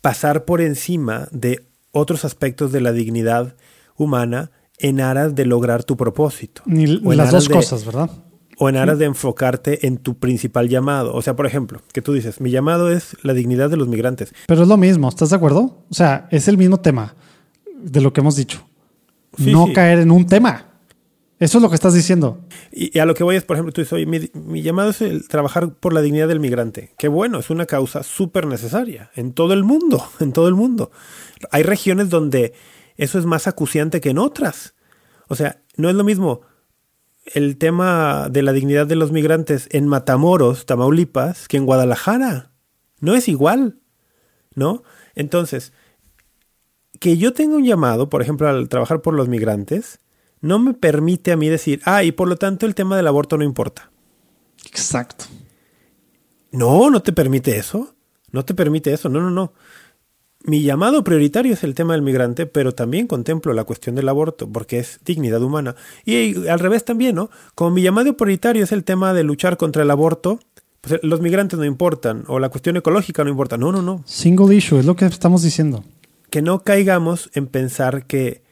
[SPEAKER 3] pasar por encima de otros aspectos de la dignidad humana en aras de lograr tu propósito.
[SPEAKER 4] Ni las dos de, cosas, ¿verdad?
[SPEAKER 3] O en aras de enfocarte en tu principal llamado. O sea, por ejemplo, que tú dices, mi llamado es la dignidad de los migrantes.
[SPEAKER 4] Pero es lo mismo, ¿estás de acuerdo? O sea, es el mismo tema de lo que hemos dicho. Sí, no sí. caer en un tema. Eso es lo que estás diciendo.
[SPEAKER 3] Y, y, a lo que voy es, por ejemplo, tú dices, oye, mi, mi llamado es el trabajar por la dignidad del migrante. Qué bueno, es una causa súper necesaria en todo el mundo, en todo el mundo. Hay regiones donde eso es más acuciante que en otras. O sea, no es lo mismo el tema de la dignidad de los migrantes en Matamoros, Tamaulipas, que en Guadalajara. No es igual, ¿no? Entonces, que yo tenga un llamado, por ejemplo, al trabajar por los migrantes, no me permite a mí decir, ah, y por lo tanto el tema del aborto no importa.
[SPEAKER 4] Exacto.
[SPEAKER 3] No, no te permite eso. No te permite eso. No, no, no. Mi llamado prioritario es el tema del migrante, pero también contemplo la cuestión del aborto, porque es dignidad humana. Y al revés también, ¿no? Como mi llamado prioritario es el tema de luchar contra el aborto, pues los migrantes no importan, o la cuestión ecológica no importa. No, no, no.
[SPEAKER 4] Single issue, es lo que estamos diciendo.
[SPEAKER 3] Que no caigamos en pensar que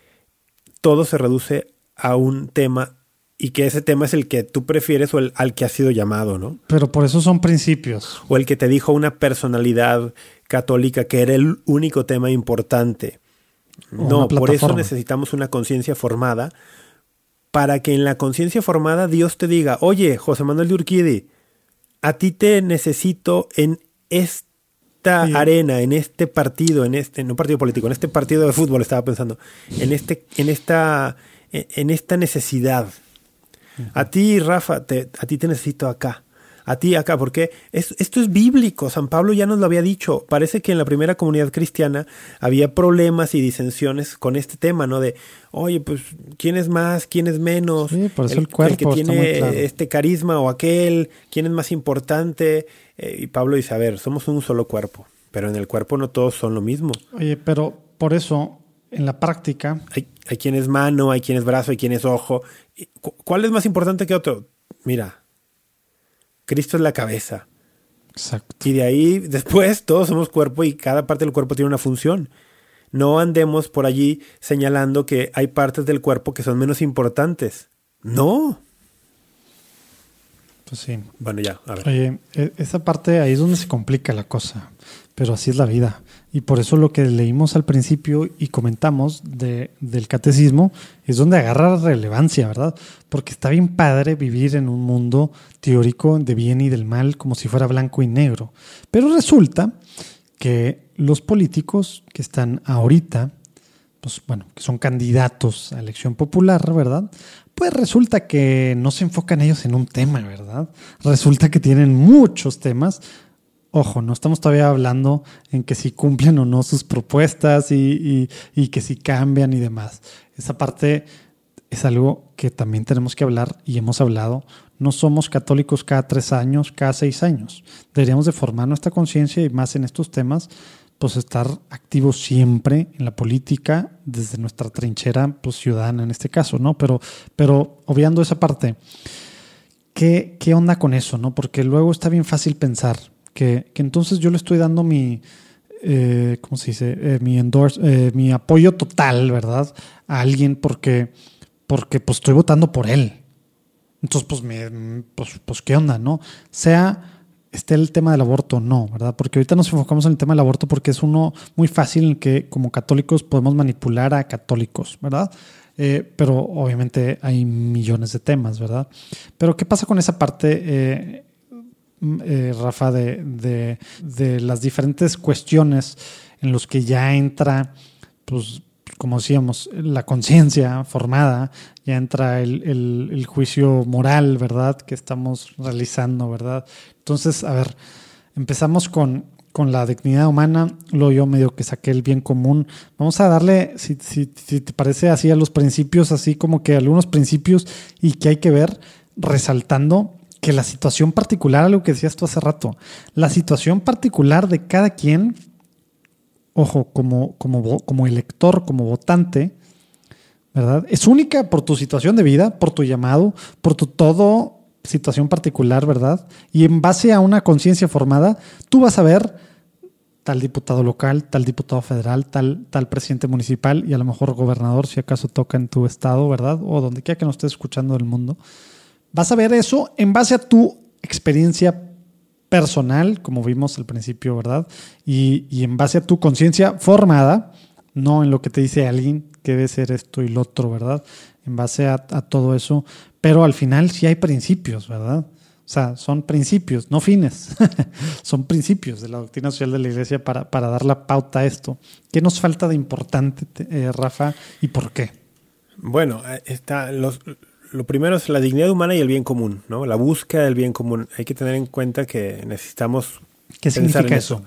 [SPEAKER 3] todo se reduce a un tema y que ese tema es el que tú prefieres o el al que has sido llamado, ¿no?
[SPEAKER 4] Pero por eso son principios.
[SPEAKER 3] O el que te dijo una personalidad católica que era el único tema importante. no, por eso necesitamos una conciencia formada para que en la conciencia formada Dios te diga, oye, José Manuel de Urquidi, a ti te necesito en esta arena, en este partido, en este, no partido político, en este partido de fútbol estaba pensando, en este, en esta, en esta necesidad. A ti, Rafa, a ti te necesito acá a ti acá, porque esto es bíblico, San Pablo ya nos lo había dicho, parece que en la primera comunidad cristiana había problemas y disensiones con este tema, ¿no? De, oye, pues, ¿quién es más? ¿quién es menos?
[SPEAKER 4] Sí, por eso el, cuerpo
[SPEAKER 3] que tiene este carisma o aquel, ¿quién es más importante? Eh, y Pablo dice, a ver, somos un solo cuerpo, pero en el cuerpo no todos son lo mismo.
[SPEAKER 4] Oye, pero por eso, en la práctica...
[SPEAKER 3] Hay, hay quien es mano, hay quien es brazo, hay quien es ojo. ¿Cuál es más importante que otro? Mira, Cristo es la cabeza.
[SPEAKER 4] Exacto.
[SPEAKER 3] Y de ahí, después, todos somos cuerpo y cada parte del cuerpo tiene una función. No andemos por allí señalando que hay partes del cuerpo que son menos importantes. No.
[SPEAKER 4] Pues sí.
[SPEAKER 3] Bueno, ya, a ver.
[SPEAKER 4] Oye, e, esa parte ahí es donde se complica la cosa. Pero así es la vida. Y por eso lo que leímos al principio y comentamos de, del catecismo es donde agarra relevancia, ¿verdad? Porque está bien padre vivir en un mundo teórico de bien y del mal como si fuera blanco y negro. Pero resulta que los políticos que están ahorita, pues bueno, que son candidatos a elección popular, ¿verdad? Pues resulta que no se enfocan ellos en un tema, ¿verdad? Resulta que tienen muchos temas Ojo, no estamos todavía hablando en que si cumplen o no sus propuestas y, que si cambian y demás. Esa parte es algo que también tenemos que hablar y hemos hablado. No somos católicos cada tres años, cada seis años. Deberíamos de formar nuestra conciencia y más en estos temas, pues estar activos siempre en la política desde nuestra trinchera pues, ciudadana en este caso, ¿no? Pero, pero obviando esa parte, ¿qué, ¿qué onda con eso, no? Porque luego está bien fácil pensar, que, entonces yo le estoy dando mi, eh, ¿cómo se dice? Eh, mi endorse, eh, mi apoyo total, ¿verdad? A alguien porque, porque pues estoy votando por él. Entonces, pues, me, pues, pues, ¿qué onda, no? Sea esté el tema del aborto o no, ¿verdad? Porque ahorita nos enfocamos en el tema del aborto porque es uno muy fácil en que como católicos podemos manipular a católicos, ¿verdad? pero obviamente hay millones de temas, ¿verdad? Pero ¿qué pasa con esa parte? Eh, Rafa, de, de, las diferentes cuestiones en los que ya entra, pues, como decíamos, la conciencia formada, ya entra el, el, juicio moral, ¿verdad? Que estamos realizando, ¿verdad? Entonces, a ver, empezamos con, con la dignidad humana, luego yo medio que saqué el bien común. Vamos a darle, si, si, si, te parece así, a los principios, así como que algunos principios y que hay que ver, resaltando que la situación particular, algo que decías tú hace rato, la situación particular de cada quien, ojo, como, como, como elector, como votante, ¿verdad? Es única por tu situación de vida, por tu llamado, por tu todo situación particular, ¿verdad? Y en base a una conciencia formada, tú vas a ver tal diputado local, tal diputado federal, tal, tal presidente municipal y a lo mejor gobernador, si acaso toca en tu estado, ¿verdad? O donde quiera que nos estés escuchando del mundo. Vas a ver eso en base a tu experiencia personal, como vimos al principio, ¿verdad? Y, en base a tu conciencia formada, no en lo que te dice alguien que debe ser esto y lo otro, ¿verdad? En base a, todo eso. Pero al final sí hay principios, ¿verdad? O sea, son principios, no fines. son principios de la doctrina social de la iglesia para, dar la pauta a esto. ¿Qué nos falta de importante, eh, Rafa, y por qué?
[SPEAKER 3] Bueno, eh, está, los, lo primero es la dignidad humana y el bien común, ¿no? La búsqueda del bien común. Hay que tener en cuenta que necesitamos.
[SPEAKER 4] ¿Qué significa eso?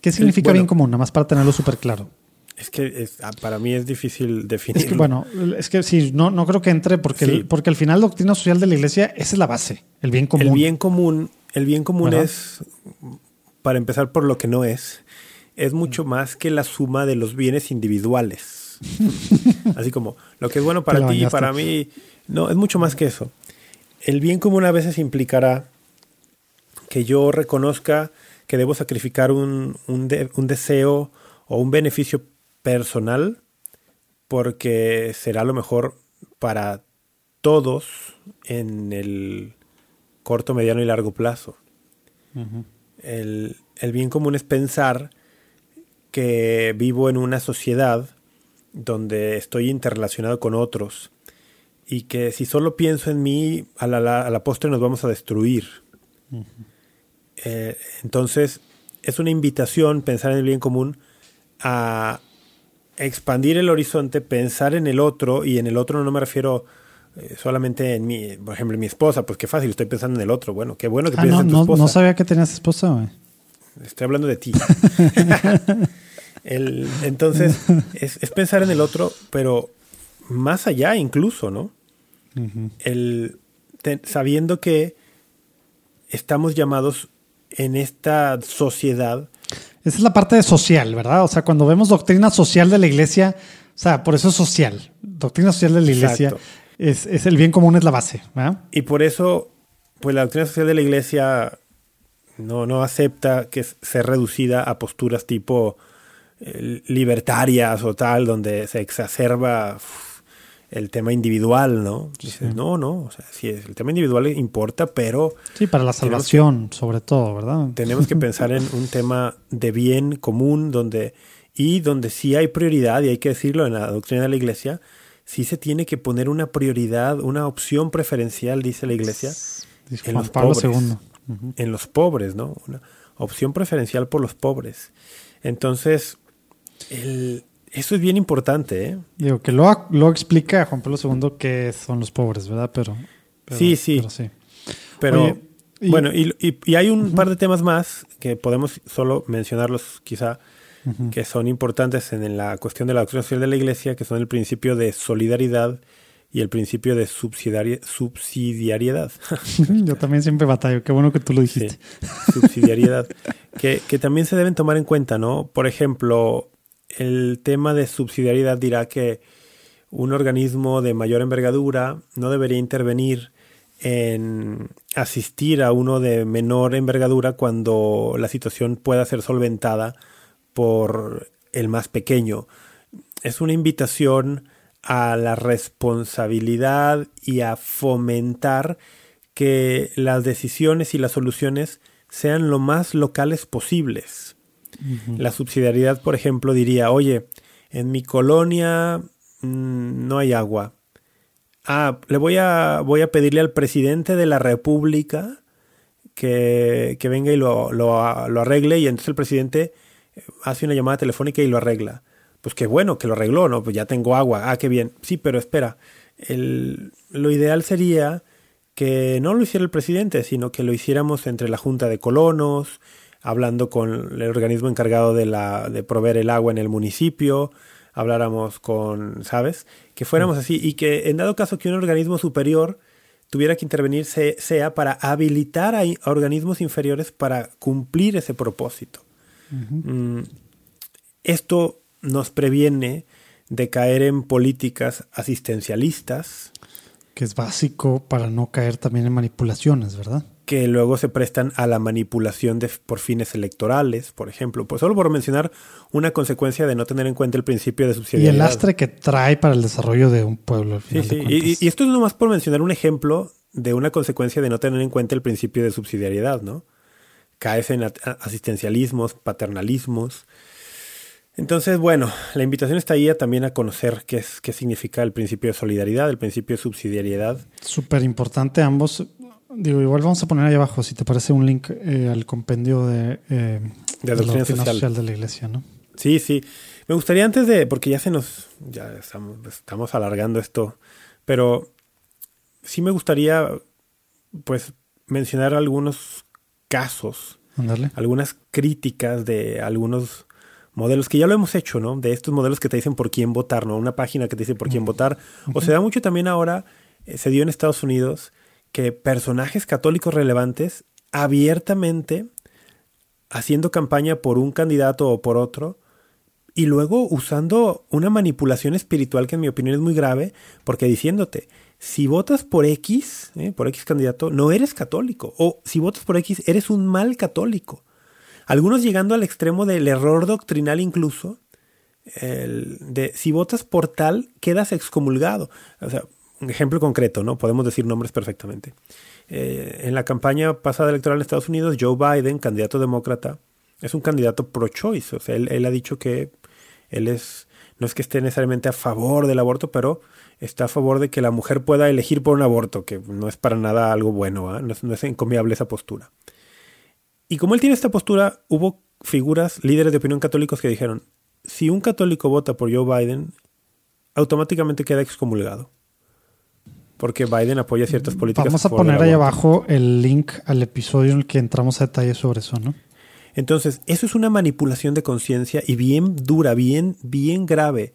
[SPEAKER 4] ¿Qué significa bien común? Nada más para tenerlo súper claro.
[SPEAKER 3] Es que ah, para mí es difícil definir.
[SPEAKER 4] Es que bueno, es que sí, no, no creo que entre porque, porque al final la doctrina social de la iglesia, esa es la base, el bien común.
[SPEAKER 3] El bien común, el bien común es, para empezar por lo que no es, es mucho más que la suma de los bienes individuales. Así como lo que es bueno para ti y para mí no, es mucho más que eso. El bien común a veces implicará que yo reconozca que debo sacrificar un, un, deseo o un beneficio personal porque será lo mejor para todos en el corto, mediano y largo plazo. el, el bien común es pensar que vivo en una sociedad donde estoy interrelacionado con otros y que si solo pienso en mí, a la, a la postre nos vamos a destruir. Eh, entonces, es una invitación pensar en el bien común a expandir el horizonte, pensar en el otro, y en el otro no me refiero eh, solamente en mi, por ejemplo, en mi esposa, pues qué fácil, estoy pensando en el otro. Bueno, qué bueno que
[SPEAKER 4] Ah,
[SPEAKER 3] piensas
[SPEAKER 4] no,
[SPEAKER 3] en tu
[SPEAKER 4] no,
[SPEAKER 3] esposa.
[SPEAKER 4] no sabía que tenías esposa, güey.
[SPEAKER 3] Estoy hablando de ti. El- entonces, es, es pensar en el otro, pero más allá incluso, ¿no? El, te- sabiendo que estamos llamados en esta sociedad,
[SPEAKER 4] Esa es la parte social, ¿verdad? O sea, cuando vemos doctrina social de la iglesia, o sea, por eso es social. Doctrina social de la iglesia es, es el bien común, es la base, ¿verdad?
[SPEAKER 3] y por eso, pues la doctrina social de la iglesia no, no acepta que s- ser reducida a posturas tipo eh, libertarias o tal, donde se exacerba uf, el tema individual, ¿no? Dices, no, no, o sea, sí, el tema individual importa, pero
[SPEAKER 4] Sí, para la salvación, sobre todo, ¿verdad?
[SPEAKER 3] tenemos que pensar en un tema de bien común donde y donde sí hay prioridad y hay que decirlo en la doctrina de la iglesia sí se tiene que poner una prioridad una opción preferencial dice la iglesia
[SPEAKER 4] Dice
[SPEAKER 3] en los
[SPEAKER 4] Pablo
[SPEAKER 3] pobres.
[SPEAKER 4] II.
[SPEAKER 3] En los pobres no una opción preferencial por los pobres entonces el- eso es bien importante ¿eh?
[SPEAKER 4] Digo, que luego, luego explica Juan Pablo II qué son los pobres, ¿verdad? Pero, pero-
[SPEAKER 3] Sí, sí.
[SPEAKER 4] pero sí.
[SPEAKER 3] Pero
[SPEAKER 4] Oye, y-
[SPEAKER 3] bueno, y, y- y hay un par de temas más que podemos solo mencionarlos quizá, que son importantes en la cuestión de la doctrina social de la Iglesia, que son el principio de solidaridad y el principio de subsidiari- subsidiariedad.
[SPEAKER 4] Yo también siempre batallo. Qué bueno que tú lo
[SPEAKER 3] Sí,
[SPEAKER 4] dijiste.
[SPEAKER 3] subsidiariedad. que, que también se deben tomar en cuenta, ¿no? Por ejemplo, el tema de subsidiariedad dirá que un organismo de mayor envergadura no debería intervenir en asistir a uno de menor envergadura cuando la situación pueda ser solventada por el más pequeño. Es una invitación a la responsabilidad y a fomentar que las decisiones y las soluciones sean lo más locales posibles. La subsidiariedad, por ejemplo, diría, oye, en mi colonia mm, no hay agua. Ah, le voy a, voy a pedirle al presidente de la República que, que venga y lo, lo, lo arregle y entonces el presidente hace una llamada telefónica y lo arregla. Pues qué bueno que lo arregló, ¿no? Pues ya tengo agua. Ah, qué bien. Sí, pero espera. El, lo ideal sería que no lo hiciera el presidente, sino que lo hiciéramos entre la Junta de Colonos, hablando con el organismo encargado de, la, de proveer el agua en el municipio, habláramos con, ¿sabes? Que fuéramos así y que en dado caso que un organismo superior tuviera que intervenir se- sea para habilitar a organismos inferiores para cumplir ese propósito. Mm, esto nos previene de caer en políticas asistencialistas
[SPEAKER 4] Que es básico para no caer también en manipulaciones, ¿verdad?
[SPEAKER 3] Que luego se prestan a la manipulación de, por fines electorales, por ejemplo. Pues solo por mencionar una consecuencia de no tener en cuenta el principio de
[SPEAKER 4] Y
[SPEAKER 3] subsidiariedad.
[SPEAKER 4] el lastre que trae para el desarrollo de un pueblo. Al
[SPEAKER 3] Sí,
[SPEAKER 4] final
[SPEAKER 3] sí.
[SPEAKER 4] de
[SPEAKER 3] Y, y- y esto es nomás por mencionar un ejemplo de una consecuencia de no tener en cuenta el principio de subsidiariedad, ¿no? Caes en asistencialismos, paternalismos. Entonces, bueno, la invitación está ahí a también a conocer qué, es, qué significa el principio de solidaridad, el principio de subsidiariedad.
[SPEAKER 4] Súper importante ambos. Digo, igual vamos a poner ahí abajo, si te parece, un link eh, al compendio de, eh,
[SPEAKER 3] De
[SPEAKER 4] la
[SPEAKER 3] doctrina social.
[SPEAKER 4] de la iglesia, ¿no?
[SPEAKER 3] Sí, sí. Me gustaría antes de, porque ya se nos, ya estamos, estamos alargando esto, pero sí me gustaría, pues, mencionar algunos casos,
[SPEAKER 4] Ándale.
[SPEAKER 3] algunas críticas de algunos modelos que ya lo hemos hecho, ¿no? De estos modelos que te dicen por quién votar, ¿no? Una página que te dice por quién votar. O se da mucho también ahora, eh, se dio en Estados Unidos, que personajes católicos relevantes abiertamente haciendo campaña por un candidato o por otro y luego usando una manipulación espiritual que en mi opinión es muy grave porque diciéndote si votas por X, eh, por X candidato, no eres católico. O si votas por X, eres un mal católico. Algunos llegando al extremo del error doctrinal incluso, el de si votas por tal, quedas excomulgado. O sea, ejemplo concreto, ¿no? Podemos decir nombres perfectamente. Eh, en la campaña pasada electoral en Estados Unidos, Joe Biden, candidato demócrata, es un candidato pro-choice. O sea, él, ha dicho que él es, no es que esté necesariamente a favor del aborto, pero está a favor de que la mujer pueda elegir por un aborto, que no es para nada algo bueno, ¿eh? no, es, no es encomiable esa postura. Y como él tiene esta postura, hubo figuras, líderes de opinión católicos que dijeron, si un católico vota por Joe Biden, automáticamente queda excomulgado. Porque Biden apoya ciertas políticas.
[SPEAKER 4] Vamos a poner ahí abajo el link al episodio en el que entramos a detalle sobre eso, ¿no?
[SPEAKER 3] Entonces, eso es una manipulación de conciencia y bien dura, bien, bien grave.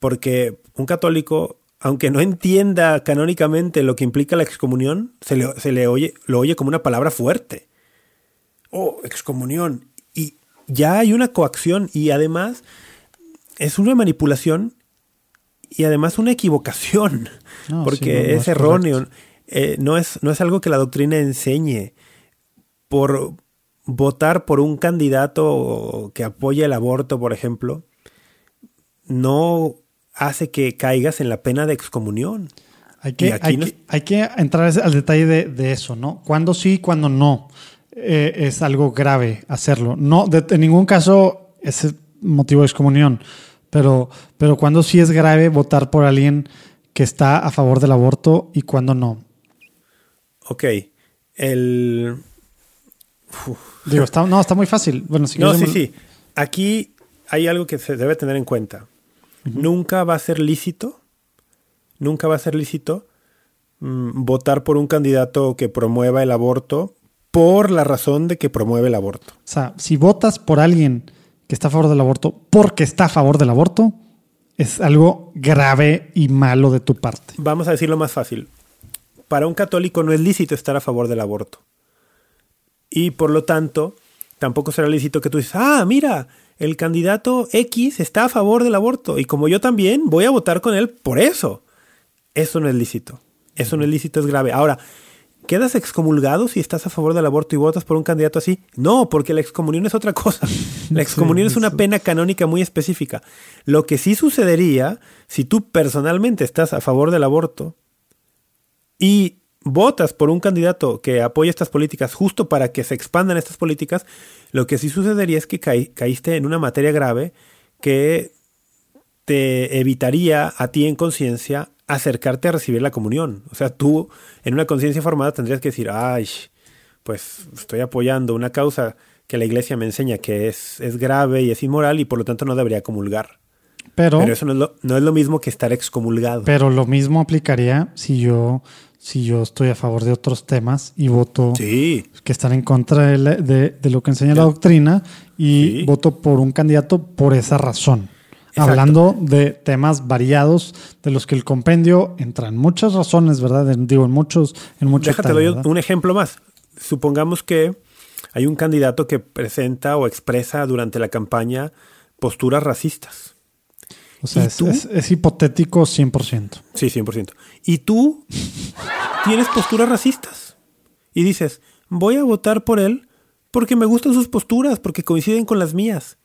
[SPEAKER 3] Porque un católico, aunque no entienda canónicamente lo que implica la excomunión, se le, se le oye, lo oye como una palabra fuerte. Oh, excomunión. Y ya hay una coacción y además es una manipulación y además una equivocación, no, porque sí, no, no es, es erróneo. Eh, no, es, no es algo que la doctrina enseñe. Por votar por un candidato que apoya el aborto, por ejemplo, no hace que caigas en la pena de excomunión.
[SPEAKER 4] Hay que, hay, que, hay que, entrar al detalle de, de eso, ¿no? Cuándo sí, cuándo no. Eh, es algo grave hacerlo. No, de, en ningún caso es motivo de excomunión. Pero, pero cuando sí es grave votar por alguien que está a favor del aborto y cuando no.
[SPEAKER 3] Ok. El.
[SPEAKER 4] Uf. Digo, está, no, está muy fácil. Bueno, si
[SPEAKER 3] no, sí, sí. Aquí hay algo que se debe tener en cuenta. Uh -huh. Nunca va a ser lícito. Nunca va a ser lícito mmm, votar por un candidato que promueva el aborto por la razón de que promueve el aborto.
[SPEAKER 4] O sea, si votas por alguien que está a favor del aborto porque está a favor del aborto, es algo grave y malo de tu parte.
[SPEAKER 3] Vamos a decirlo más fácil. Para un católico no es lícito estar a favor del aborto. Y por lo tanto, tampoco será lícito que tú dices, ah, mira, el candidato X está a favor del aborto y como yo también voy a votar con él por eso. Eso no es lícito. Eso no es lícito, es grave. Ahora, ¿Quedas excomulgado si estás a favor del aborto y votas por un candidato así? No, porque la excomunión es otra cosa. La excomunión sí, es una pena canónica muy específica. Lo que sí sucedería si tú personalmente estás a favor del aborto y votas por un candidato que apoya estas políticas justo para que se expandan estas políticas, lo que sí sucedería es que ca caíste en una materia grave que te evitaría a ti en conciencia acercarte a recibir la comunión. O sea, tú en una conciencia formada tendrías que decir, ay, pues estoy apoyando una causa que la iglesia me enseña que es, es grave y es inmoral y por lo tanto no debería comulgar.
[SPEAKER 4] Pero,
[SPEAKER 3] pero eso no es, lo, no es lo mismo que estar excomulgado.
[SPEAKER 4] Pero lo mismo aplicaría si yo si yo estoy a favor de otros temas y voto
[SPEAKER 3] sí.
[SPEAKER 4] que están en contra de, de, de lo que enseña sí. la doctrina y sí. voto por un candidato por esa razón. Exacto. hablando de temas variados de los que el compendio entra en muchas razones, ¿verdad? En, digo, en muchos, en muchos.
[SPEAKER 3] Déjate doy un ejemplo más. Supongamos que hay un candidato que presenta o expresa durante la campaña posturas racistas.
[SPEAKER 4] O sea, es, es, es, hipotético 100%.
[SPEAKER 3] Sí, 100%. Y tú tienes posturas racistas. Y dices, voy a votar por él porque me gustan sus posturas, porque coinciden con las mías.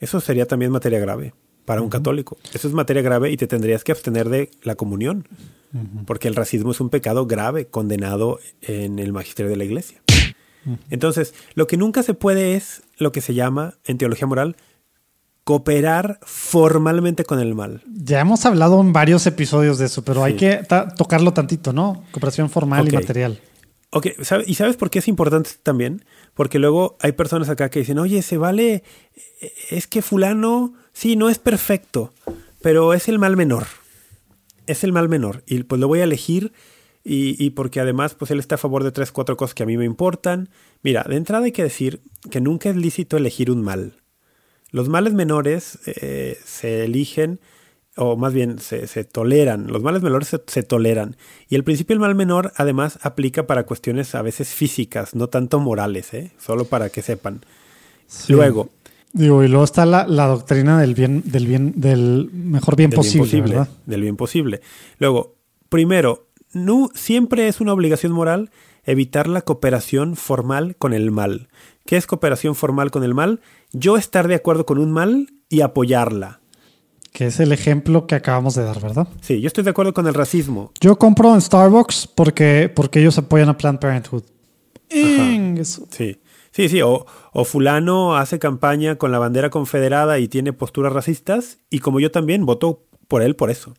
[SPEAKER 3] Eso sería también materia grave para un católico. Eso es materia grave y te tendrías que abstener de la comunión, uh -huh. porque el racismo es un pecado grave condenado en el magisterio de la iglesia. Uh -huh. Entonces, lo que nunca se puede es lo que se llama en teología moral cooperar formalmente con el mal.
[SPEAKER 4] Ya hemos hablado en varios episodios de eso, pero sí. hay que tocarlo tantito, ¿no? Cooperación formal okay. y material.
[SPEAKER 3] Ok, ¿y sabes por qué es importante también? Porque luego hay personas acá que dicen, oye, se vale, es que fulano sí, no es perfecto, pero es el mal menor. Es el mal menor. Y pues lo voy a elegir y, y, porque además pues él está a favor de tres, cuatro cosas que a mí me importan. Mira, de entrada hay que decir que nunca es lícito elegir un mal. Los males menores eh, se eligen, o más bien se, se toleran. Los males menores se, se, toleran. Y el principio del mal menor además aplica para cuestiones a veces físicas, no tanto morales, ¿eh? solo para que sepan. Sí. Luego,
[SPEAKER 4] Digo, y luego está la, la, doctrina del bien, del bien, del mejor bien del posible, bien posible
[SPEAKER 3] Del bien posible. Luego, primero, no siempre es una obligación moral evitar la cooperación formal con el mal. ¿Qué es cooperación formal con el mal? Yo estar de acuerdo con un mal y apoyarla.
[SPEAKER 4] Que es el ejemplo que acabamos de dar, ¿verdad?
[SPEAKER 3] Sí, yo estoy de acuerdo con el racismo.
[SPEAKER 4] Yo compro en Starbucks porque, porque ellos apoyan a Planned Parenthood. Ingues.
[SPEAKER 3] Sí, sí, sí. O, fulano hace campaña con la bandera confederada y tiene posturas racistas y como yo también voto por él por eso.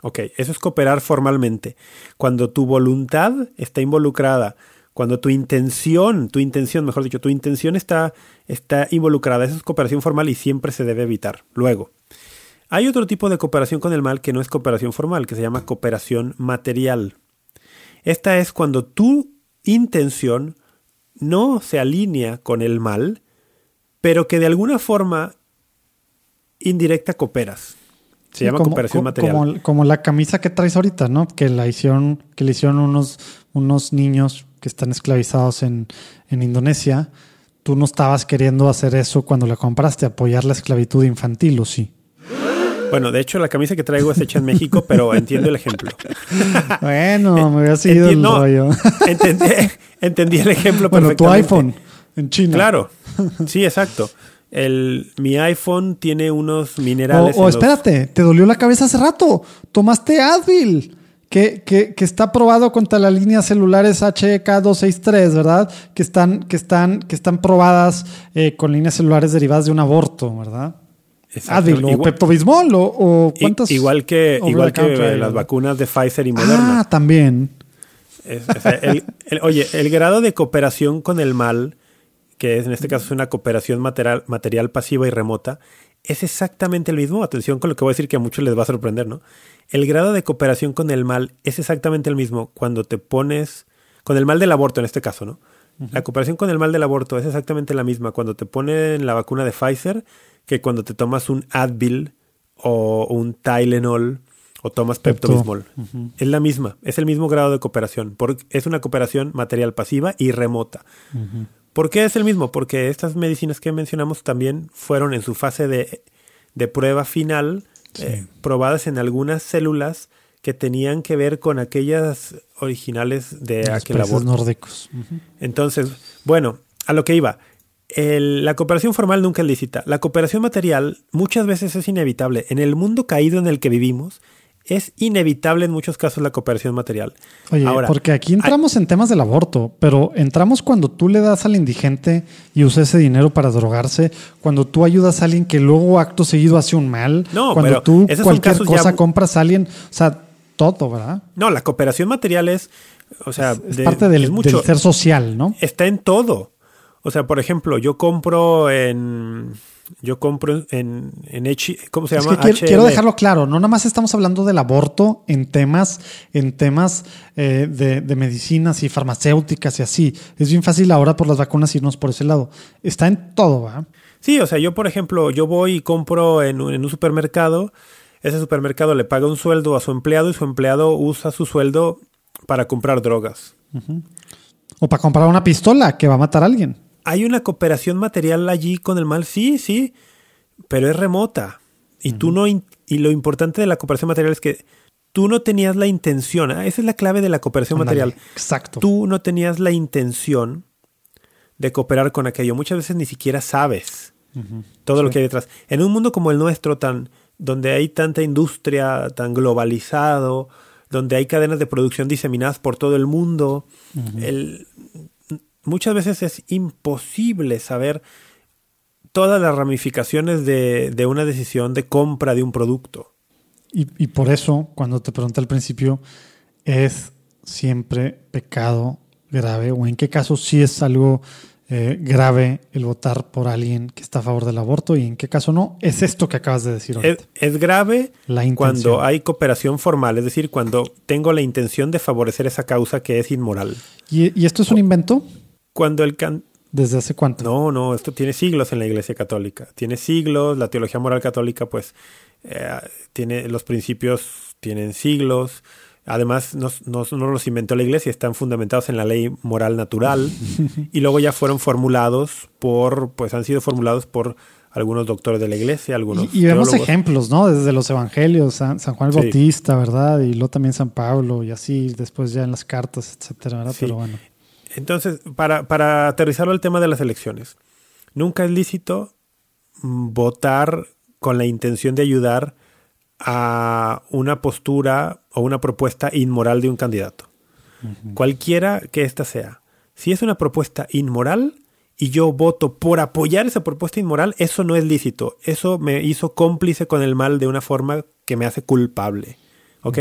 [SPEAKER 3] Ok, eso es cooperar formalmente. Cuando tu voluntad está involucrada, cuando tu intención, tu intención, mejor dicho, tu intención está, está involucrada, eso es cooperación formal y siempre se debe evitar. Luego, hay otro tipo de cooperación con el mal que no es cooperación formal, que se llama cooperación material. Esta es cuando tu intención no se alinea con el mal, pero que de alguna forma indirecta cooperas. Se
[SPEAKER 4] Sí,
[SPEAKER 3] llama
[SPEAKER 4] como-
[SPEAKER 3] cooperación
[SPEAKER 4] co-
[SPEAKER 3] material.
[SPEAKER 4] Como, como la camisa que traes ahorita, ¿no? Que la hicieron, que le hicieron unos, unos niños que están esclavizados en, en Indonesia. Tú no estabas queriendo hacer eso cuando la compraste, apoyar la esclavitud infantil, ¿o sí?
[SPEAKER 3] Bueno, de hecho la camisa que traigo es hecha en México, pero entiendo el ejemplo.
[SPEAKER 4] Bueno, me hubiera seguido el rollo.
[SPEAKER 3] Entendí, entendí el ejemplo
[SPEAKER 4] bueno, tu
[SPEAKER 3] perfectamente.
[SPEAKER 4] iPhone en China.
[SPEAKER 3] Claro, sí, exacto. El, mi iPhone tiene unos minerales.
[SPEAKER 4] o
[SPEAKER 3] los-
[SPEAKER 4] espérate, te dolió la cabeza hace rato. Tomaste Advil, que, que, que está probado contra las líneas celulares HK263, ¿verdad? Que están, que están, que están probadas eh, con líneas celulares derivadas de un aborto, ¿verdad?
[SPEAKER 3] Exacto.
[SPEAKER 4] O
[SPEAKER 3] Igual-
[SPEAKER 4] Pepto-Bismol o, cuántas.
[SPEAKER 3] igual que, igual que las vacunas de Pfizer y Moderna.
[SPEAKER 4] Ah, también.
[SPEAKER 3] Es- el- oye, el grado de cooperación con el mal, que es, en este caso es una cooperación material, material pasiva y remota, es exactamente el mismo. Atención con lo que voy a decir que a muchos les va a sorprender, ¿no? El grado de cooperación con el mal es exactamente el mismo cuando te pones, con el mal del aborto en este caso, ¿no? La cooperación con el mal del aborto es exactamente la misma cuando te ponen la vacuna de Pfizer que cuando te tomas un Advil o un Tylenol o tomas
[SPEAKER 4] Pepto.
[SPEAKER 3] Pepto-Bismol. Es la misma, es el mismo grado de cooperación. porque es una cooperación material pasiva y remota. ¿Por qué es el mismo? Porque estas medicinas que mencionamos también fueron en su fase de, de prueba final eh, probadas en algunas células que tenían que ver con aquellas originales de
[SPEAKER 4] Los
[SPEAKER 3] aquel aborto.
[SPEAKER 4] nórdicos.
[SPEAKER 3] Entonces, bueno, a lo que iba. El- la cooperación formal nunca es lícita. La cooperación material muchas veces es inevitable. En el mundo caído en el que vivimos, es inevitable en muchos casos la cooperación material.
[SPEAKER 4] Oye,
[SPEAKER 3] Ahora,
[SPEAKER 4] porque aquí entramos en temas del aborto, pero entramos cuando tú le das al indigente y usa ese dinero para drogarse, cuando tú ayudas a alguien que luego acto seguido hace un mal,
[SPEAKER 3] No,
[SPEAKER 4] cuando
[SPEAKER 3] pero
[SPEAKER 4] tú cualquier
[SPEAKER 3] ya
[SPEAKER 4] cosa compras a alguien, o sea, todo, ¿verdad?
[SPEAKER 3] No, la cooperación material es, o sea,
[SPEAKER 4] es
[SPEAKER 3] de-
[SPEAKER 4] parte del,
[SPEAKER 3] es mucho-
[SPEAKER 4] del ser social, ¿no?
[SPEAKER 3] está en todo. O sea, por ejemplo, yo compro en, yo compro en, en H, ¿cómo se
[SPEAKER 4] Es
[SPEAKER 3] llama?
[SPEAKER 4] que quiero, dejarlo claro, no nada más estamos hablando del aborto en temas, en temas eh, de, de medicinas y farmacéuticas y así. Es bien fácil ahora por las vacunas irnos por ese lado. Está en todo, ¿verdad?
[SPEAKER 3] Sí, o sea, yo por ejemplo, yo voy y compro en un supermercado, ese supermercado le paga un sueldo a su empleado y su empleado usa su sueldo para comprar drogas.
[SPEAKER 4] O para comprar una pistola que va a matar a alguien.
[SPEAKER 3] ¿Hay una cooperación material allí con el mal? Sí, sí, pero es remota. Y tú no, y lo importante de la cooperación material es que tú no tenías la intención, ah, esa es la clave de la cooperación material.
[SPEAKER 4] Exacto.
[SPEAKER 3] Tú no tenías la intención de cooperar con aquello. Muchas veces ni siquiera sabes todo lo que hay detrás. En un mundo como el nuestro, tan, donde hay tanta industria, tan globalizado, donde hay cadenas de producción diseminadas por todo el mundo, el- muchas veces es imposible saber todas las ramificaciones de, de una decisión de compra de un producto.
[SPEAKER 4] Y, y por eso, cuando te pregunté al principio, es siempre pecado grave o en qué caso sí es algo eh, grave el votar por alguien que está a favor del aborto y en qué caso no. Es esto que acabas de decir ahorita.
[SPEAKER 3] Es, es grave
[SPEAKER 4] La
[SPEAKER 3] cuando hay cooperación formal, es decir, cuando tengo la intención de favorecer esa causa que es inmoral.
[SPEAKER 4] ¿Y, y esto es un invento?
[SPEAKER 3] Cuando el can...
[SPEAKER 4] ¿Desde hace cuánto?
[SPEAKER 3] No, no, esto tiene siglos en la Iglesia Católica. Tiene siglos, la teología moral católica, pues, eh, tiene los principios, tienen siglos. Además, no, no- no los inventó la Iglesia, están fundamentados en la ley moral natural. y luego ya fueron formulados por, pues, han sido formulados por algunos doctores de la Iglesia, algunos
[SPEAKER 4] Y, y vemos
[SPEAKER 3] teólogos.
[SPEAKER 4] ejemplos, ¿no? Desde los evangelios, San, San Juan el
[SPEAKER 3] Sí.
[SPEAKER 4] Bautista, ¿verdad? Y luego también San Pablo y así, después ya en las cartas, etcétera, ¿verdad?
[SPEAKER 3] Sí.
[SPEAKER 4] Pero bueno.
[SPEAKER 3] Entonces, para, para aterrizarlo al tema de las elecciones, nunca es lícito mm, votar con la intención de ayudar a una postura o una propuesta inmoral de un candidato. Cualquiera que ésta sea. Si es una propuesta inmoral y yo voto por apoyar esa propuesta inmoral, eso no es lícito. Eso me hizo cómplice con el mal de una forma que me hace culpable. ¿Ok?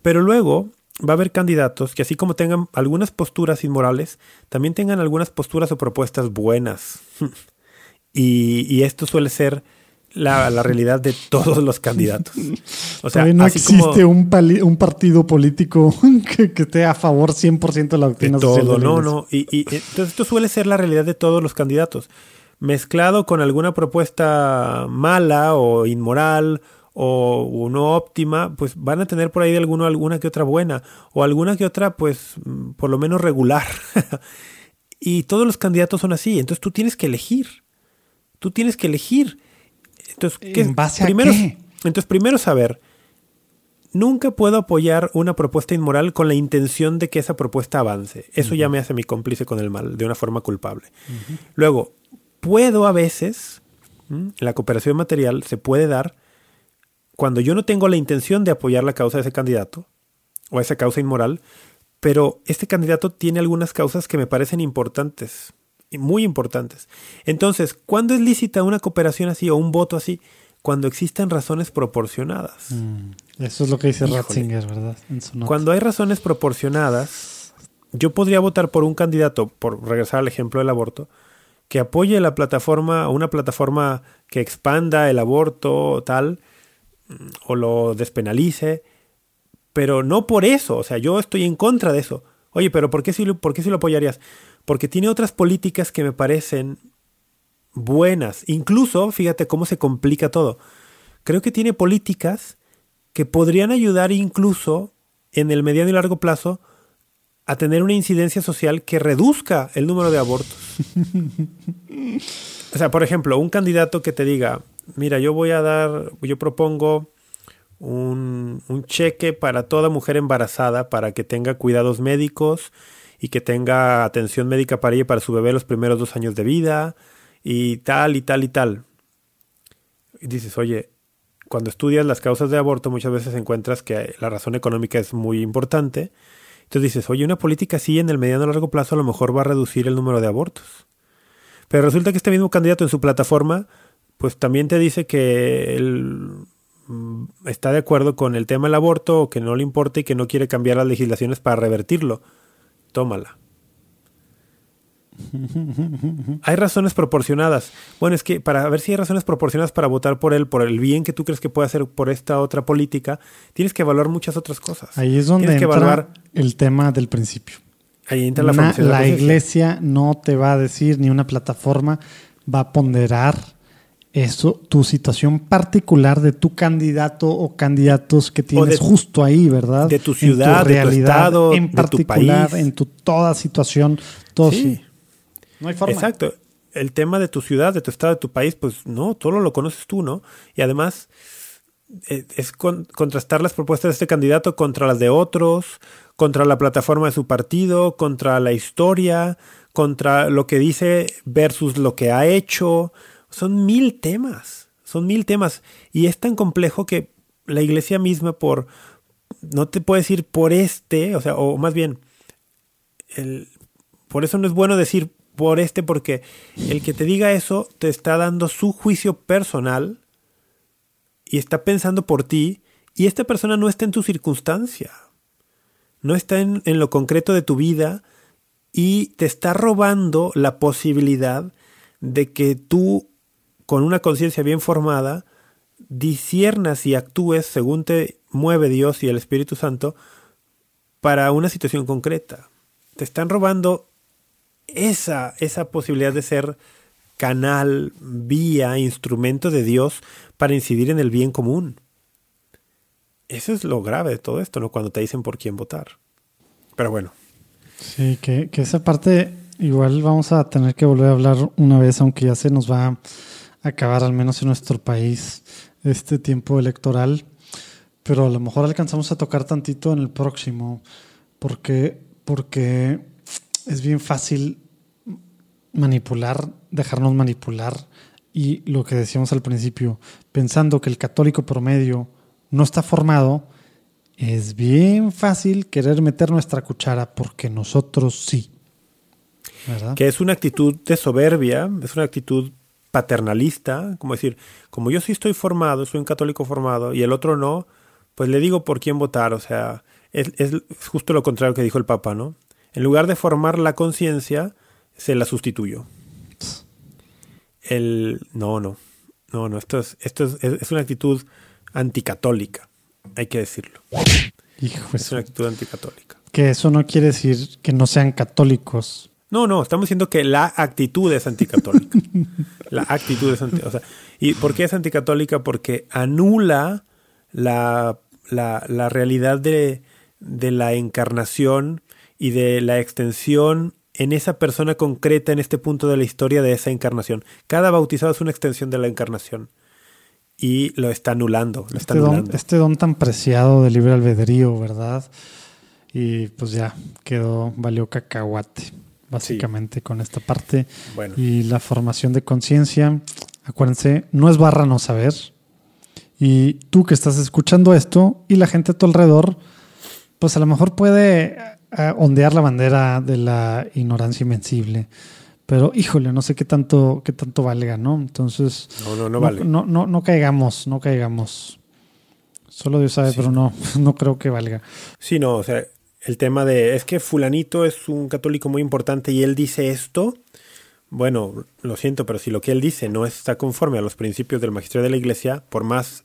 [SPEAKER 3] Pero luego va a haber candidatos que así como tengan algunas posturas inmorales, también tengan algunas posturas o propuestas buenas. y, esto suele ser la, realidad de todos los candidatos.
[SPEAKER 4] O sea, no existe un, un, partido político que, que, esté a favor 100% de la doctrina
[SPEAKER 3] de todo, no, no. Y, y, entonces esto suele ser la realidad de todos los candidatos. Mezclado con alguna propuesta mala o inmoral o no óptima, pues van a tener por ahí alguno, alguna que otra buena o alguna que otra, pues mm, por lo menos regular. y todos los candidatos son así, entonces tú tienes que elegir. Tú tienes que elegir. Entonces,
[SPEAKER 4] ¿En base
[SPEAKER 3] primero,
[SPEAKER 4] a qué?
[SPEAKER 3] Entonces, primero saber, nunca puedo apoyar una propuesta inmoral con la intención de que esa propuesta avance. Eso ya me hace mi cómplice con el mal, de una forma culpable. Luego, puedo a veces, la cooperación material se puede dar cuando yo no tengo la intención de apoyar la causa de ese candidato o esa causa inmoral, pero este candidato tiene algunas causas que me parecen importantes, muy importantes. Entonces, ¿cuándo es lícita una cooperación así o un voto así? Cuando existen razones proporcionadas.
[SPEAKER 4] Mm, eso es lo que dice Ratzinger, ¿verdad?
[SPEAKER 3] Cuando hay razones proporcionadas, yo podría votar por un candidato, por regresar al ejemplo del aborto, que apoye la plataforma, una plataforma que expanda el aborto, tal, o lo despenalice, pero no por eso, o sea, yo estoy en contra de eso. Oye, pero ¿por qué si, por qué si lo apoyarías? Porque tiene otras políticas que me parecen buenas. Incluso, fíjate cómo se complica todo. Creo que tiene políticas que podrían ayudar incluso en el mediano y largo plazo a tener una incidencia social que reduzca el número de abortos. o sea, por ejemplo, un candidato que te diga, mira, yo voy a dar, yo propongo un, cheque para toda mujer embarazada para que tenga cuidados médicos y que tenga atención médica para ella y para su bebé los primeros dos años de vida y tal y tal y tal. Y dices, oye, cuando estudias las causas de aborto muchas veces encuentras que la razón económica es muy importante. Entonces dices, oye, una política así en el mediano a largo plazo a lo mejor va a reducir el número de abortos. Pero resulta que este mismo candidato en su plataforma pues también te dice que él mm, está de acuerdo con el tema del aborto o que no le importa y que no quiere cambiar las legislaciones para revertirlo. Tómala. hay razones proporcionadas. Bueno, es que para ver si hay razones proporcionadas para votar por él, por el bien que tú crees que puede hacer por esta otra política, tienes que evaluar muchas otras cosas.
[SPEAKER 4] Ahí es donde entra evaluar... el tema del principio.
[SPEAKER 3] Ahí entra la,
[SPEAKER 4] la iglesia no te va a decir, ni una plataforma va a ponderar eso, tu situación particular de tu candidato o candidatos que tienes justo ahí, ¿verdad?
[SPEAKER 3] De tu ciudad, de tu estado,
[SPEAKER 4] en particular, tu país. en tu toda situación, todo sí.
[SPEAKER 3] No hay forma. Exacto. El tema de tu ciudad, de tu estado, de tu país, pues no, todo lo conoces tú, ¿no? Y además eh, es contrastar las propuestas de este candidato contra las de otros, contra la plataforma de su partido, contra la historia, contra lo que dice versus lo que ha hecho son mil temas, son mil temas. Y es tan complejo que la iglesia misma por, no te puede decir por este, o sea, o más bien, el, por eso no es bueno decir por este, porque el que te diga eso te está dando su juicio personal y está pensando por ti, y esta persona no está en tu circunstancia, no está en, en lo concreto de tu vida, y te está robando la posibilidad de que tú con una conciencia bien formada, disiernas y actúes según te mueve Dios y el Espíritu Santo para una situación concreta. Te están robando esa, esa posibilidad de ser canal, vía, instrumento de Dios para incidir en el bien común. Eso es lo grave de todo esto, ¿no? Cuando te dicen por quién votar. Pero bueno.
[SPEAKER 4] Sí, que, que esa parte igual vamos a tener que volver a hablar una vez, aunque ya se nos va acabar, al menos en nuestro país, este tiempo electoral. Pero a lo mejor alcanzamos a tocar tantito en el próximo, porque, porque es bien fácil manipular, dejarnos manipular Y lo que decíamos al principio, pensando que el católico promedio no está formado, es bien fácil querer meter nuestra cuchara porque nosotros sí.
[SPEAKER 3] Que es una actitud de soberbia, es una actitud paternalista, como decir, como yo sí estoy formado, soy un católico formado y el otro no, pues le digo por quién votar. O sea, es, es justo lo contrario que dijo el Papa, ¿no? En lugar de formar la conciencia, se la sustituyó. El, no, no, no, no, esto es, esto es, es una actitud anticatólica, hay que decirlo.
[SPEAKER 4] Hijo,
[SPEAKER 3] Es una actitud anticatólica.
[SPEAKER 4] que eso no quiere decir que no sean católicos.
[SPEAKER 3] No, no, estamos diciendo que la actitud es anticatólica. la actitud es anticatólica. O sea, ¿Y por qué es anticatólica? Porque anula la, la, la realidad de, de la encarnación y de la extensión en esa persona concreta en este punto de la historia de esa encarnación. Cada bautizado es una extensión de la encarnación. Y lo está anulando. Lo está
[SPEAKER 4] Este don,
[SPEAKER 3] anulando.
[SPEAKER 4] este don tan preciado de libre albedrío, ¿verdad? Y pues ya quedó, valió cacahuate, básicamente con esta parte.
[SPEAKER 3] Bueno.
[SPEAKER 4] Y la formación de conciencia, acuérdense, no es barra no saber. Y tú que estás escuchando esto y la gente a tu alrededor, pues a lo mejor puede eh, ondear la bandera de la ignorancia invencible. Pero híjole, no sé qué tanto, qué tanto valga, ¿no? Entonces,
[SPEAKER 3] No, no, no vale.
[SPEAKER 4] no, no, no caigamos, no caigamos. Solo Dios sabe, pero no, no creo que valga.
[SPEAKER 3] Sí, no, o sea, el tema de es que fulanito es un católico muy importante y él dice esto, bueno, lo siento, pero si lo que él dice no está conforme a los principios del magisterio de la iglesia, por más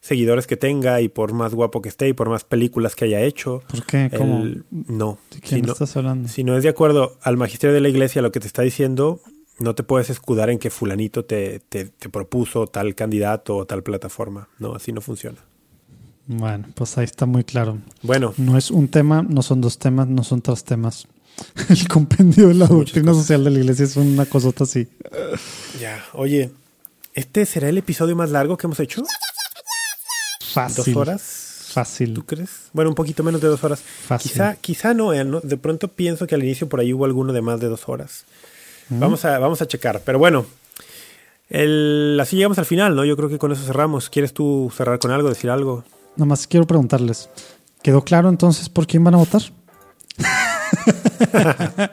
[SPEAKER 3] seguidores que tenga y por más guapo que esté y por más películas que haya hecho,
[SPEAKER 4] ¿Por qué? ¿Cómo?
[SPEAKER 3] él- no.
[SPEAKER 4] ¿De quién
[SPEAKER 3] Si no,
[SPEAKER 4] estás hablando?
[SPEAKER 3] si no es de acuerdo al magisterio de la iglesia lo que te está diciendo, no te puedes escudar en que fulanito te, te, te propuso tal candidato o tal plataforma. No, así no funciona.
[SPEAKER 4] Bueno, pues ahí está muy claro.
[SPEAKER 3] Bueno,
[SPEAKER 4] No es un tema, no son dos temas, no son tres temas. El compendio de la doctrina social de la iglesia es una cosota así.
[SPEAKER 3] ya, oye, ¿este será el episodio más largo que hemos hecho?
[SPEAKER 4] Fácil.
[SPEAKER 3] ¿Dos horas?
[SPEAKER 4] Fácil.
[SPEAKER 3] ¿Tú crees? Bueno, un poquito menos de dos horas.
[SPEAKER 4] Fácil.
[SPEAKER 3] Quizá, quizá no, eh, no, De pronto pienso que al inicio por ahí hubo alguno de más de dos horas.
[SPEAKER 4] Mm.
[SPEAKER 3] Vamos, a, vamos a checar. Pero bueno, el, así llegamos al final, ¿no? Yo creo que con eso cerramos. ¿Quieres tú cerrar con algo, decir algo?
[SPEAKER 4] Nada más quiero preguntarles. ¿Quedó claro entonces por quién van a votar?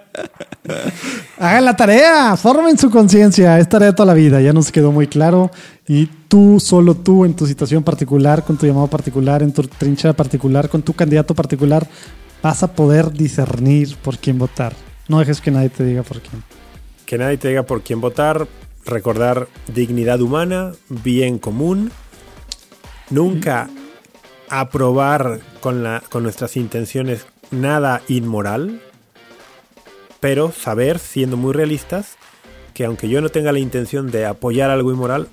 [SPEAKER 4] Hagan la tarea, formen su conciencia, es tarea de toda la vida, ya nos quedó muy claro. Y tú, solo tú, en tu situación particular, con tu llamado particular, en tu trinchera particular, con tu candidato particular, vas a poder discernir por quién votar. No dejes que nadie te diga por quién.
[SPEAKER 3] Que nadie te diga por quién votar. Recordar dignidad humana, bien común. Nunca aprobar con, la, con nuestras intenciones nada inmoral. Pero saber, siendo muy realistas, que aunque yo no tenga la intención de apoyar algo inmoral,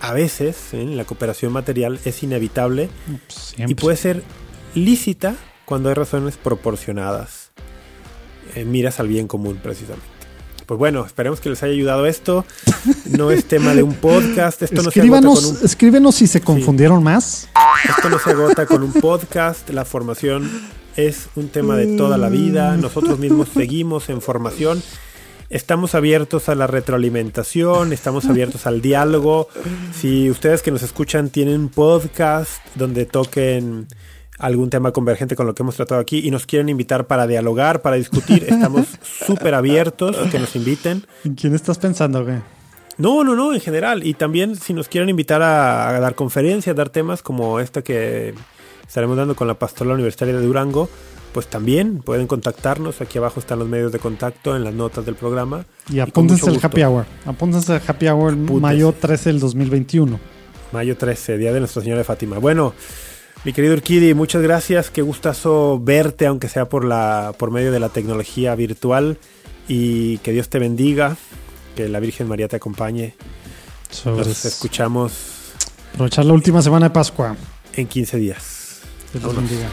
[SPEAKER 3] a veces en la cooperación material es inevitable
[SPEAKER 4] siempre.
[SPEAKER 3] y puede ser lícita cuando hay razones proporcionadas. Eh, miras al bien común, precisamente. Pues bueno, esperemos que les haya ayudado esto. No es tema de un podcast. Esto no se agota
[SPEAKER 4] escríbanos,
[SPEAKER 3] con un,
[SPEAKER 4] escríbenos si se confundieron más.
[SPEAKER 3] esto no se agota con un podcast. La formación es un tema de toda la vida. Nosotros mismos seguimos en formación. Estamos abiertos a la retroalimentación, estamos abiertos al diálogo. Si ustedes que nos escuchan tienen un podcast donde toquen algún tema convergente con lo que hemos tratado aquí y nos quieren invitar para dialogar, para discutir, estamos súper abiertos, que nos inviten.
[SPEAKER 4] ¿En quién estás pensando, güey?
[SPEAKER 3] No, no, no, en general. Y también si nos quieren invitar a, a dar conferencias, dar temas como esta que estaremos dando con la Pastoral Universitaria de Durango, pues también pueden contactarnos. Aquí abajo están los medios de contacto en las notas del programa.
[SPEAKER 4] Y apúntense al happy hour. Apúntense al happy hour
[SPEAKER 3] Apúntense.
[SPEAKER 4] mayo 13 del 2021.
[SPEAKER 3] Mayo 13, Día de Nuestra Señora de Fátima. Bueno, mi querido Urquidi, muchas gracias. Qué gustazo verte, aunque sea por, la, por medio de la tecnología virtual. Y que Dios te bendiga. Que la Virgen María te acompañe.
[SPEAKER 4] Sobres.
[SPEAKER 3] Nos escuchamos
[SPEAKER 4] Aprovechar la última semana de Pascua.
[SPEAKER 3] en 15 días.
[SPEAKER 4] Dios bendiga.